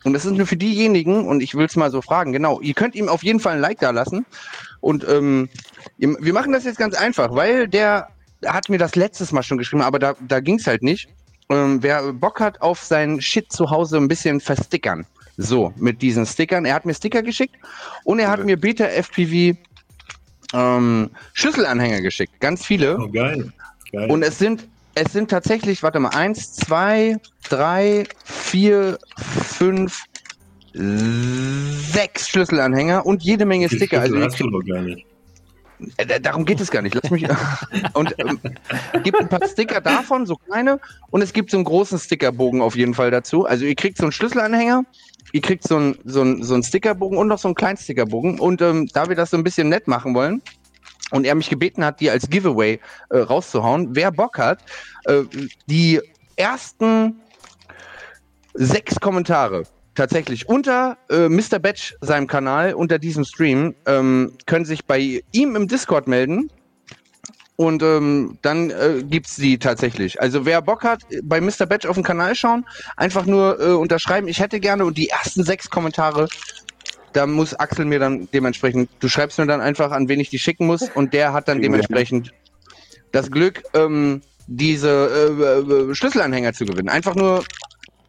Und das ist nur für diejenigen, und ich will es mal so fragen, genau, ihr könnt ihm auf jeden Fall ein Like da lassen. Und ähm, wir machen das jetzt ganz einfach, weil der hat mir das letztes Mal schon geschrieben, aber da, da ging es halt nicht. Ähm, wer Bock hat auf sein Shit zu Hause ein bisschen verstickern. So, mit diesen Stickern. Er hat mir Sticker geschickt und er hat mir Beta FPV ähm, Schlüsselanhänger geschickt. Ganz viele. Oh, geil. geil. Und es sind, es sind tatsächlich, warte mal, eins, zwei, drei, vier, fünf, sechs Schlüsselanhänger und jede Menge Die Sticker. Also Schlüssel hast du doch gar nicht. Äh, da- darum geht es gar nicht. Lass mich. und ähm, gibt ein paar Sticker davon, so kleine, und es gibt so einen großen Stickerbogen auf jeden Fall dazu. Also ihr kriegt so einen Schlüsselanhänger, ihr kriegt so einen, so einen, so einen Stickerbogen und noch so einen kleinen Stickerbogen. Und ähm, da wir das so ein bisschen nett machen wollen, und er mich gebeten hat, die als Giveaway äh, rauszuhauen, wer Bock hat, äh, die ersten sechs Kommentare tatsächlich unter äh, Mr. Batch seinem Kanal, unter diesem Stream, ähm, können sich bei ihm im Discord melden. Und ähm, dann äh, gibt's die tatsächlich. Also wer Bock hat, bei Mr. Batch auf den Kanal schauen, einfach nur äh, unterschreiben, ich hätte gerne und die ersten sechs Kommentare, da muss Axel mir dann dementsprechend, du schreibst mir dann einfach, an wen ich die schicken muss und der hat dann dementsprechend das Glück, ähm, diese äh, äh, Schlüsselanhänger zu gewinnen. Einfach nur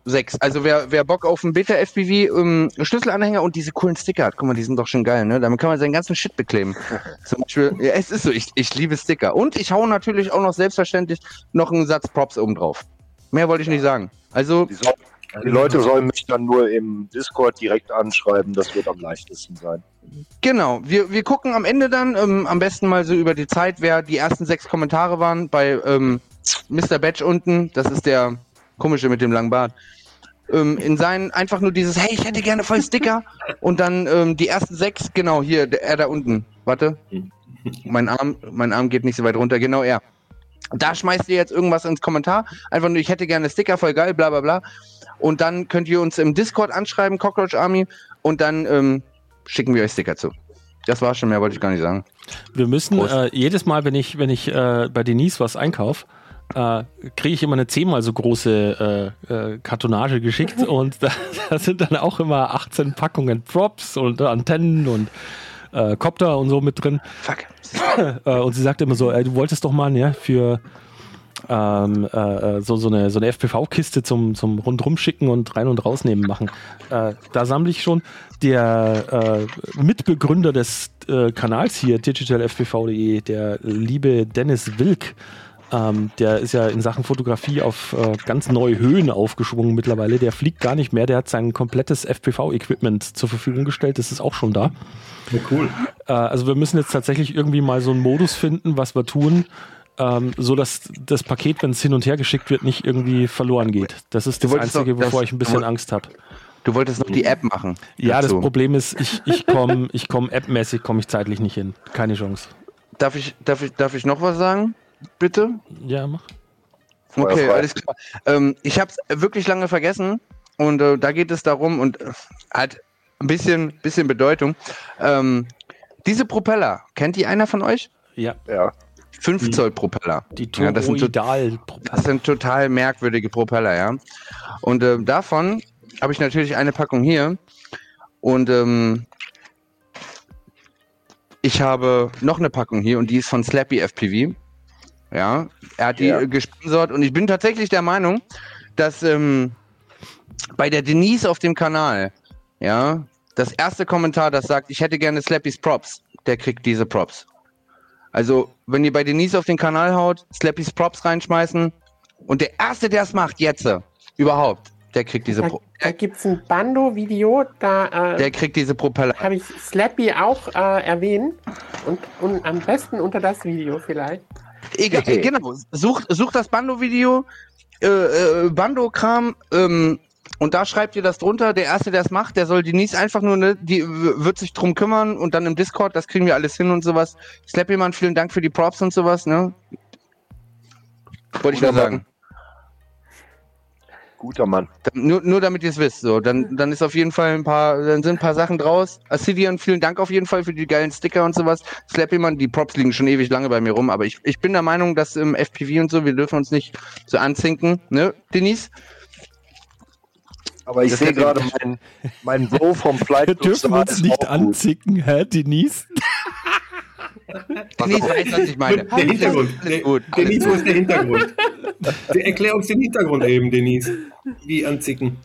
sechs. Also wer, wer Bock auf einen Beta FPV ähm, Schlüsselanhänger und diese coolen Sticker hat, guck mal, die sind doch schon geil, ne? Damit kann man seinen ganzen Shit bekleben. Zum Beispiel, ja, es ist so, ich, ich liebe Sticker. Und ich hau natürlich auch noch selbstverständlich noch einen Satz Props oben drauf. Mehr wollte ich nicht sagen. Also, die Leute sollen mich dann nur im Discord direkt anschreiben, das wird am leichtesten sein. Genau, wir, wir gucken am Ende dann ähm, am besten mal so über die Zeit, wer die ersten sechs Kommentare waren bei ähm, Mr. Batch unten. Das ist der komische mit dem langen Bart. Ähm, in seinen einfach nur dieses, hey, ich hätte gerne voll Sticker. Und dann ähm, die ersten sechs, genau, hier, der, er da unten. Warte. Mein Arm, mein Arm geht nicht so weit runter, genau er. Da schmeißt ihr jetzt irgendwas ins Kommentar. Einfach nur, ich hätte gerne Sticker, voll geil, bla bla bla. Und dann könnt ihr uns im Discord anschreiben, Cockroach Army. Und dann ähm, schicken wir euch Sticker zu. Das war schon, mehr wollte ich gar nicht sagen. Wir müssen äh, jedes Mal, wenn ich, wenn ich äh, bei Denise was einkaufe, äh, kriege ich immer eine zehnmal so große äh, äh, Kartonage geschickt und da, da sind dann auch immer 18 Packungen Props und Antennen und äh, Copter und so mit drin. Fuck. Äh, und sie sagt immer so, ey, du wolltest doch mal ne, für ähm, äh, äh, so, so eine, so eine FPV-Kiste zum, zum rundrum schicken und rein und rausnehmen machen. Da sammle ich schon. Der Mitbegründer des Kanals hier, digitalfpv.de, der liebe Dennis Wilk, ähm, der ist ja in Sachen Fotografie auf äh, ganz neue Höhen aufgeschwungen mittlerweile. Der fliegt gar nicht mehr, der hat sein komplettes FPV-Equipment zur Verfügung gestellt. Das ist auch schon da. Ja, cool. Äh, also wir müssen jetzt tatsächlich irgendwie mal so einen Modus finden, was wir tun, ähm, so dass das Paket, wenn es hin und her geschickt wird, nicht irgendwie verloren geht. Das ist das Einzige, doch- wovor das- ich ein bisschen Angst habe. Du wolltest noch die App machen. Ja, das dazu. Problem ist, ich, ich komme ich komm appmäßig komme ich zeitlich nicht hin. Keine Chance. Darf ich, darf ich, darf ich noch was sagen? Bitte? Ja, mach. Okay, alles klar. Ähm, ich habe es wirklich lange vergessen und äh, da geht es darum und äh, hat ein bisschen, bisschen Bedeutung. Ähm, diese Propeller, kennt die einer von euch? Ja, Ja. 5 Mhm. Zoll Propeller. die Ja, das sind Toroidal. Das sind total merkwürdige Propeller, ja. Und ähm, davon habe ich natürlich eine Packung hier. Und ähm, ich habe noch eine Packung hier und die ist von Slappy FPV. Ja, er hat die Ja. äh, gesponsert und ich bin tatsächlich der Meinung, dass ähm, bei der Denise auf dem Kanal, ja, das erste Kommentar, das sagt, ich hätte gerne Slappys Props, der kriegt diese Props. Also, wenn ihr bei Denise auf den Kanal haut, Slappys Props reinschmeißen und der Erste, der es macht, jetzt, äh, überhaupt, der kriegt diese, Da, Pro da gibt es ein Bando-Video, da der äh, kriegt diese Propeller. habe ich Slappy auch äh, erwähnt. Und, und am besten unter das Video vielleicht. Egal, genau. Sucht, sucht das Bando-Video, äh, äh, Bando-Kram, ähm, und da schreibt ihr das drunter. Der Erste, der es macht, der soll Denise einfach nur, ne, die wird sich drum kümmern und dann im Discord, das kriegen wir alles hin und sowas. Slappyman, vielen Dank für die Props und sowas, ne? Wollte ich nur sagen. Guter Mann. Da- Nur, nur damit ihr es wisst. So, dann, dann ist auf jeden Fall ein paar, dann sind ein paar Sachen draus. Assidian, vielen Dank auf jeden Fall für die geilen Sticker und sowas. Slappyman, die Props liegen schon ewig lange bei mir rum, aber ich, ich bin der Meinung, dass im FPV und so, wir dürfen uns nicht so anzinken, ne, Denise? Aber ich sehe gerade meinen mein Bro vom Flight Wir dürfen uns nicht anzicken, hä, Denise? Denise weiß, was ich meine. Der Hintergrund. Alles Der, gut. Denise, wo ist der Hintergrund? Erklär uns den Hintergrund eben, Denise. Wie anzicken.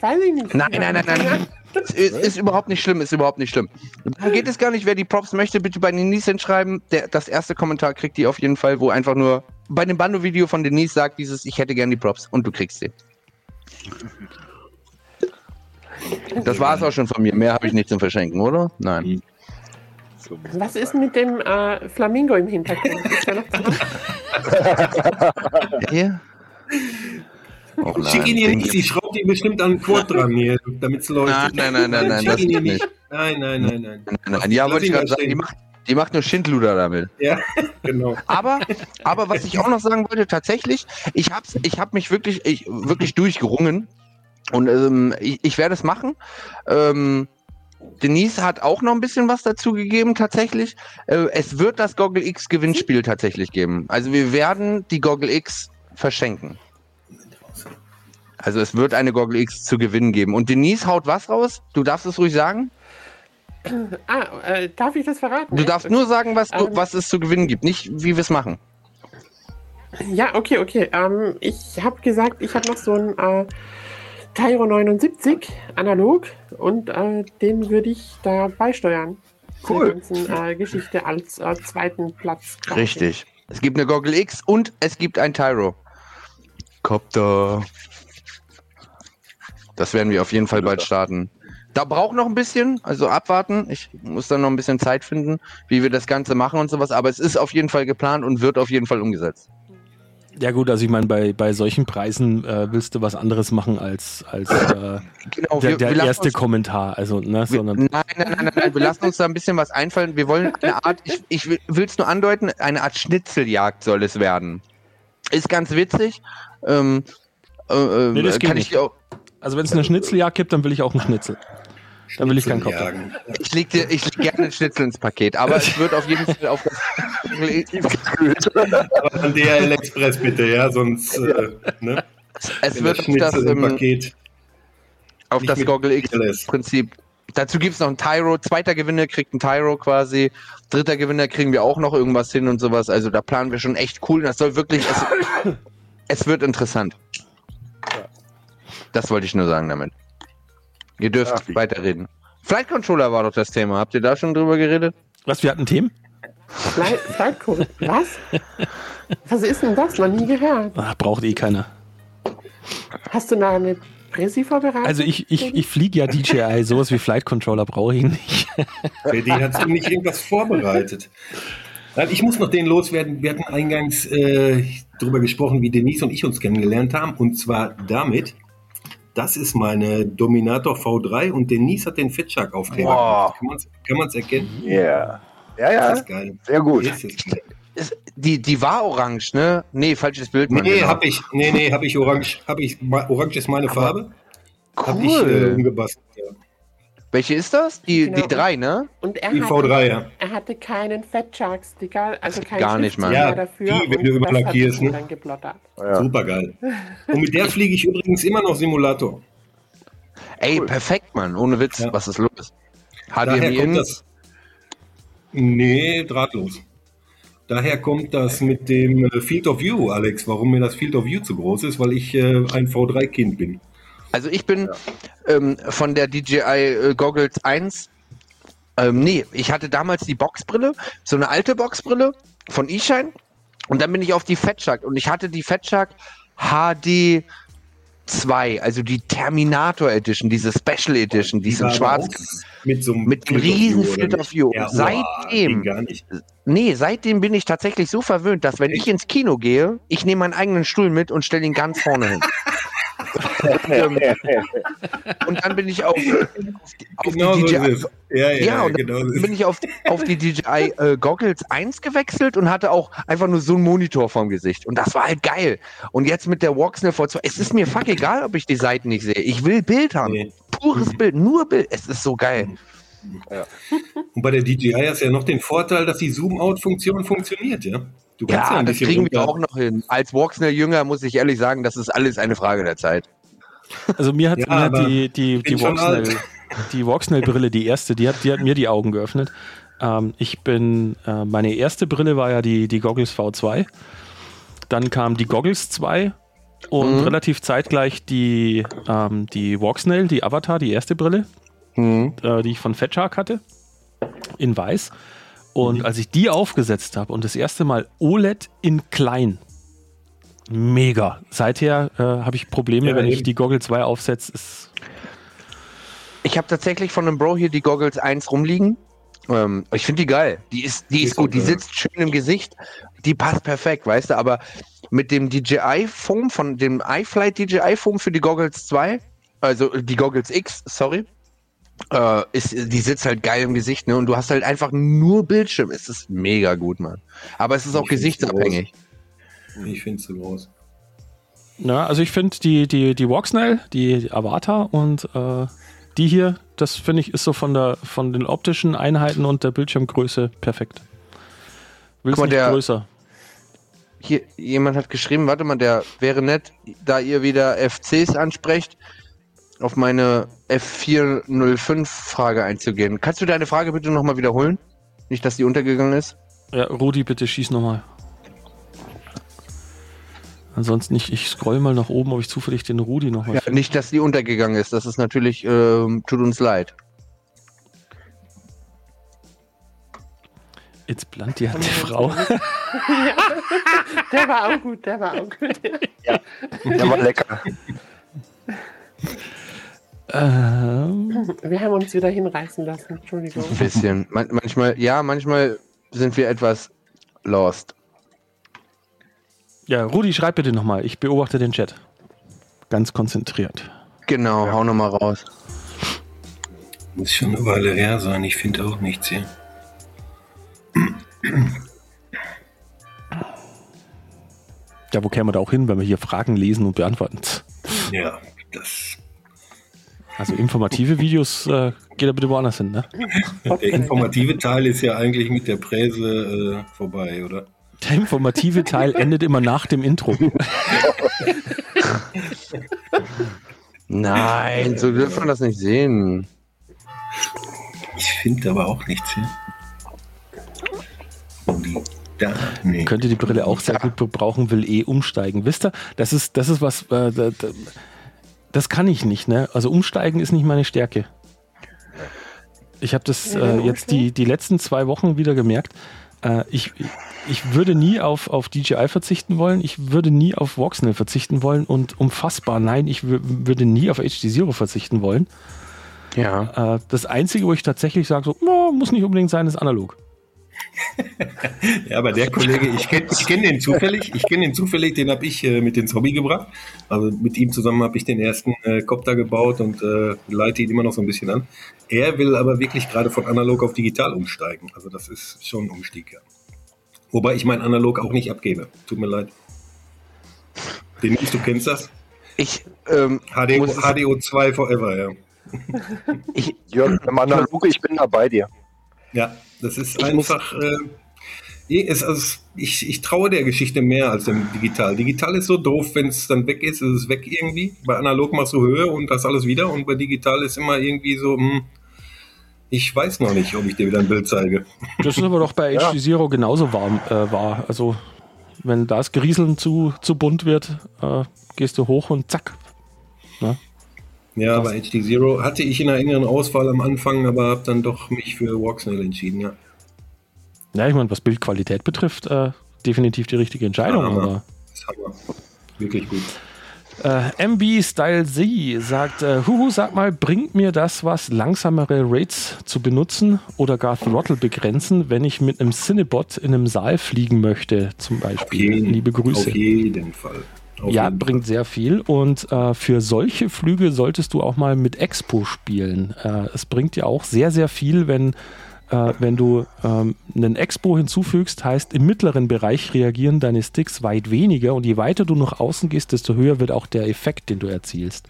Weiß ich nicht. Nein, nein, nein, nein. Ist, ist überhaupt nicht schlimm, ist überhaupt nicht schlimm. Darum geht es gar nicht. Wer die Props möchte, bitte bei Denise hinschreiben. Der, das erste Kommentar kriegt die auf jeden Fall, wo einfach nur bei dem Bando-Video von Denise sagt dieses, ich hätte gern die Props und du kriegst sie. Das war es auch schon von mir. Mehr habe ich nicht zum Verschenken, oder? Nein. Was ist mit dem äh, Flamingo im Hintergrund? Ist? Hier? Oh Schick ihn ihr nicht, sie schraubt ihn bestimmt an den Quad dran hier, damit es leuchtet. Nein, nein, nein, nein, nein, das geht nicht. Nein, nein, nein, nein. Nein, nein. Ja, wollte ich gerade sagen. Die macht, die macht nur Schindluder damit. Ja, genau. Aber, aber was ich auch noch sagen wollte, tatsächlich, ich hab's, ich hab mich wirklich, ich, wirklich durchgerungen. Und ähm, ich, ich werde es machen. Ähm, Denise hat auch noch ein bisschen was dazu gegeben, tatsächlich. Äh, es wird das Goggle X Gewinnspiel tatsächlich geben. Also wir werden die Goggle X verschenken. Also es wird eine Goggle X zu gewinnen geben. Und Denise haut was raus? Du darfst es ruhig sagen. Ah, äh, darf ich das verraten? Du darfst nur sagen, was, du, Ähm. was es zu gewinnen gibt, nicht wie wir es machen. Ja, okay, okay. Ähm, ich habe gesagt, ich habe noch so ein äh, Tyro 79 analog und äh, den würde ich da beisteuern. Cool. Zur ganzen äh, Geschichte als äh, zweiten Platz. quasi. Richtig. Es gibt eine Goggle X und es gibt ein Tyro. Copter. Das werden wir auf jeden Fall bald starten. Da braucht noch ein bisschen, also abwarten. Ich muss dann noch ein bisschen Zeit finden, wie wir das Ganze machen und sowas. Aber es ist auf jeden Fall geplant und wird auf jeden Fall umgesetzt. Ja gut, also ich meine, bei, bei solchen Preisen äh, willst du was anderes machen als, als äh, Genau, der, der lassen erste uns- Kommentar. Also, ne, Wir, nein, nein, nein, nein, nein, wir lassen uns da ein bisschen was einfallen. Wir wollen eine Art, ich, ich will es nur andeuten, eine Art Schnitzeljagd soll es werden. Ist ganz witzig. Ähm, äh, äh, Nee, das geht kann ich nicht. auch, Also wenn es eine Schnitzeljagd gibt, dann will ich auch einen Schnitzel. Dann will ich keinen Kopf. Jagen. ich leg dir, ich leg gerne einen Schnitzel ins Paket, aber es wird auf jeden Fall auf das, Aber an DHL Express bitte, ja, sonst äh, ne, es wenn wird das auf das, Schnitzel im ähm, Paket auf das Goggle X. Prinzip. Dazu gibt es noch ein Tyro. Zweiter Gewinner kriegt ein Tyro quasi. Dritter Gewinner kriegen wir auch noch irgendwas hin und sowas. Also da planen wir schon echt cool. Das soll wirklich, es, es wird interessant. Das wollte ich nur sagen damit. Ihr dürft Ach, weiterreden. Flight Controller war doch das Thema. Habt ihr da schon drüber geredet? Was, wir hatten Themen? Flight, Flight Code. Was? Was ist denn das? Noch nie gehört. Ach, braucht eh keiner. Hast du da eine Präsi vorbereitet? Also ich, ich, ich fliege ja DJI, sowas wie Flight Controller brauche ich nicht. Freddy, hast du nicht irgendwas vorbereitet? Ich muss noch den loswerden. Wir hatten eingangs äh, darüber gesprochen, wie Denise und ich uns kennengelernt haben. Und zwar damit, das ist meine Dominator V3 und Denise hat den Fitshark Aufkleber. Wow. gemacht. Kann man es erkennen? Yeah. Ja, Das ja, ist geil. sehr gut. Ist es geil. Ist, die, die war orange, ne? Nee, falsches Bild. Nee, genau. hab ich, nee, nee, hab ich orange, hab ich, orange ist meine Farbe, hab ich äh, Cool. umgebastelt. Ja. Welche ist das? Die, Genau. die drei, ne? und er Die hatte, V3, ja. er hatte keinen Fat Shark Sticker, also keinen Gar nicht, Mann. Schriftzug Ja, dafür. die, wenn du überlackierst, ne? dann geblottert. ja. Super geil. Und mit der fliege ich übrigens immer noch Simulator. Ey, perfekt, Mann. Ohne Witz. Ja. Was ist los? Daher HDMI kommt das. Nee, drahtlos. Daher kommt das mit dem äh, Field of View, Alex. Warum mir das Field of View zu groß ist, weil ich äh, ein V3-Kind bin. Also ich bin ähm, von der DJI äh, Goggles 1. Ähm, nee, ich hatte damals die Boxbrille, so eine alte Boxbrille von eShine. Und dann bin ich auf die Fat Shark und ich hatte die Fat Shark HD 2, also die Terminator Edition, diese Special Edition, die Die sind war schwarz. Mit so einem Mit riesen Field of View. Ja, Seitdem- gar nicht. Nee, seitdem bin ich tatsächlich so verwöhnt, dass wenn ich ins Kino gehe, ich nehme meinen eigenen Stuhl mit und stelle ihn ganz vorne hin. Und dann bin ich auf, auf Genau die so DJI, es. Ja, ja, Ja, genau so ist bin ich auf, auf die DJI äh, Goggles 1 gewechselt und hatte auch einfach nur so einen Monitor vorm Gesicht. Und das war halt geil. Und jetzt mit der Walksnail V2, es ist mir fuck egal, ob ich die Seiten nicht sehe. Ich will Bild haben. Nee. Pures Bild, nur Bild. Es ist so geil. Und bei der DJI hast du ja noch den Vorteil, dass die Zoom-Out-Funktion funktioniert, ja? Du Ja, ein das kriegen wir runter- auch noch hin. Als Walksnail-Jünger muss ich ehrlich sagen, das ist alles eine Frage der Zeit. Also mir hat, Ja, mir hat die, die, die schon Walksnail, alt. die Walksnail-Brille, die erste, die hat, die hat mir die Augen geöffnet. Ähm, ich bin, äh, meine erste Brille war ja die, die Goggles V2. Dann kam die Goggles 2 und Mhm. relativ zeitgleich die, ähm, die Walksnail, die Avatar, die erste Brille, Mhm. äh, die ich von Fat Shark hatte, in weiß. Und als ich die aufgesetzt habe und das erste Mal OLED in klein, mega. Seither äh, habe ich Probleme, Ja, wenn ich eben. die Goggle 2 aufsetze. Ist, Ich habe tatsächlich von einem Bro hier die Goggles 1 rumliegen. Ähm, ich finde die geil. Die ist, die ist Ist gut. Die sitzt schön im Gesicht. Die passt perfekt, weißt du. Aber mit dem DJI-Foam, von dem iFlight DJI-Foam für die Goggles 2, also die Goggles X, sorry, äh, ist, die sitzt halt geil im Gesicht, ne? Und du hast halt einfach nur Bildschirm. Es ist mega gut, Mann. Aber es ist auch Ich find's gesichtsabhängig. Ich finde es zu groß. na, also ich finde die, die, die Walksnail, die Avatar und äh, die hier, das finde ich, ist so von, der, von den optischen Einheiten und der Bildschirmgröße perfekt. Willst nicht der- größer. Hier, jemand hat geschrieben, warte mal, der wäre nett, da ihr wieder FCs ansprecht, auf meine F405-Frage einzugehen. Kannst du deine Frage bitte nochmal wiederholen? Nicht, dass die untergegangen ist? Ja, Rudi, bitte schieß nochmal. Ansonsten, ich, ich scroll mal nach oben, ob ich zufällig den Rudi nochmal Ja, finde. nicht, dass die untergegangen ist. Das ist natürlich, ähm, tut uns leid. Jetzt plant die hat die Frau. Der war auch gut, der war auch gut. Der war lecker. ähm, Wir haben uns wieder hinreißen lassen. Entschuldigung. Ein bisschen. Man manchmal, ja, manchmal sind wir etwas lost. ja, Rudi, schreib bitte nochmal. Ich beobachte den Chat. Ganz konzentriert. Genau, hau nochmal raus. Muss schon eine Weile her sein. Ich finde auch nichts hier. Ja, wo kämen wir da auch hin, wenn wir hier Fragen lesen und beantworten? Ja, das. Also informative Videos äh, geht da bitte woanders hin, ne? Der informative Teil ist ja eigentlich mit der Präse äh, vorbei, oder? Der informative Teil endet immer nach dem Intro. Nein, so dürfen wir das nicht sehen. Ich finde aber auch nichts hier. Da, nee. Könnte die Brille auch sehr gut gebrauchen, will eh umsteigen. Wisst ihr, das ist, das ist was, äh, da, da, das kann ich nicht, ne? Also umsteigen ist nicht meine Stärke. Ich habe das äh, jetzt die, die letzten zwei Wochen wieder gemerkt. Äh, ich, ich würde nie auf, auf DJI verzichten wollen, ich würde nie auf Voxnell verzichten wollen und unfassbar, nein, ich wür- würde nie auf HD Zero verzichten wollen. Ja. Äh, das Einzige, wo ich tatsächlich sage, so, "Na, muss nicht unbedingt sein, ist analog. Ja, aber der Kollege, ich kenne ich kenn den zufällig, ich kenne den zufällig, den habe ich äh, mit ins Hobby gebracht. Also mit ihm zusammen habe ich den ersten äh, Copter gebaut und äh, leite ihn immer noch so ein bisschen an. Er will aber wirklich gerade von analog auf digital umsteigen. Also das ist schon ein Umstieg, ja. Wobei ich mein Analog auch nicht abgebe. Tut mir leid. Den du kennst das? Ich, ähm, HD, muss es- HDO2 Forever, ja. ich, Jörg, im Analog, ich bin da bei dir. Ja, das ist Ich einfach. Äh, eh, es, also, ich, ich traue der Geschichte mehr als dem Digital. Digital ist so doof, wenn es dann weg ist, ist es weg irgendwie. Bei Analog machst du Höhe und das alles wieder. Und bei Digital ist immer irgendwie so, hm, ich weiß noch nicht, ob ich dir wieder ein Bild zeige. Das ist aber doch bei Ja. HD Zero genauso warm äh, war. Also wenn das Grieseln zu, zu bunt wird, äh, gehst du hoch und zack. Ja, aber HD Zero hatte ich in einer engeren Auswahl am Anfang, aber habe dann doch mich für Walksnail entschieden, ja. Ja, ich meine, was Bildqualität betrifft, äh, definitiv die richtige Entscheidung. Ja, aber Das ist Hammer. Wirklich gut. Äh, MB Style Z sagt, äh, Huhu, sag mal, bringt mir das was, langsamere Rates zu benutzen oder gar Throttle begrenzen, wenn ich mit einem Cinebot in einem Saal fliegen möchte, zum Beispiel? jeden- Liebe Grüße. Auf jeden Fall. Auf ja, jeden bringt sehr viel und äh, für solche Flüge solltest du auch mal mit Expo spielen. Äh, es bringt dir auch sehr, sehr viel, wenn, äh, wenn du ähm, einen Expo hinzufügst, heißt im mittleren Bereich reagieren deine Sticks weit weniger und je weiter du nach außen gehst, desto höher wird auch der Effekt, den du erzielst.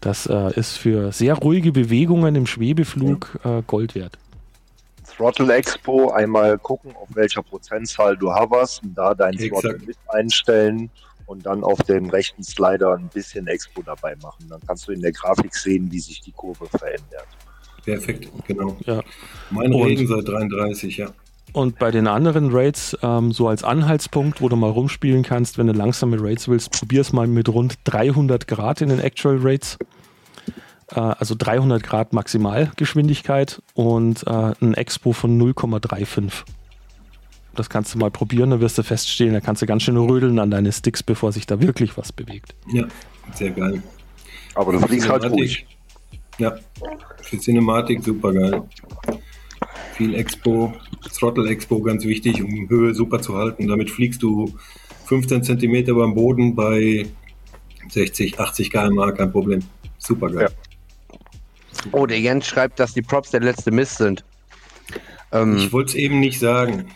Das äh, ist für sehr ruhige Bewegungen im Schwebeflug äh, Gold wert. Throttle Expo einmal gucken, auf welcher Prozentzahl du hoverst und da deinen Exakt. Throttle mit einstellen und dann auf dem rechten Slider ein bisschen Expo dabei machen. Dann kannst du in der Grafik sehen, wie sich die Kurve verändert. Perfekt, genau. Ja. Mein Und- Reden seit 33, ja. Und bei den anderen Rates, ähm, so als Anhaltspunkt, wo du mal rumspielen kannst, wenn du langsame Rates willst, probier's mal mit rund 300 Grad in den Actual Rates. Äh, also 300 Grad Maximalgeschwindigkeit und äh, ein Expo von 0,35. Das kannst du mal probieren, dann wirst du feststellen, da kannst du ganz schön rödeln an deine Sticks, bevor sich da wirklich was bewegt. Ja, sehr geil. Aber du fliegst halt ruhig. Ja, für Cinematik super geil. Viel Expo, Throttle Expo ganz wichtig, um Höhe super zu halten. Damit fliegst du 15 Zentimeter beim Boden bei 60, 80 km/h, kein Problem. Super geil. Oh, der Jens schreibt, dass die Props der letzte Mist sind. Ähm, Ich wollte es eben nicht sagen.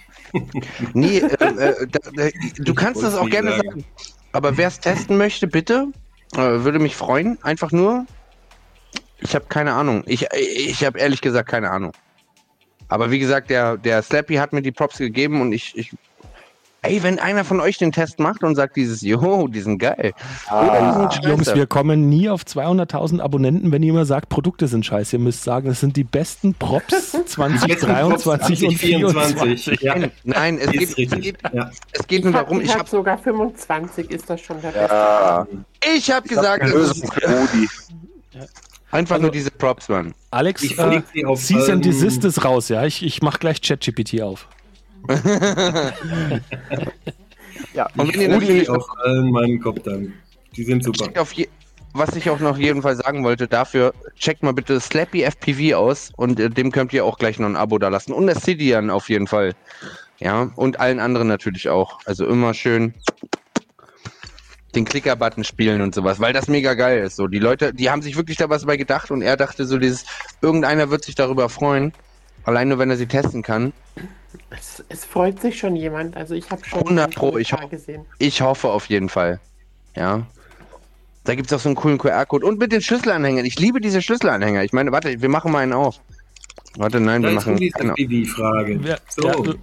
Nee, äh, äh, da, da, du kannst das auch gerne sagen. sagen. Aber wer es testen möchte, bitte, äh, würde mich freuen. Einfach nur, ich habe keine Ahnung. Ich, ich habe ehrlich gesagt keine Ahnung. Aber wie gesagt, der, der Slappy hat mir die Props gegeben und ich, ich. Ey, wenn einer von euch den Test macht und sagt dieses, jo, die sind geil. Die sind Jungs, wir kommen nie auf 200.000 Abonnenten, wenn ihr immer sagt, Produkte sind scheiße. Ihr müsst sagen, es sind die besten Props 2023 und 2024. Ja, Nein, nein, es geht, es geht, Ja. es geht nur Ich habe darum, ich hab habe sogar 25, ist das schon der beste. Ja, ich hab ich gesagt, hab ist für Rudi. einfach nur diese Props, Mann. Alex, Ich äh, auf Cease and Desist ist raus, ja. Ich, ich mach gleich ChatGPT auf. Ja, Und wenn ihr natürlich auf allen meinen Koptern. Die sind super. Je was ich auch noch jeden Fall sagen wollte, dafür checkt mal bitte Slappy FPV aus und äh, dem könnt ihr auch gleich noch ein Abo da lassen. Und Assidian auf jeden Fall. Ja, und allen anderen natürlich auch. Also immer schön den Klicker-Button spielen und sowas, weil das mega geil ist. So, die Leute, die haben sich wirklich da was dabei gedacht und er dachte so dieses, irgendeiner wird sich darüber freuen. Allein nur, wenn er sie testen kann. Es, es freut sich schon jemand. Also ich habe schon 100 einen Pro, ich gesehen. Ich hoffe auf jeden Fall. Ja. Da gibt es auch so einen coolen QR-Code. Und mit den Schlüsselanhängern. Ich liebe diese Schlüsselanhänger. Ich meine, warte, wir machen mal einen auf. Warte, nein, wir Das machen. ist Genau. die Frage. Wer- So,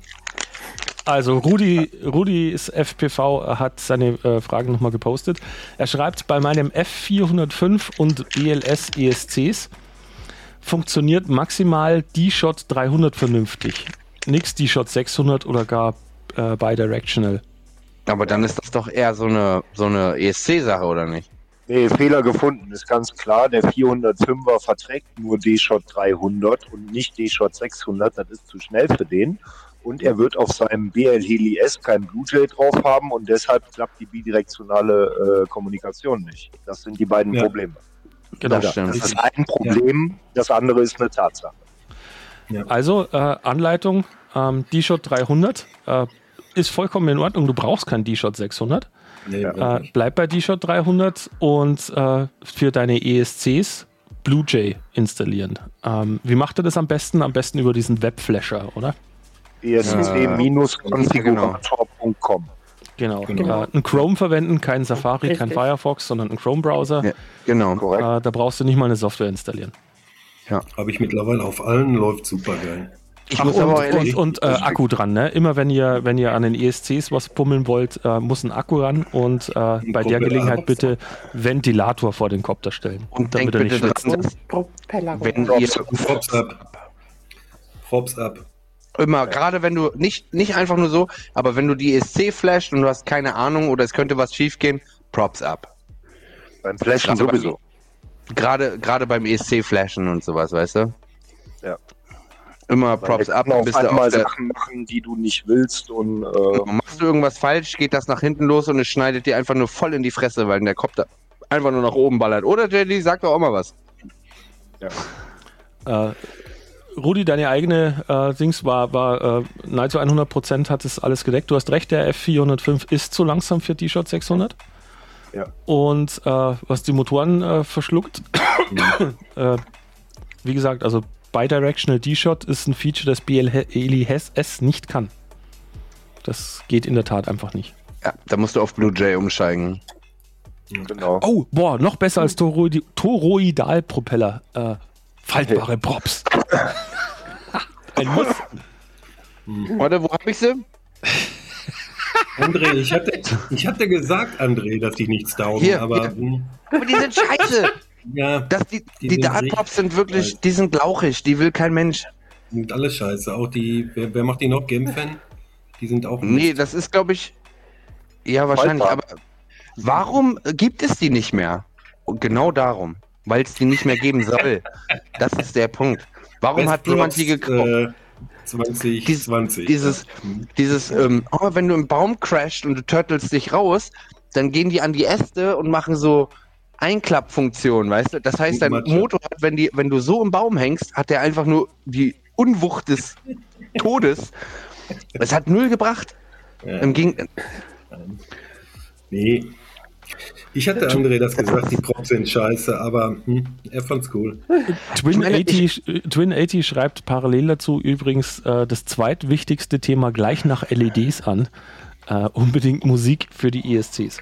also Rudi, Rudis FPV hat seine äh, Fragen nochmal gepostet. Er schreibt, bei meinem F405 und BLS ESCs funktioniert maximal D-Shot 300 vernünftig. Nix D-Shot 600 oder gar äh, bidirectional. Aber dann ist das doch eher so eine, so eine ESC-Sache, oder nicht? Nee, Fehler gefunden, ist ganz klar. Der 405er verträgt nur D-Shot 300 und nicht D-Shot 600. Das ist zu schnell für den. Und er wird auf seinem BL Heli S kein Bluejay drauf haben und deshalb klappt die bidirektionale äh, Kommunikation nicht. Das sind die beiden Ja. Probleme. Genau. Das stimmt. Das ist ein Problem, das andere ist eine Tatsache. Also äh, Anleitung, ähm, D-Shot 300 äh, ist vollkommen in Ordnung. Du brauchst keinen D-Shot 600. nee, Äh, bleib bei D-Shot 300 und äh, für deine ESCs Bluejay installieren. Ähm, wie macht ihr das am besten? Am besten über diesen Webflasher, oder? ESC-konfigurator.com. Genau. Genau. Äh, ein Chrome verwenden, kein Safari, kein Richtig. Firefox, sondern ein Chrome-Browser. Ja, genau. Korrekt. Äh, da brauchst du nicht mal eine Software installieren. Habe ich mittlerweile auf allen, läuft super geil. Ich Ach, muss und, aber auch und, und äh, Akku dran, ne? Immer wenn ihr, wenn ihr an den ESCs was pummeln wollt, äh, muss ein Akku ran und äh, bei der. Gelegenheit bitte Ventilator vor den Kopter stellen. Und damit denkt er nicht bitte schwitzt. wenn ihr Props ab. Props ab. Immer, gerade wenn du nicht, nicht einfach nur so, aber wenn du die ESC flasht und du hast keine Ahnung oder es könnte was schiefgehen, Props ab. Beim Flashen Gerade bei- sowieso. Gerade, gerade beim ESC flashen und sowas, weißt du? Ja. immer Props ab, Dann bis auf du auf der, Sachen machen, die du nicht willst und äh, machst du irgendwas falsch, geht das nach hinten los und es schneidet dir einfach nur voll in die Fresse, weil der Kopf da einfach nur nach oben ballert. Oder Jelly, sag doch auch mal was. Äh, Rudi, deine eigene äh, Dings war, war äh, nahezu 100 Prozent hat es alles gedeckt. Du hast recht, der F405 ist zu langsam für T-Shirt 600. Ja. Und äh, was die Motoren äh, verschluckt, äh, wie gesagt, also Bidirectional D-Shot ist ein Feature, das BLE S nicht kann. Das geht in der Tat einfach nicht. Ja, da musst du auf Blue Jay umsteigen. genau. Oh, boah, noch besser als Toroidalpropeller. Äh, faltbare Props. Ein Muss. Oder wo hab ich sie? André, ich hatte, ich hatte gesagt, André, dass die nichts taugen, Hier, aber hier. hm, Aber die sind scheiße. ja, Das, die Die die sind Dart-Props sind wirklich, richtig- die sind lauchig, die will kein Mensch. sind alles scheiße. Auch die, wer, wer macht die noch? Game-Fan? Die sind auch Nee, Mist. das ist, glaube ich, ja, wahrscheinlich. Aber Waldbahn. warum gibt es die nicht mehr? Und genau darum, weil es die nicht mehr geben soll. Das ist der Punkt. Warum Best hat niemand die gekauft? Äh, 2020. dieses- Dieses, ähm, oh, wenn du im Baum crasht und du turtelst dich raus, dann gehen die an die Äste und machen so Einklappfunktion, weißt du? Das heißt, dein Matsche. Motor hat, wenn, die, wenn du so im Baum hängst, hat der einfach nur die Unwucht des Todes. Es hat null gebracht. ja, Im Gegen nee. Ich hatte André das gesagt, die Props sind scheiße, aber hm, er fand's cool. Twin, meine, 80, äh, Twin 80 schreibt parallel dazu übrigens äh, das zweitwichtigste Thema gleich nach LEDs an. Äh, unbedingt Musik für die ESCs.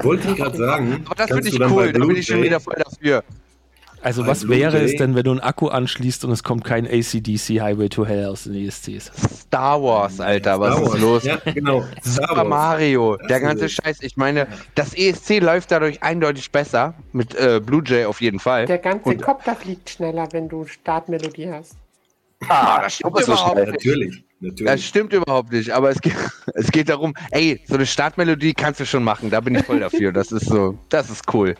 Wollte ich gerade sagen. Aber das finde ich cool, da bin ich schon wieder voll dafür. Also was Blue wäre es Jay- denn, wenn du einen Akku anschließt und es kommt kein ACDC Highway to Hell aus den ESCs? Star Wars, Alter, was Star ist Wars. los? Ja, genau. Star Super Wars. Mario, Das der ganze es. Scheiß. Ich meine, das ESC läuft dadurch eindeutig besser. Mit äh, Blue Jay auf jeden Fall. Der ganze Und- Kopter fliegt schneller, wenn du Startmelodie hast. Ah, das stimmt so überhaupt nicht. Natürlich. Das natürlich. stimmt überhaupt nicht, aber es geht, es geht darum, ey, so eine Startmelodie kannst du schon machen, da bin ich voll dafür. Das ist so, das ist cool.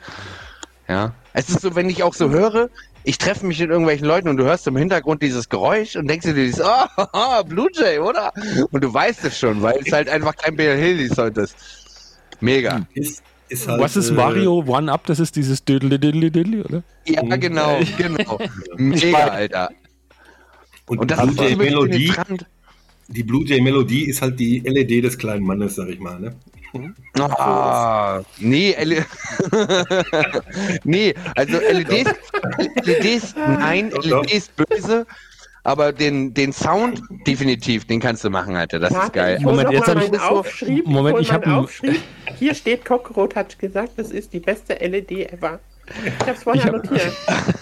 Ja. Es ist so, wenn ich auch so höre, ich treffe mich mit irgendwelchen Leuten und du hörst im Hintergrund dieses Geräusch und denkst dir dieses, oh, Blue Jay, oder? Und du weißt es schon, weil es halt einfach kein Bill Hill heute ist. Mega. Ist, ist halt, Was ist äh, Mario One Up? Das ist dieses Diddly Diddly Diddly, oder? Ja, genau, genau. Mega, Alter. Und, Und das Blue ist Jay Melodie, die Blue Jay Melodie ist halt die LED des kleinen Mannes, sag ich mal. Ne? Ah, nee, L nee, also LEDs, LEDs, nein. LEDs böse, aber den, den Sound definitiv, den kannst du machen, Alter, das ist geil. Ich Moment, jetzt mal hab ich- Aufschrieb. Moment, ich hab meinen ein- Aufschrieb. Hier steht Cockroach hat gesagt, das ist die beste LED ever. Ich hab's vorher Ich hab- notiert.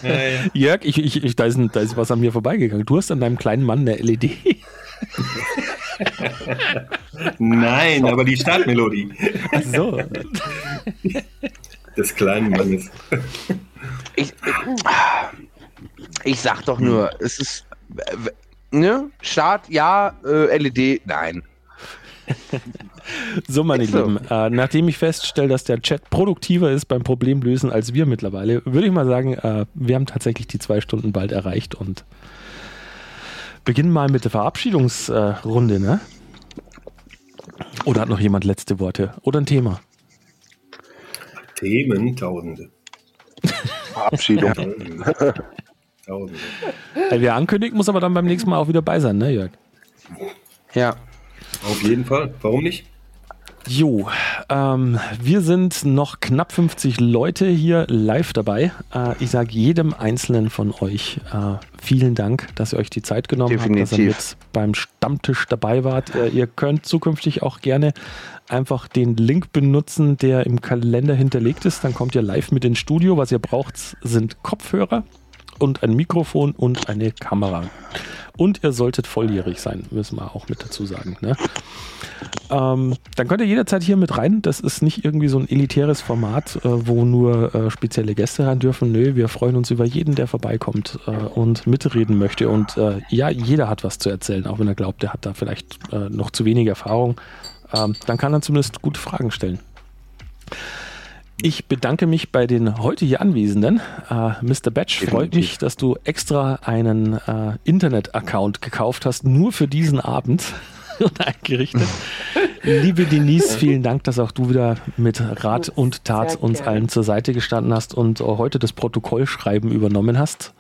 Jörg, ich, ich, ich, da, ist ein, da ist was an mir vorbeigegangen. Du hast an deinem kleinen Mann eine LED. Nein, aber die Startmelodie Ach so. des kleinen Mannes. Ich, ich sag doch nur, es ist, ne, Start, ja, äh, LED, nein. So, meine so. Lieben, äh, nachdem ich feststelle, dass der Chat produktiver ist beim Problemlösen als wir mittlerweile, würde ich mal sagen, äh, wir haben tatsächlich die zwei Stunden bald erreicht und beginnen mal mit der Verabschiedungsrunde, ne? Oder hat noch jemand letzte Worte? Oder ein Thema? Themen, Tausende. Verabschiedung. Tausende. Wer ankündigt, muss aber dann beim nächsten Mal auch wieder bei sein, ne, Jörg? Ja. Auf jeden Fall. Warum nicht? Jo, ähm, wir sind noch knapp 50 Leute hier live dabei. Äh, ich sage jedem Einzelnen von euch äh, vielen Dank, dass ihr euch die Zeit genommen habt, dass ihr Definitiv. mit beim Stammtisch dabei wart. Äh, ihr könnt zukünftig auch gerne einfach den Link benutzen, der im Kalender hinterlegt ist. Dann kommt ihr live mit ins Studio. Was ihr braucht, sind Kopfhörer und ein Mikrofon und eine Kamera. Und ihr solltet volljährig sein, müssen wir auch mit dazu sagen. Ne? Ähm, dann könnt ihr jederzeit hier mit rein. Das ist nicht irgendwie so ein elitäres Format, äh, wo nur äh, spezielle Gäste rein dürfen. Nö, wir freuen uns über jeden, der vorbeikommt äh, und mitreden möchte. Und äh, ja, jeder hat was zu erzählen, auch wenn er glaubt, er hat da vielleicht äh, noch zu wenig Erfahrung. Ähm, dann kann er zumindest gute Fragen stellen. Ich bedanke mich bei den heute hier Anwesenden. Äh, Mr. Batch, freut Definitiv. mich, dass du extra einen äh, Internet-Account gekauft hast, nur für diesen Abend und eingerichtet. Liebe Denise, vielen Dank, dass auch du wieder mit Rat und Tat Sehr uns gerne. allen zur Seite gestanden hast und heute das Protokollschreiben übernommen hast.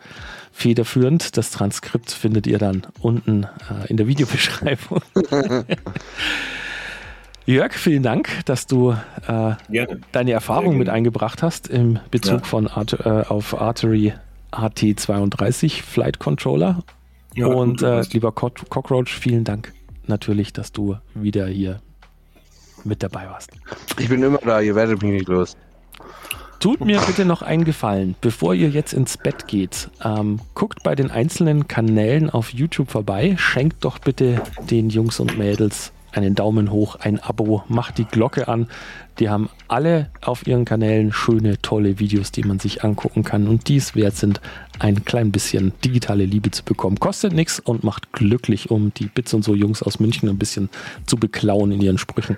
Federführend. Das Transkript findet ihr dann unten äh, in der Videobeschreibung. Jörg, vielen Dank, dass du äh, deine Erfahrung mit eingebracht hast im Bezug Ja. von Art, äh, auf Artery AT32 Flight Controller. Ja, und gut, äh, lieber Cock Cockroach, vielen Dank natürlich, dass du wieder hier mit dabei warst. Ich bin immer da, ihr werdet mich nicht los. Tut mir bitte noch einen Gefallen, bevor ihr jetzt ins Bett geht. Ähm, guckt bei den einzelnen Kanälen auf YouTube vorbei. Schenkt doch bitte den Jungs und Mädels einen Daumen hoch, ein Abo, macht die Glocke an. Die haben alle auf ihren Kanälen schöne, tolle Videos, die man sich angucken kann und die es wert sind, ein klein bisschen digitale Liebe zu bekommen. Kostet nichts und macht glücklich, um die Bits und so Jungs aus München ein bisschen zu beklauen in ihren Sprüchen.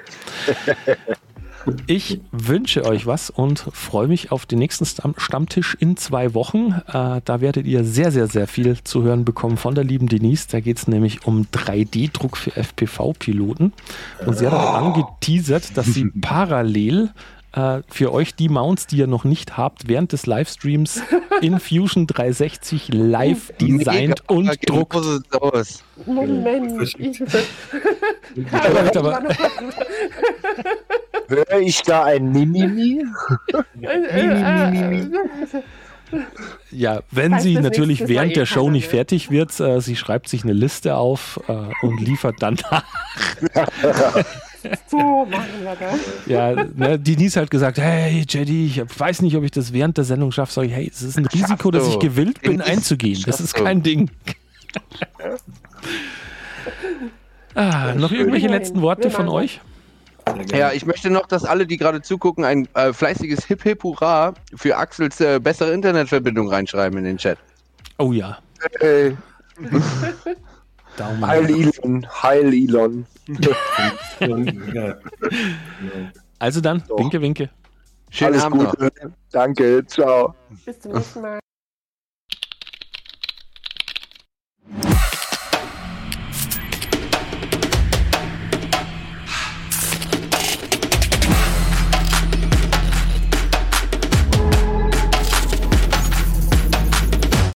Ich wünsche euch was und freue mich auf den nächsten Stamm Stammtisch in zwei Wochen. Äh, da werdet ihr sehr, sehr, sehr viel zu hören bekommen von der lieben Denise. Da geht es nämlich um 3D-Druck für FPV-Piloten. Und sie hat auch angeteasert, dass sie parallel äh, für euch die Mounts, die ihr noch nicht habt, während des Livestreams in Fusion 360 live designt Mega, und druckt. aus. Moment. Ich, Läuft aber- Höre ich da ein Mimimi? Ja, wenn Heißt sie natürlich nächstes Mal während der Show nicht fertig wird, äh, sie schreibt sich eine Liste auf äh, und liefert dann nach. so machen wir das. Ja, ne, Denise hat gesagt, hey Jedi, ich weiß nicht, ob ich das während der Sendung schaffe. Sag ich, hey, es ist ein Risiko, dass ich gewillt bin, einzugehen. Das ist kein Ding. ah, noch irgendwelche letzten Worte von machen euch? Ja, ich möchte noch, dass alle, die gerade zugucken, ein äh, fleißiges Hip Hip Hurra für Axels äh, bessere Internetverbindung reinschreiben in den Chat. Oh ja, Hey, Daumen. Heil Elon, Heil Elon. Also dann, Doch. winke, winke. Schönen Alles Abend noch. Gute. Danke, ciao. Bis zum nächsten Mal.